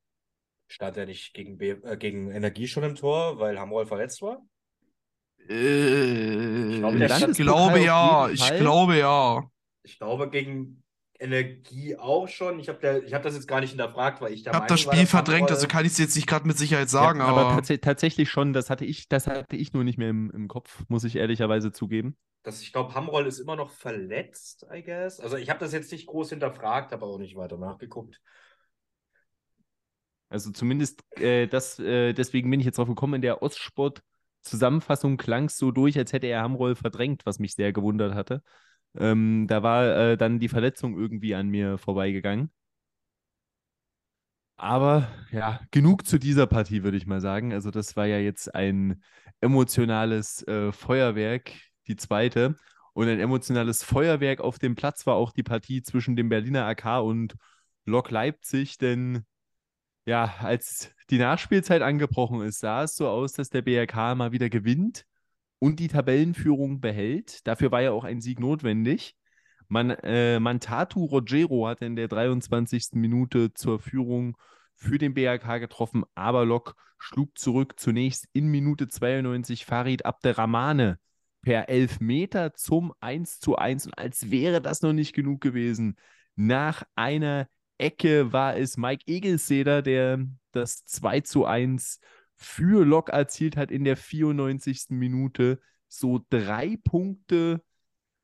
Stand er nicht gegen, B äh, gegen Energie schon im Tor, weil Hamroll verletzt war? Äh, glaube, der ich glaube ja, ich glaube ja. Ich glaube, gegen Energie auch schon. Ich habe hab das jetzt gar nicht hinterfragt, weil ich der Ich habe das Spiel verdrängt, Hamroll- also kann ich es jetzt nicht gerade mit Sicherheit sagen, ja, aber, aber tats tatsächlich schon, das hatte ich, das hatte ich nur nicht mehr im, im Kopf, muss ich ehrlicherweise zugeben. dass ich glaube, Hamroll ist immer noch verletzt, I guess. Also ich habe das jetzt nicht groß hinterfragt, habe auch nicht weiter nachgeguckt. Also zumindest äh, das, äh, deswegen bin ich jetzt drauf gekommen, in der Ostsport-Zusammenfassung klang es so durch, als hätte er Hamroll verdrängt, was mich sehr gewundert hatte. Ähm, da war äh, dann die Verletzung irgendwie an mir vorbeigegangen. Aber ja, genug zu dieser Partie, würde ich mal sagen. Also das war ja jetzt ein emotionales äh, Feuerwerk, die zweite. Und ein emotionales Feuerwerk auf dem Platz war auch die Partie zwischen dem Berliner AK und Lok Leipzig, denn ja, als die Nachspielzeit angebrochen ist, sah es so aus, dass der BRK mal wieder gewinnt und die Tabellenführung behält. Dafür war ja auch ein Sieg notwendig. Man, äh, Mantatu Rogero hatte in der 23. Minute zur Führung für den BRK getroffen, aber Lok schlug zurück. Zunächst in Minute 92 Farid Abderrahmane per Elfmeter zum 1 zu 1. Und als wäre das noch nicht genug gewesen, nach einer Ecke war es Mike Egelseder, der das 2 zu 1 für Lok erzielt hat in der 94. Minute. So drei Punkte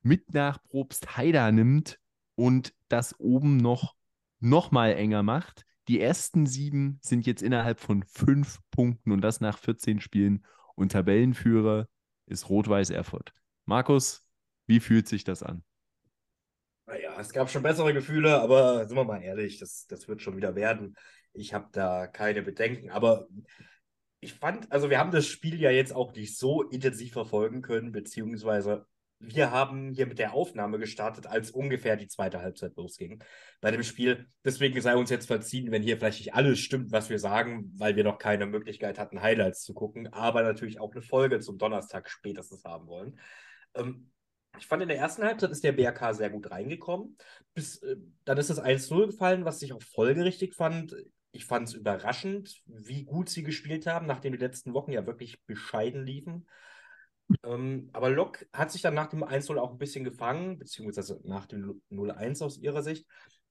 mit nach Probst Haida nimmt und das oben noch, noch mal enger macht. Die ersten sieben sind jetzt innerhalb von fünf Punkten und das nach 14 Spielen. Und Tabellenführer ist Rot-Weiß Erfurt. Markus, wie fühlt sich das an? Naja, es gab schon bessere Gefühle, aber sind wir mal ehrlich, das, das wird schon wieder werden. Ich habe da keine Bedenken, aber ich fand, also wir haben das Spiel ja jetzt auch nicht so intensiv verfolgen können, beziehungsweise wir haben hier mit der Aufnahme gestartet, als ungefähr die zweite Halbzeit losging bei dem Spiel. Deswegen sei uns jetzt verziehen, wenn hier vielleicht nicht alles stimmt, was wir sagen, weil wir noch keine Möglichkeit hatten, Highlights zu gucken, aber natürlich auch eine Folge zum Donnerstag spätestens haben wollen. Ähm, Ich fand, in der ersten Halbzeit ist der BRK sehr gut reingekommen. Bis, äh, dann ist das 1-0 gefallen, was ich auch folgerichtig fand. Ich fand es überraschend, wie gut sie gespielt haben, nachdem die letzten Wochen ja wirklich bescheiden liefen. Ähm, aber Lok hat sich dann nach dem 1-0 auch ein bisschen gefangen, beziehungsweise nach dem 0-1 aus ihrer Sicht.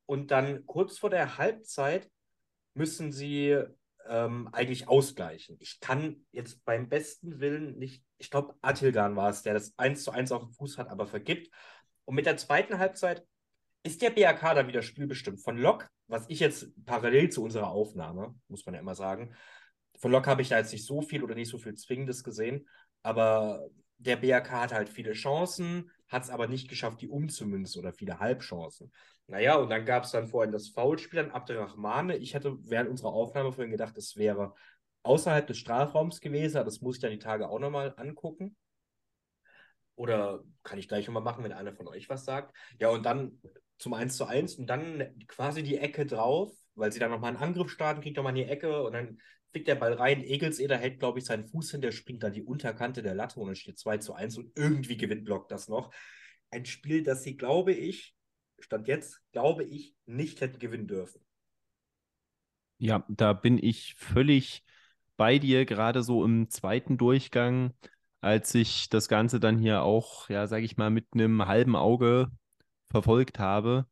Und dann kurz vor der Halbzeit müssen sie ähm, eigentlich ausgleichen. Ich kann jetzt beim besten Willen nicht, ich glaube, Atilgan war es, der das 1 zu 1 auf dem Fuß hat, aber vergibt. Und mit der zweiten Halbzeit ist der BAK dann wieder spielbestimmt. Von Lok, was ich jetzt parallel zu unserer Aufnahme, muss man ja immer sagen, von Lok habe ich da jetzt nicht so viel oder nicht so viel Zwingendes gesehen, aber der BAK hat halt viele Chancen, hat es aber nicht geschafft, die umzumünzen oder viele Halbchancen. Naja, und dann gab es dann vorhin das Foulspiel an Abderrahmane. Ich hatte während unserer Aufnahme vorhin gedacht, es wäre außerhalb des Strafraums gewesen, aber das muss ich dann die Tage auch nochmal angucken. Oder kann ich gleich nochmal machen, wenn einer von euch was sagt. Ja, und dann zum 1 zu 1 und dann quasi die Ecke drauf, weil sie dann nochmal einen Angriff starten, kriegt nochmal in die Ecke und dann fliegt der Ball rein. Egelseder hält, glaube ich, seinen Fuß hin, der springt dann die Unterkante der Latte und es steht 2 zu 1 und irgendwie gewinnt Block das noch. Ein Spiel, das sie, glaube ich, Stand jetzt, glaube ich, nicht hätten gewinnen dürfen. Ja, da bin ich völlig bei dir, gerade so im zweiten Durchgang, als ich das Ganze dann hier auch, ja, sage ich mal, mit einem halben Auge verfolgt habe,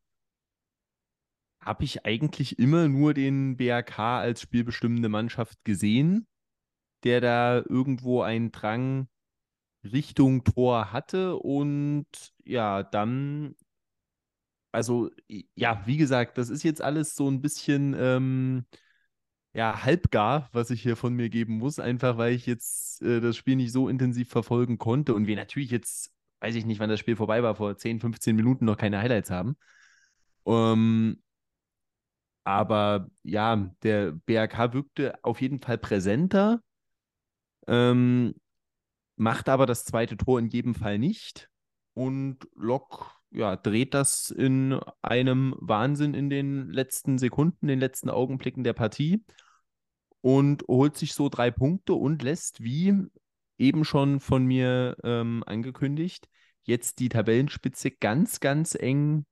habe ich eigentlich immer nur den BRK als spielbestimmende Mannschaft gesehen, der da irgendwo einen Drang Richtung Tor hatte und ja, dann also ja, wie gesagt, das ist jetzt alles so ein bisschen ähm, ja, halbgar, was ich hier von mir geben muss, einfach weil ich jetzt äh, das Spiel nicht so intensiv verfolgen konnte und wir natürlich jetzt, weiß ich nicht, wann das Spiel vorbei war, vor 10, 15 Minuten noch keine Highlights haben. Ähm, aber ja, der BRK wirkte auf jeden Fall präsenter, ähm, macht aber das zweite Tor in jedem Fall nicht. Und Lok ja, dreht das in einem Wahnsinn in den letzten Sekunden, den letzten Augenblicken der Partie und holt sich so drei Punkte und lässt, wie eben schon von mir ähm, angekündigt, jetzt die Tabellenspitze ganz, ganz eng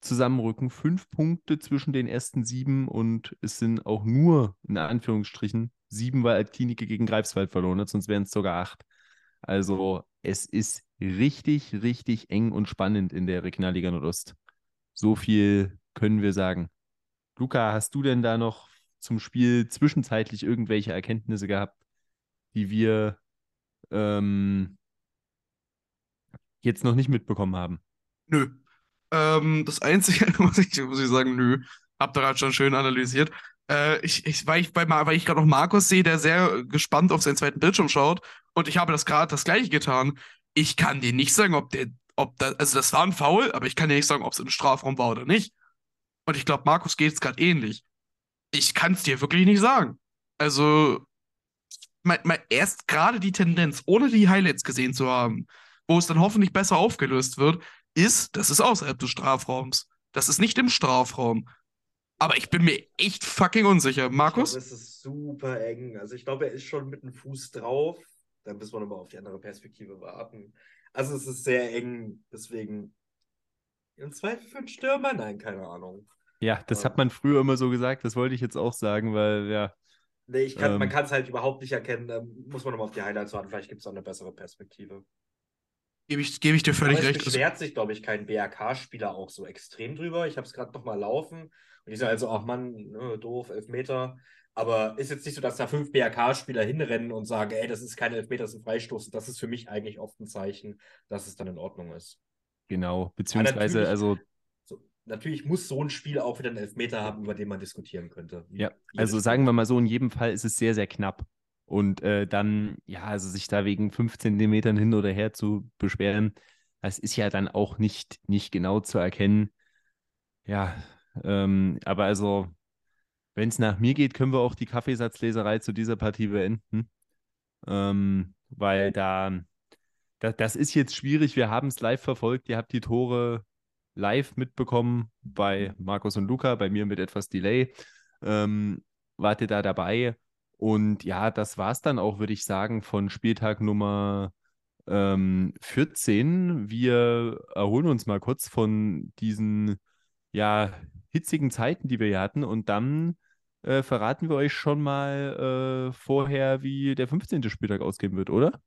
zusammenrücken. Fünf Punkte zwischen den ersten sieben und es sind auch nur, in Anführungsstrichen, sieben, weil Altklinike gegen Greifswald verloren hat, sonst wären es sogar acht. Also es ist richtig, richtig eng und spannend in der Regionalliga Nordost. So viel können wir sagen. Luca, hast du denn da noch zum Spiel zwischenzeitlich irgendwelche Erkenntnisse gehabt, die wir ähm, jetzt noch nicht mitbekommen haben? Nö. Ähm, das Einzige, muss ich, muss ich sagen, nö. Habt ihr gerade schon schön analysiert. Äh, ich, ich, weil ich, weil ich gerade noch Markus sehe, der sehr gespannt auf seinen zweiten Bildschirm schaut. Und ich habe das gerade das gleiche getan. Ich kann dir nicht sagen, ob der, ob da, also das war ein Foul, aber ich kann dir nicht sagen, ob es im Strafraum war oder nicht. Und ich glaube, Markus geht es gerade ähnlich. Ich kann es dir wirklich nicht sagen. Also, mal, mal erst gerade die Tendenz, ohne die Highlights gesehen zu haben, wo es dann hoffentlich besser aufgelöst wird, ist, das ist außerhalb des Strafraums. Das ist nicht im Strafraum. Aber ich bin mir echt fucking unsicher. Markus? Glaube, es ist super eng. Also ich glaube, er ist schon mit dem Fuß drauf. Dann müssen wir nochmal auf die andere Perspektive warten. Also es ist sehr eng, deswegen im Zweifel für einen Stürmer? Nein, keine Ahnung. Ja, das hat man früher immer so gesagt, das wollte ich jetzt auch sagen, weil ja. Nee, ich kann, ähm, man kann es halt überhaupt nicht erkennen. Da muss man nochmal auf die Highlights warten. Vielleicht gibt es auch eine bessere Perspektive. Gebe ich, gebe ich dir völlig Aber recht. Es beschwert sich, glaube ich, kein BRK-Spieler auch so extrem drüber. Ich habe es gerade nochmal laufen. Und ich sage also, ach Mann, ne, doof, Elfmeter. Aber ist jetzt nicht so, dass da fünf BRK-Spieler hinrennen und sagen, ey, das ist kein Elfmeter, das ist ein Freistoß. Das ist für mich eigentlich oft ein Zeichen, dass es dann in Ordnung ist. Genau, beziehungsweise, also. Natürlich muss so ein Spiel auch wieder einen Elfmeter haben, über den man diskutieren könnte. Ja, also sagen wir mal so, in jedem Fall ist es sehr, sehr knapp. Und äh, dann, ja, also sich da wegen fünf Zentimetern hin oder her zu beschweren, das ist ja dann auch nicht, nicht genau zu erkennen. Ja, ähm, aber also, wenn es nach mir geht, können wir auch die Kaffeesatzleserei zu dieser Partie beenden. Ähm, weil da, da, das ist jetzt schwierig. Wir haben es live verfolgt. Ihr habt die Tore live mitbekommen bei Markus und Luca, bei mir mit etwas Delay. Ähm, wart ihr da dabei? Und ja, das war es dann auch, würde ich sagen, von Spieltag Nummer ähm, 14. Wir erholen uns mal kurz von diesen ja, hitzigen Zeiten, die wir hier hatten. Und dann äh, verraten wir euch schon mal äh, vorher, wie der 15. Spieltag ausgehen wird, oder?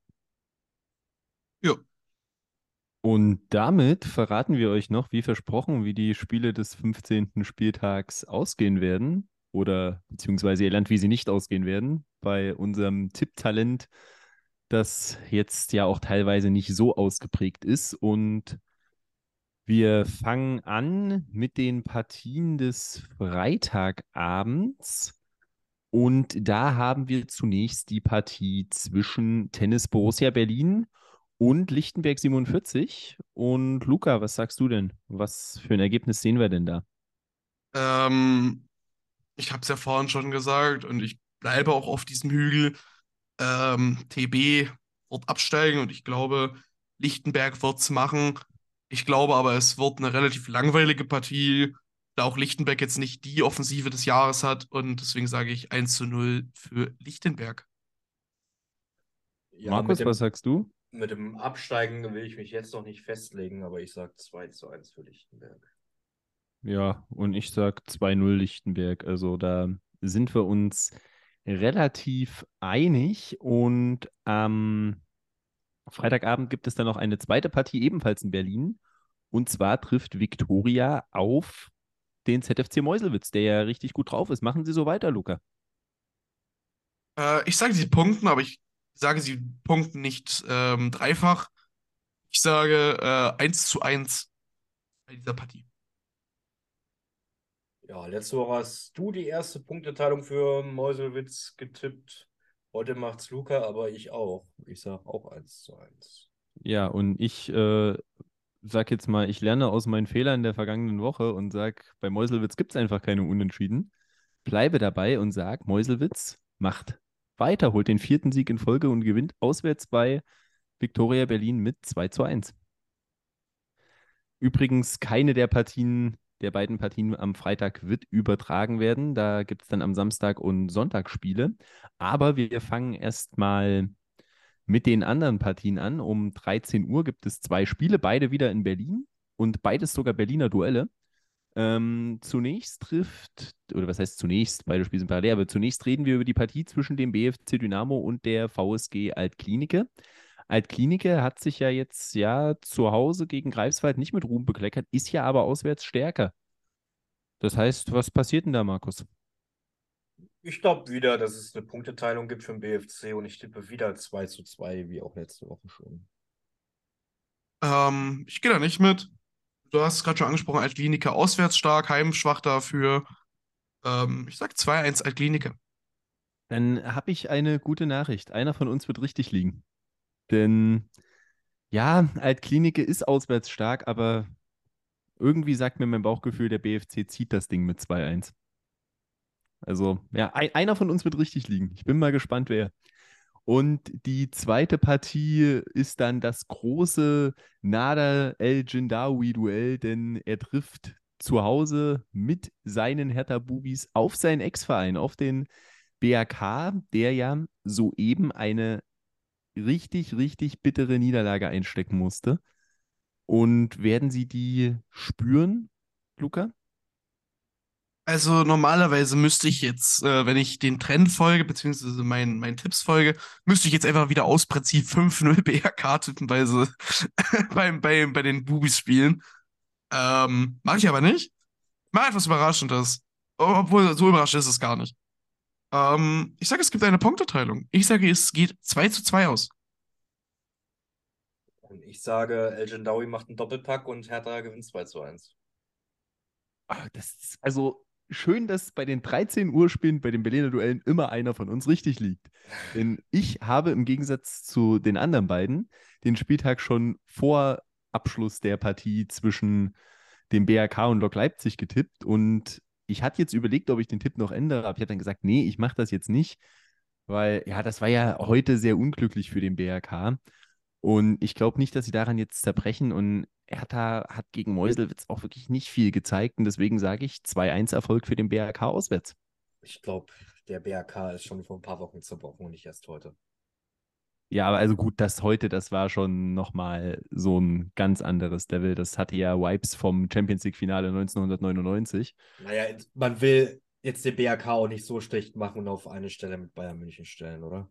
Ja. Und damit verraten wir euch noch, wie versprochen, wie die Spiele des 15. Spieltags ausgehen werden. Oder beziehungsweise ihr lernt, wie sie nicht ausgehen werden. Bei unserem Tipptalent, das jetzt ja auch teilweise nicht so ausgeprägt ist. Und wir fangen an mit den Partien des Freitagabends. Und da haben wir zunächst die Partie zwischen Tennis Borussia Berlin und Lichtenberg 47. Und Luca, was sagst du denn? Was für ein Ergebnis sehen wir denn da? Ähm, ich habe es ja vorhin schon gesagt und ich bleibe auch auf diesem Hügel. Ähm, TB wird absteigen und ich glaube, Lichtenberg wird es machen. Ich glaube aber, es wird eine relativ langweilige Partie, da auch Lichtenberg jetzt nicht die Offensive des Jahres hat und deswegen sage ich 1 zu 0 für Lichtenberg. Ja, Markus, was sagst du? Mit dem Absteigen will ich mich jetzt noch nicht festlegen, aber ich sage 2 zu 1 für Lichtenberg. Ja, und ich sag 2-0 Lichtenberg. Also da sind wir uns relativ einig. Und am Freitagabend gibt es dann noch eine zweite Partie, ebenfalls in Berlin. Und zwar trifft Viktoria auf den ZFC Meuselwitz, der ja richtig gut drauf ist. Machen Sie so weiter, Luca. Äh, ich sage, sie punkten, aber ich sage, sie punkten nicht ähm, dreifach. Ich sage äh, 1 zu 1 bei dieser Partie. Ja, letzte Woche hast du die erste Punkteteilung für Meuselwitz getippt. Heute macht's Luca, aber ich auch. Ich sage auch 1 zu 1. Ja, und ich äh, sag jetzt mal, ich lerne aus meinen Fehlern der vergangenen Woche und sag, bei Meuselwitz gibt es einfach keine Unentschieden. Bleibe dabei und sag, Meuselwitz macht weiter, holt den vierten Sieg in Folge und gewinnt auswärts bei Viktoria Berlin mit 2 zu 1. Übrigens, keine der Partien, der beiden Partien am Freitag wird übertragen werden. Da gibt es dann am Samstag und Sonntag Spiele. Aber wir fangen erstmal mit den anderen Partien an. Um 13 Uhr gibt es zwei Spiele, beide wieder in Berlin und beides sogar Berliner Duelle. Ähm, zunächst trifft, oder was heißt zunächst, beide Spiele sind parallel, aber zunächst reden wir über die Partie zwischen dem BFC Dynamo und der VSG Altklinike. Altklinike hat sich ja jetzt ja zu Hause gegen Greifswald nicht mit Ruhm bekleckert, ist ja aber auswärts stärker. Das heißt, was passiert denn da, Markus? Ich glaube wieder, dass es eine Punkteteilung gibt für den BFC und ich tippe wieder 2 zu 2, wie auch letzte Woche schon. Ähm, ich gehe da nicht mit. Du hast es gerade schon angesprochen, Altklinike auswärts stark, heimschwach dafür. Ähm, ich sag 2-1 Altklinike. Dann habe ich eine gute Nachricht. Einer von uns wird richtig liegen. Denn ja, Altklinike ist auswärts stark, aber irgendwie sagt mir mein Bauchgefühl, der BFC zieht das Ding mit 2-1. Also, ja, ein, einer von uns wird richtig liegen. Ich bin mal gespannt, wer. Und die zweite Partie ist dann das große Nader El Jindawi-Duell, denn er trifft zu Hause mit seinen Hertha-Bubis auf seinen Ex-Verein, auf den BAK, der ja soeben eine richtig, richtig bittere Niederlage einstecken musste. Und werden Sie die spüren, Luca? Also normalerweise müsste ich jetzt, äh, wenn ich den Trend folge, beziehungsweise meinen meinen Tipps folge, müsste ich jetzt einfach wieder aus Prinzip 5-0 BRK typenweise beim, bei, bei den Bubis spielen. Ähm, mache ich aber nicht. Mach etwas Überraschendes. Obwohl, so überrascht ist es gar nicht. Ähm, ich sage, es gibt eine Punkteteilung. Ich sage, es geht 2 zu 2 aus. Und ich sage, El Jindawi macht einen Doppelpack und Hertha gewinnt 2 zu 1. Ah, Das ist also schön, dass bei den 13 Uhr Spielen, bei den Berliner Duellen immer einer von uns richtig liegt. Denn ich habe im Gegensatz zu den anderen beiden den Spieltag schon vor Abschluss der Partie zwischen dem BRK und Lok Leipzig getippt und ich hatte jetzt überlegt, ob ich den Tipp noch ändere, aber ich habe dann gesagt, nee, ich mache das jetzt nicht, weil ja, das war ja heute sehr unglücklich für den BRK. Und ich glaube nicht, dass sie daran jetzt zerbrechen. Und Hertha hat gegen Meuselwitz auch wirklich nicht viel gezeigt. Und deswegen sage ich 2-1 Erfolg für den BRK auswärts. Ich glaube, der BRK ist schon vor ein paar Wochen zerbrochen und nicht erst heute. Ja, aber also gut, das heute, das war schon nochmal so ein ganz anderes Level. Das hatte ja Vibes vom Champions League-Finale 1999. Naja, man will jetzt den BRK auch nicht so schlecht machen und auf eine Stelle mit Bayern München stellen, oder?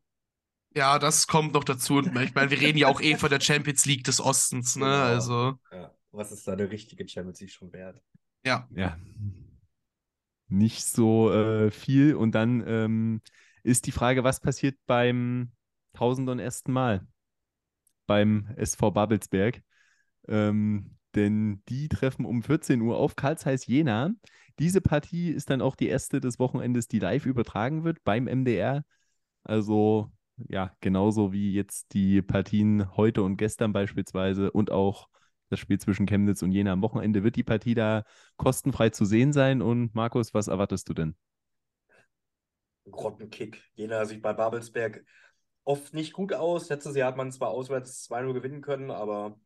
Ja, das kommt noch dazu. Und ich meine, wir reden ja auch eh von der Champions League des Ostens, ne? Genau. Also, Ja. Was ist da eine richtige Champions League schon wert? ja. Ja. Nicht so äh, viel. Und dann ähm, ist die Frage, was passiert beim 1001. Mal? Beim SV Babelsberg. Ähm, denn die treffen um 14 Uhr auf Karl Zeiss Jena. Diese Partie ist dann auch die erste des Wochenendes, die live übertragen wird beim MDR. Also ja, genauso wie jetzt die Partien heute und gestern beispielsweise und auch das Spiel zwischen Chemnitz und Jena am Wochenende wird die Partie da kostenfrei zu sehen sein. Und Markus, was erwartest du denn? Grottenkick. Jena sieht bei Babelsberg oft nicht gut aus. Letztes Jahr hat man zwar auswärts 2-0 gewinnen können, aber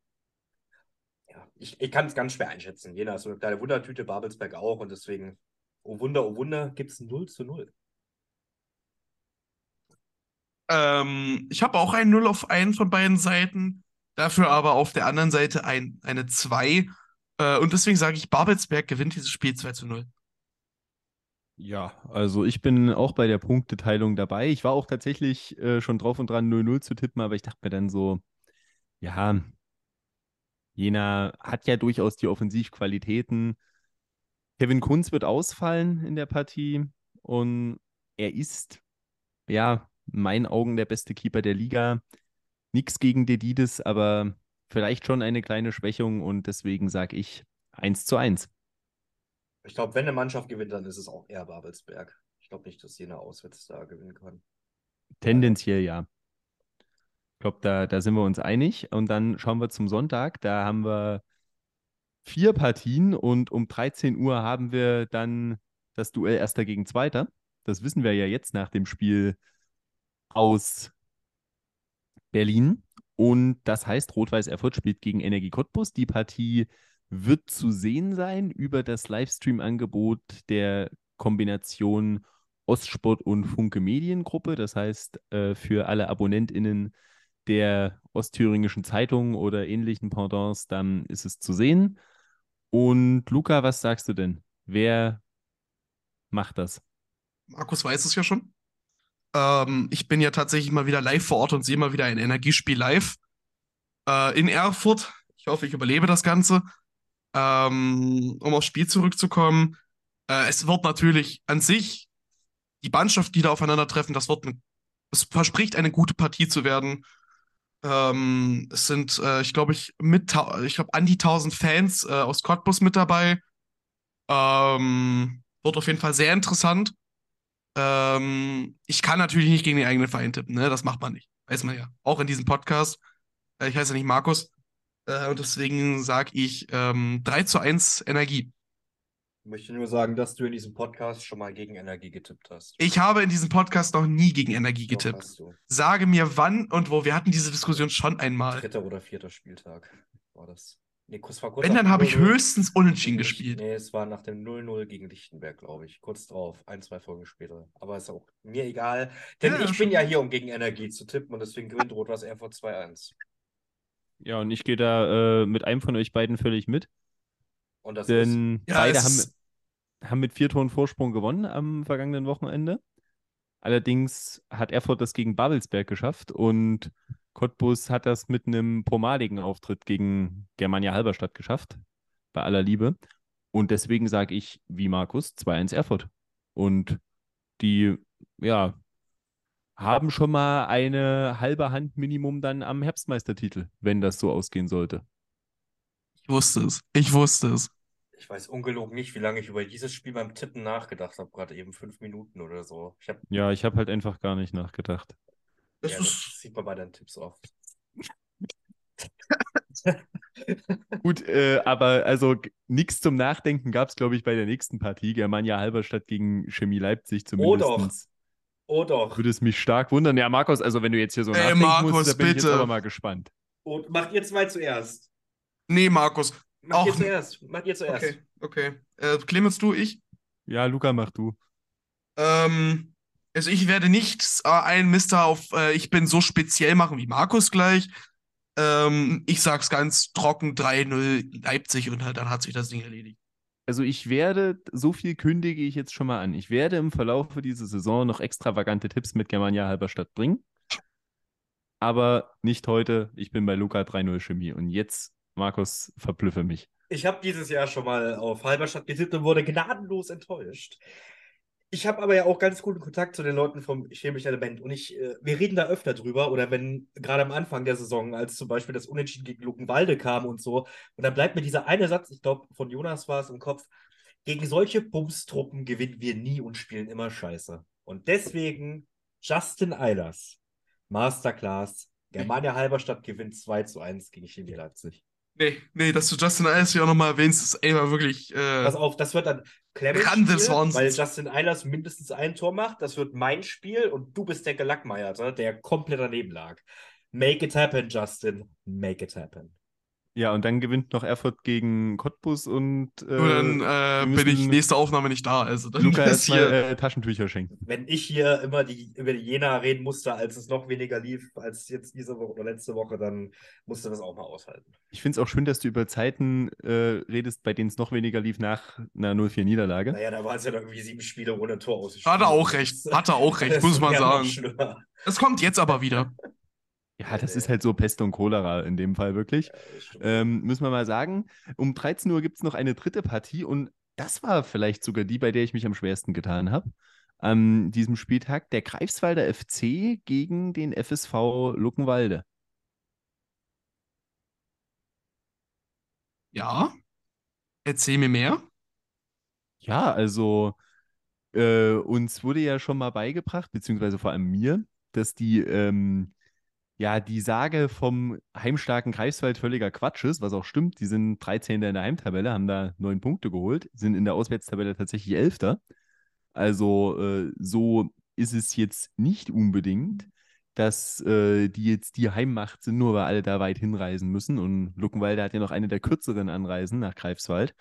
ja, ich, ich kann es ganz schwer einschätzen. Jena ist so eine kleine Wundertüte, Babelsberg auch und deswegen, oh Wunder, oh Wunder, gibt es 0 zu 0. Ähm, ich habe auch ein 0 auf einen von beiden Seiten, dafür aber auf der anderen Seite ein, eine 2. Äh, und deswegen sage ich, Babelsberg gewinnt dieses Spiel 2 zu 0. Ja, also ich bin auch bei der Punkteteilung dabei. Ich war auch tatsächlich äh, schon drauf und dran, 0-0 zu tippen, aber ich dachte mir dann so, ja, Jena hat ja durchaus die Offensivqualitäten. Kevin Kunz wird ausfallen in der Partie und er ist, ja, in meinen Augen der beste Keeper der Liga. Nix gegen Dedides, aber vielleicht schon eine kleine Schwächung und deswegen sage ich 1 zu 1. Ich glaube, wenn eine Mannschaft gewinnt, dann ist es auch eher Babelsberg. Ich glaube nicht, dass Jena auswärts da gewinnen kann. Tendenziell ja. Ich glaube, da, da sind wir uns einig. Und dann schauen wir zum Sonntag. Da haben wir vier Partien und um 13 Uhr haben wir dann das Duell Erster gegen Zweiter. Das wissen wir ja jetzt nach dem Spiel aus Berlin. Und das heißt, Rot-Weiß Erfurt spielt gegen Energie Cottbus. Die Partie wird zu sehen sein über das Livestream-Angebot der Kombination Ostsport und Funke Mediengruppe. Das heißt, äh, für alle AbonnentInnen der Ostthüringischen Zeitung oder ähnlichen Pendants, dann ist es zu sehen. Und Luca, was sagst du denn? Wer macht das? Markus weiß es ja schon. Ähm, ich bin ja tatsächlich mal wieder live vor Ort und sehe mal wieder ein Energiespiel live äh, in Erfurt. Ich hoffe, ich überlebe das Ganze. Ähm, um aufs Spiel zurückzukommen, äh, es wird natürlich an sich die Mannschaft, die da aufeinandertreffen, das wird eine, es verspricht eine gute Partie zu werden. Ähm, es sind, äh, ich glaube, ich mit, ich glaube, an die 1000 Fans äh, aus Cottbus mit dabei. Ähm, wird auf jeden Fall sehr interessant. Ähm, ich kann natürlich nicht gegen den eigenen Verein tippen, ne? Das macht man nicht. Weiß man ja. Auch in diesem Podcast. Äh, ich heiße ja nicht Markus. Äh, und deswegen sage ich ähm, 3 zu 1 Energie. Ich möchte nur sagen, dass du in diesem Podcast schon mal gegen Energie getippt hast. Ich habe in diesem Podcast noch nie gegen Energie getippt. Sage mir wann und wo. Wir hatten diese Diskussion schon einmal. Dritter oder vierter Spieltag war das. Nee, kurz vor kurz Wenn, dann habe ich 0-0 höchstens unentschieden gespielt. Nee, es war nach dem 0-0 gegen Lichtenberg, glaube ich. Kurz drauf, ein, zwei Folgen später. Aber ist auch mir egal. Denn Ja, ich bin ja hier, um gegen Energie zu tippen und deswegen gewinnt Rot-Was Erfurt 2-1. Ja, und ich gehe da äh, mit einem von euch beiden völlig mit, Und das ist. denn Ja, beide es haben, ist- haben mit vier Toren Vorsprung gewonnen am vergangenen Wochenende. Allerdings hat Erfurt das gegen Babelsberg geschafft und Cottbus hat das mit einem pomadigen Auftritt gegen Germania Halberstadt geschafft, bei aller Liebe. Und deswegen sage ich, wie Markus, 2-1 Erfurt. Und die, ja, haben schon mal eine halbe Hand Minimum dann am Herbstmeistertitel, wenn das so ausgehen sollte. Ich wusste es. Ich wusste es. Ich weiß ungelogen nicht, wie lange ich über dieses Spiel beim Tippen nachgedacht habe. Gerade eben fünf Minuten oder so. Ich hab, Ja, ich habe halt einfach gar nicht nachgedacht. Das ja, ist, das sieht man bei deinen Tipps oft. Gut, äh, aber also nichts zum Nachdenken gab es, glaube ich, bei der nächsten Partie. Germania Halberstadt gegen Chemie Leipzig Oh doch. zumindest. Oh doch. Würde es mich stark wundern. Ja, Markus, also wenn du jetzt hier so Ey, nachdenken Markus, musst, da bin ich jetzt bitte. aber mal gespannt. Und macht ihr zwei zuerst. nee, Markus. Macht ihr Auch- zuerst. Macht ihr zuerst. Okay, okay. Äh, Clemens, du, ich? Ja, Luca, mach du. Ähm, Also ich werde nicht äh, einen Mister auf äh, ich bin so speziell machen wie Markus gleich. Ähm, ich sag's ganz trocken 3-0 Leipzig und dann hat sich das Ding erledigt. Also ich werde, so viel kündige ich jetzt schon mal an, ich werde im Verlauf dieser Saison noch extravagante Tipps mit Germania Halberstadt bringen. Aber nicht heute, ich bin bei Luca 3-0 Chemie. Und jetzt, Markus, verblüffe mich. Ich habe dieses Jahr schon mal auf Halberstadt getippt und wurde gnadenlos enttäuscht. Ich habe aber ja auch ganz guten Kontakt zu den Leuten vom chemischen Element und ich, äh, wir reden da öfter drüber oder wenn gerade am Anfang der Saison, als zum Beispiel das Unentschieden gegen Luckenwalde kam und so, und dann bleibt mir dieser eine Satz, ich glaube von Jonas war es im Kopf, gegen solche Bumstruppen gewinnen wir nie und spielen immer Scheiße. Und deswegen Justin Eilers, Masterclass, Germania Halberstadt gewinnt 2 zu 1 gegen Chemie Leipzig. Nee, nee, dass du Justin Eilers hier auch nochmal erwähnst, ist ey, mal wirklich. Äh, Pass auf, das wird dann Clemens Spiel, weil Justin Eilers mindestens ein Tor macht. Das wird mein Spiel und du bist der Gelackmeierte, der komplett daneben lag. Make it happen, Justin. Make it happen. Ja, und dann gewinnt noch Erfurt gegen Cottbus und äh, nur dann äh, bin ich nächste Aufnahme nicht da. Also dann Luca ist hier. äh, Taschentücher schenken. Wenn ich hier immer die, über die Jena reden musste, als es noch weniger lief als jetzt diese Woche oder letzte Woche, dann musste das auch mal aushalten. Ich finde es auch schön, dass du über Zeiten äh, redest, bei denen es noch weniger lief nach einer 0-4-Niederlage. Naja, da waren es ja noch irgendwie sieben Spiele ohne Tor ausgespielt. Hat er auch recht. Hat er auch recht, Das muss man sagen. Das kommt jetzt aber wieder. Ja, das ist halt so Pest und Cholera in dem Fall wirklich. Ja. Ähm, müssen wir mal sagen, um 13 Uhr gibt es noch eine dritte Partie und das war vielleicht sogar die, bei der ich mich am schwersten getan habe. An diesem Spieltag der Greifswalder FC gegen den FSV Luckenwalde. Ja. Erzähl mir mehr. Ja, also äh, uns wurde ja schon mal beigebracht, beziehungsweise vor allem mir, dass die, ähm, ja, die Sage vom heimstarken Greifswald völliger Quatsch ist, was auch stimmt. Die sind 13. in der Heimtabelle, haben da neun Punkte geholt, sind in der Auswärtstabelle tatsächlich Elfter. Also äh, so ist es jetzt nicht unbedingt, dass äh, die jetzt die Heimmacht sind, nur weil alle da weit hinreisen müssen. Und Luckenwalde hat ja noch eine der kürzeren Anreisen nach Greifswald.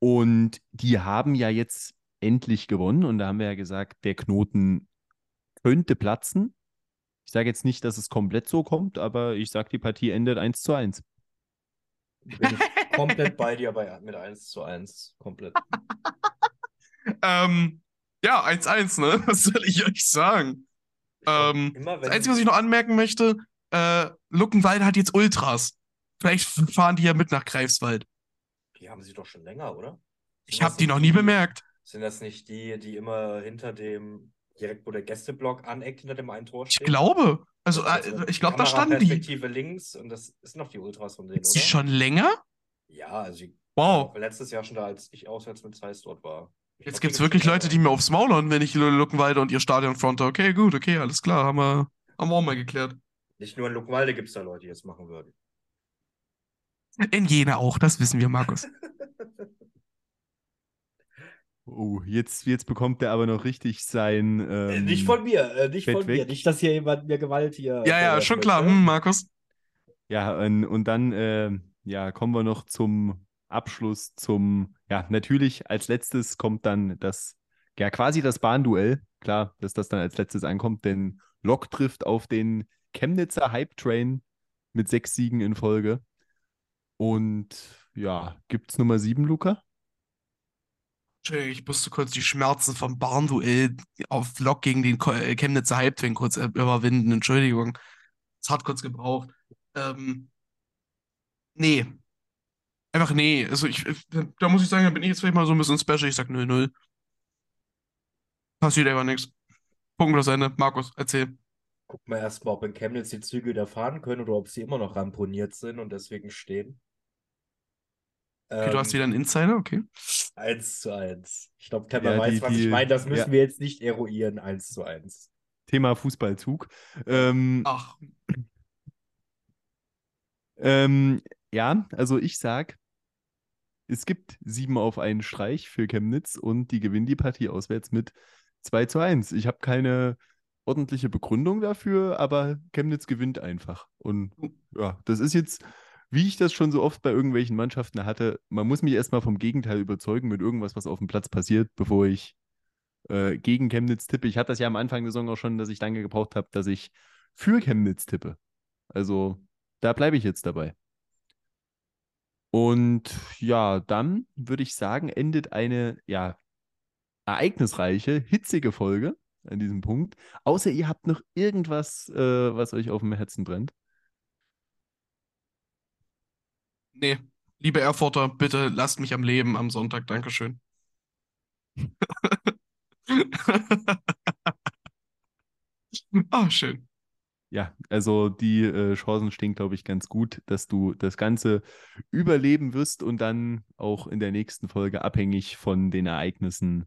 Und die haben ja jetzt endlich gewonnen. Und da haben wir ja gesagt, der Knoten könnte platzen. Ich sage jetzt nicht, dass es komplett so kommt, aber ich sage, die Partie endet 1 zu 1. Bin ich komplett bei dir bei, mit 1 zu 1. Komplett. Ähm, ja, 1-1, ne? Was soll ich euch sagen? Ähm, Immer Das Einzige, was ich noch anmerken möchte, äh, Luckenwalde hat jetzt Ultras. Vielleicht fahren die ja mit nach Greifswald. die haben sie doch schon länger, oder? Ich Sind habe das die noch nie bemerkt. Sind das nicht die, die immer hinter dem, direkt wo der Gästeblock aneckt, hinter dem einen Tor Ich stehen? glaube. Also, Also ich glaube, da standen die. Kameraperspektive links und das ist noch die Ultras von denen, Ist die oder? schon länger? Ja, also die Wow. war letztes Jahr schon da, als ich auswärts mit Zeiss dort war. Ich Jetzt gibt es die wirklich Leute, die mir aufs Maul hauen, wenn ich Luckenwalde und ihr Stadion fronte. Okay, gut, okay, alles klar. Haben wir, haben wir auch mal geklärt. Nicht nur in Luckenwalde gibt es da Leute, die das machen würden. In Jena auch, das wissen wir, Markus. Oh, jetzt, jetzt bekommt er aber noch richtig sein. Äh, Ähm, nicht von mir, äh, nicht Bett von mir. weg. Nicht, dass hier jemand mir Gewalt hier. Ja, ja, verwerfen schon klar. Hm, Markus. Ja, und, und dann äh, ja, kommen wir noch zum Abschluss, zum, ja, natürlich als letztes kommt dann das, ja, quasi das Bahnduell. Klar, dass das dann als letztes ankommt, denn Lok trifft auf den Chemnitzer Hype Train mit sechs Siegen in Folge. Und ja, gibt's Nummer sieben, Luca? Entschuldigung, ich musste kurz die Schmerzen vom Bahnduell auf Lok gegen den äh, Chemnitzer Halbtwin kurz äh, überwinden. Entschuldigung. Es hat kurz gebraucht. Ähm, nee. Einfach nee. Also ich, da muss ich sagen, da bin ich jetzt vielleicht mal so ein bisschen special. Ich sag 0-0. Passiert einfach nichts. Punkt das Ende. Markus, erzähl. Gucken wir erstmal, ob in Chemnitz die Züge wieder fahren können oder ob sie immer noch ramponiert sind und deswegen stehen. Okay, du hast Ähm, wieder einen Insider, okay. 1 zu 1. Ich glaube, Temper Ja, weiß, die- was die- ich meine. Das müssen ja. wir jetzt nicht eruieren. 1 zu 1. Thema Fußballzug. Ähm, Ach, Ähm, ja, also ich sag, es gibt sieben auf einen Streich für Chemnitz und die gewinnen die Partie auswärts mit 2 zu 1. Ich habe keine ordentliche Begründung dafür, aber Chemnitz gewinnt einfach. Und ja, das ist jetzt, wie ich das schon so oft bei irgendwelchen Mannschaften hatte, man muss mich erstmal vom Gegenteil überzeugen mit irgendwas, was auf dem Platz passiert, bevor ich äh, gegen Chemnitz tippe. Ich hatte das ja am Anfang der Saison auch schon, dass ich lange gebraucht habe, dass ich für Chemnitz tippe. Also da bleibe ich jetzt dabei. Und ja, dann würde ich sagen, endet eine ja, ereignisreiche, hitzige Folge an diesem Punkt. Außer ihr habt noch irgendwas, äh, was euch auf dem Herzen brennt. Nee, liebe Erfurter, bitte lasst mich am Leben am Sonntag. Dankeschön. Ah, schön. Ja, also die äh, Chancen stehen, glaube ich, ganz gut, dass du das Ganze überleben wirst und dann auch in der nächsten Folge abhängig von den Ereignissen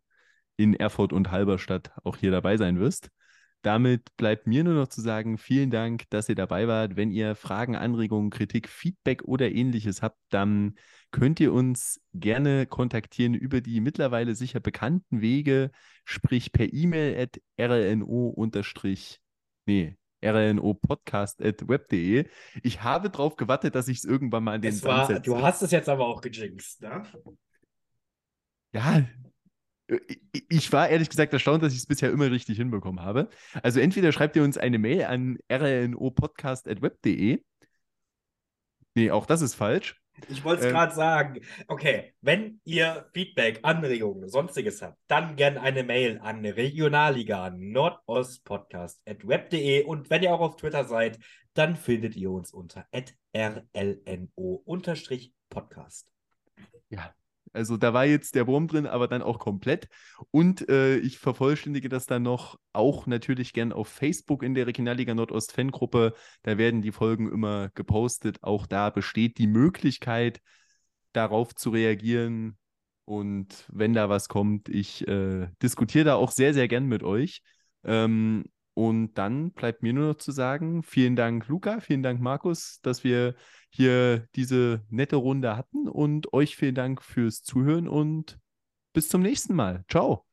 in Erfurt und Halberstadt auch hier dabei sein wirst. Damit bleibt mir nur noch zu sagen, vielen Dank, dass ihr dabei wart. Wenn ihr Fragen, Anregungen, Kritik, Feedback oder ähnliches habt, dann könnt ihr uns gerne kontaktieren über die mittlerweile sicher bekannten Wege, sprich per E-Mail at rlno nee, rlnopodcast.web.de. Ich habe darauf gewartet, dass ich es irgendwann mal an den Es war, du hast es jetzt aber auch gejinxt, ne? Ja, ich- ich war ehrlich gesagt erstaunt, dass ich es bisher immer richtig hinbekommen habe. Also entweder schreibt ihr uns eine Mail an rlnopodcast.web.de. Nee, auch das ist falsch. Ich wollte es Ähm, gerade sagen. Okay, wenn ihr Feedback, Anregungen, sonstiges habt, dann gerne eine Mail an Regionalliga Nordostpodcast.web.de und wenn ihr auch auf Twitter seid, dann findet ihr uns unter rlno-podcast. Ja, also da war jetzt der Wurm drin, aber dann auch komplett. Und äh, ich vervollständige das dann noch auch natürlich gern auf Facebook in der Regionalliga Nordost Fangruppe. Da werden die Folgen immer gepostet. Auch da besteht die Möglichkeit, darauf zu reagieren. Und wenn da was kommt, ich äh, diskutiere da auch sehr, sehr gern mit euch. Ähm, und dann bleibt mir nur noch zu sagen, vielen Dank, Luca, vielen Dank, Markus, dass wir hier diese nette Runde hatten und euch vielen Dank fürs Zuhören und bis zum nächsten Mal. Ciao.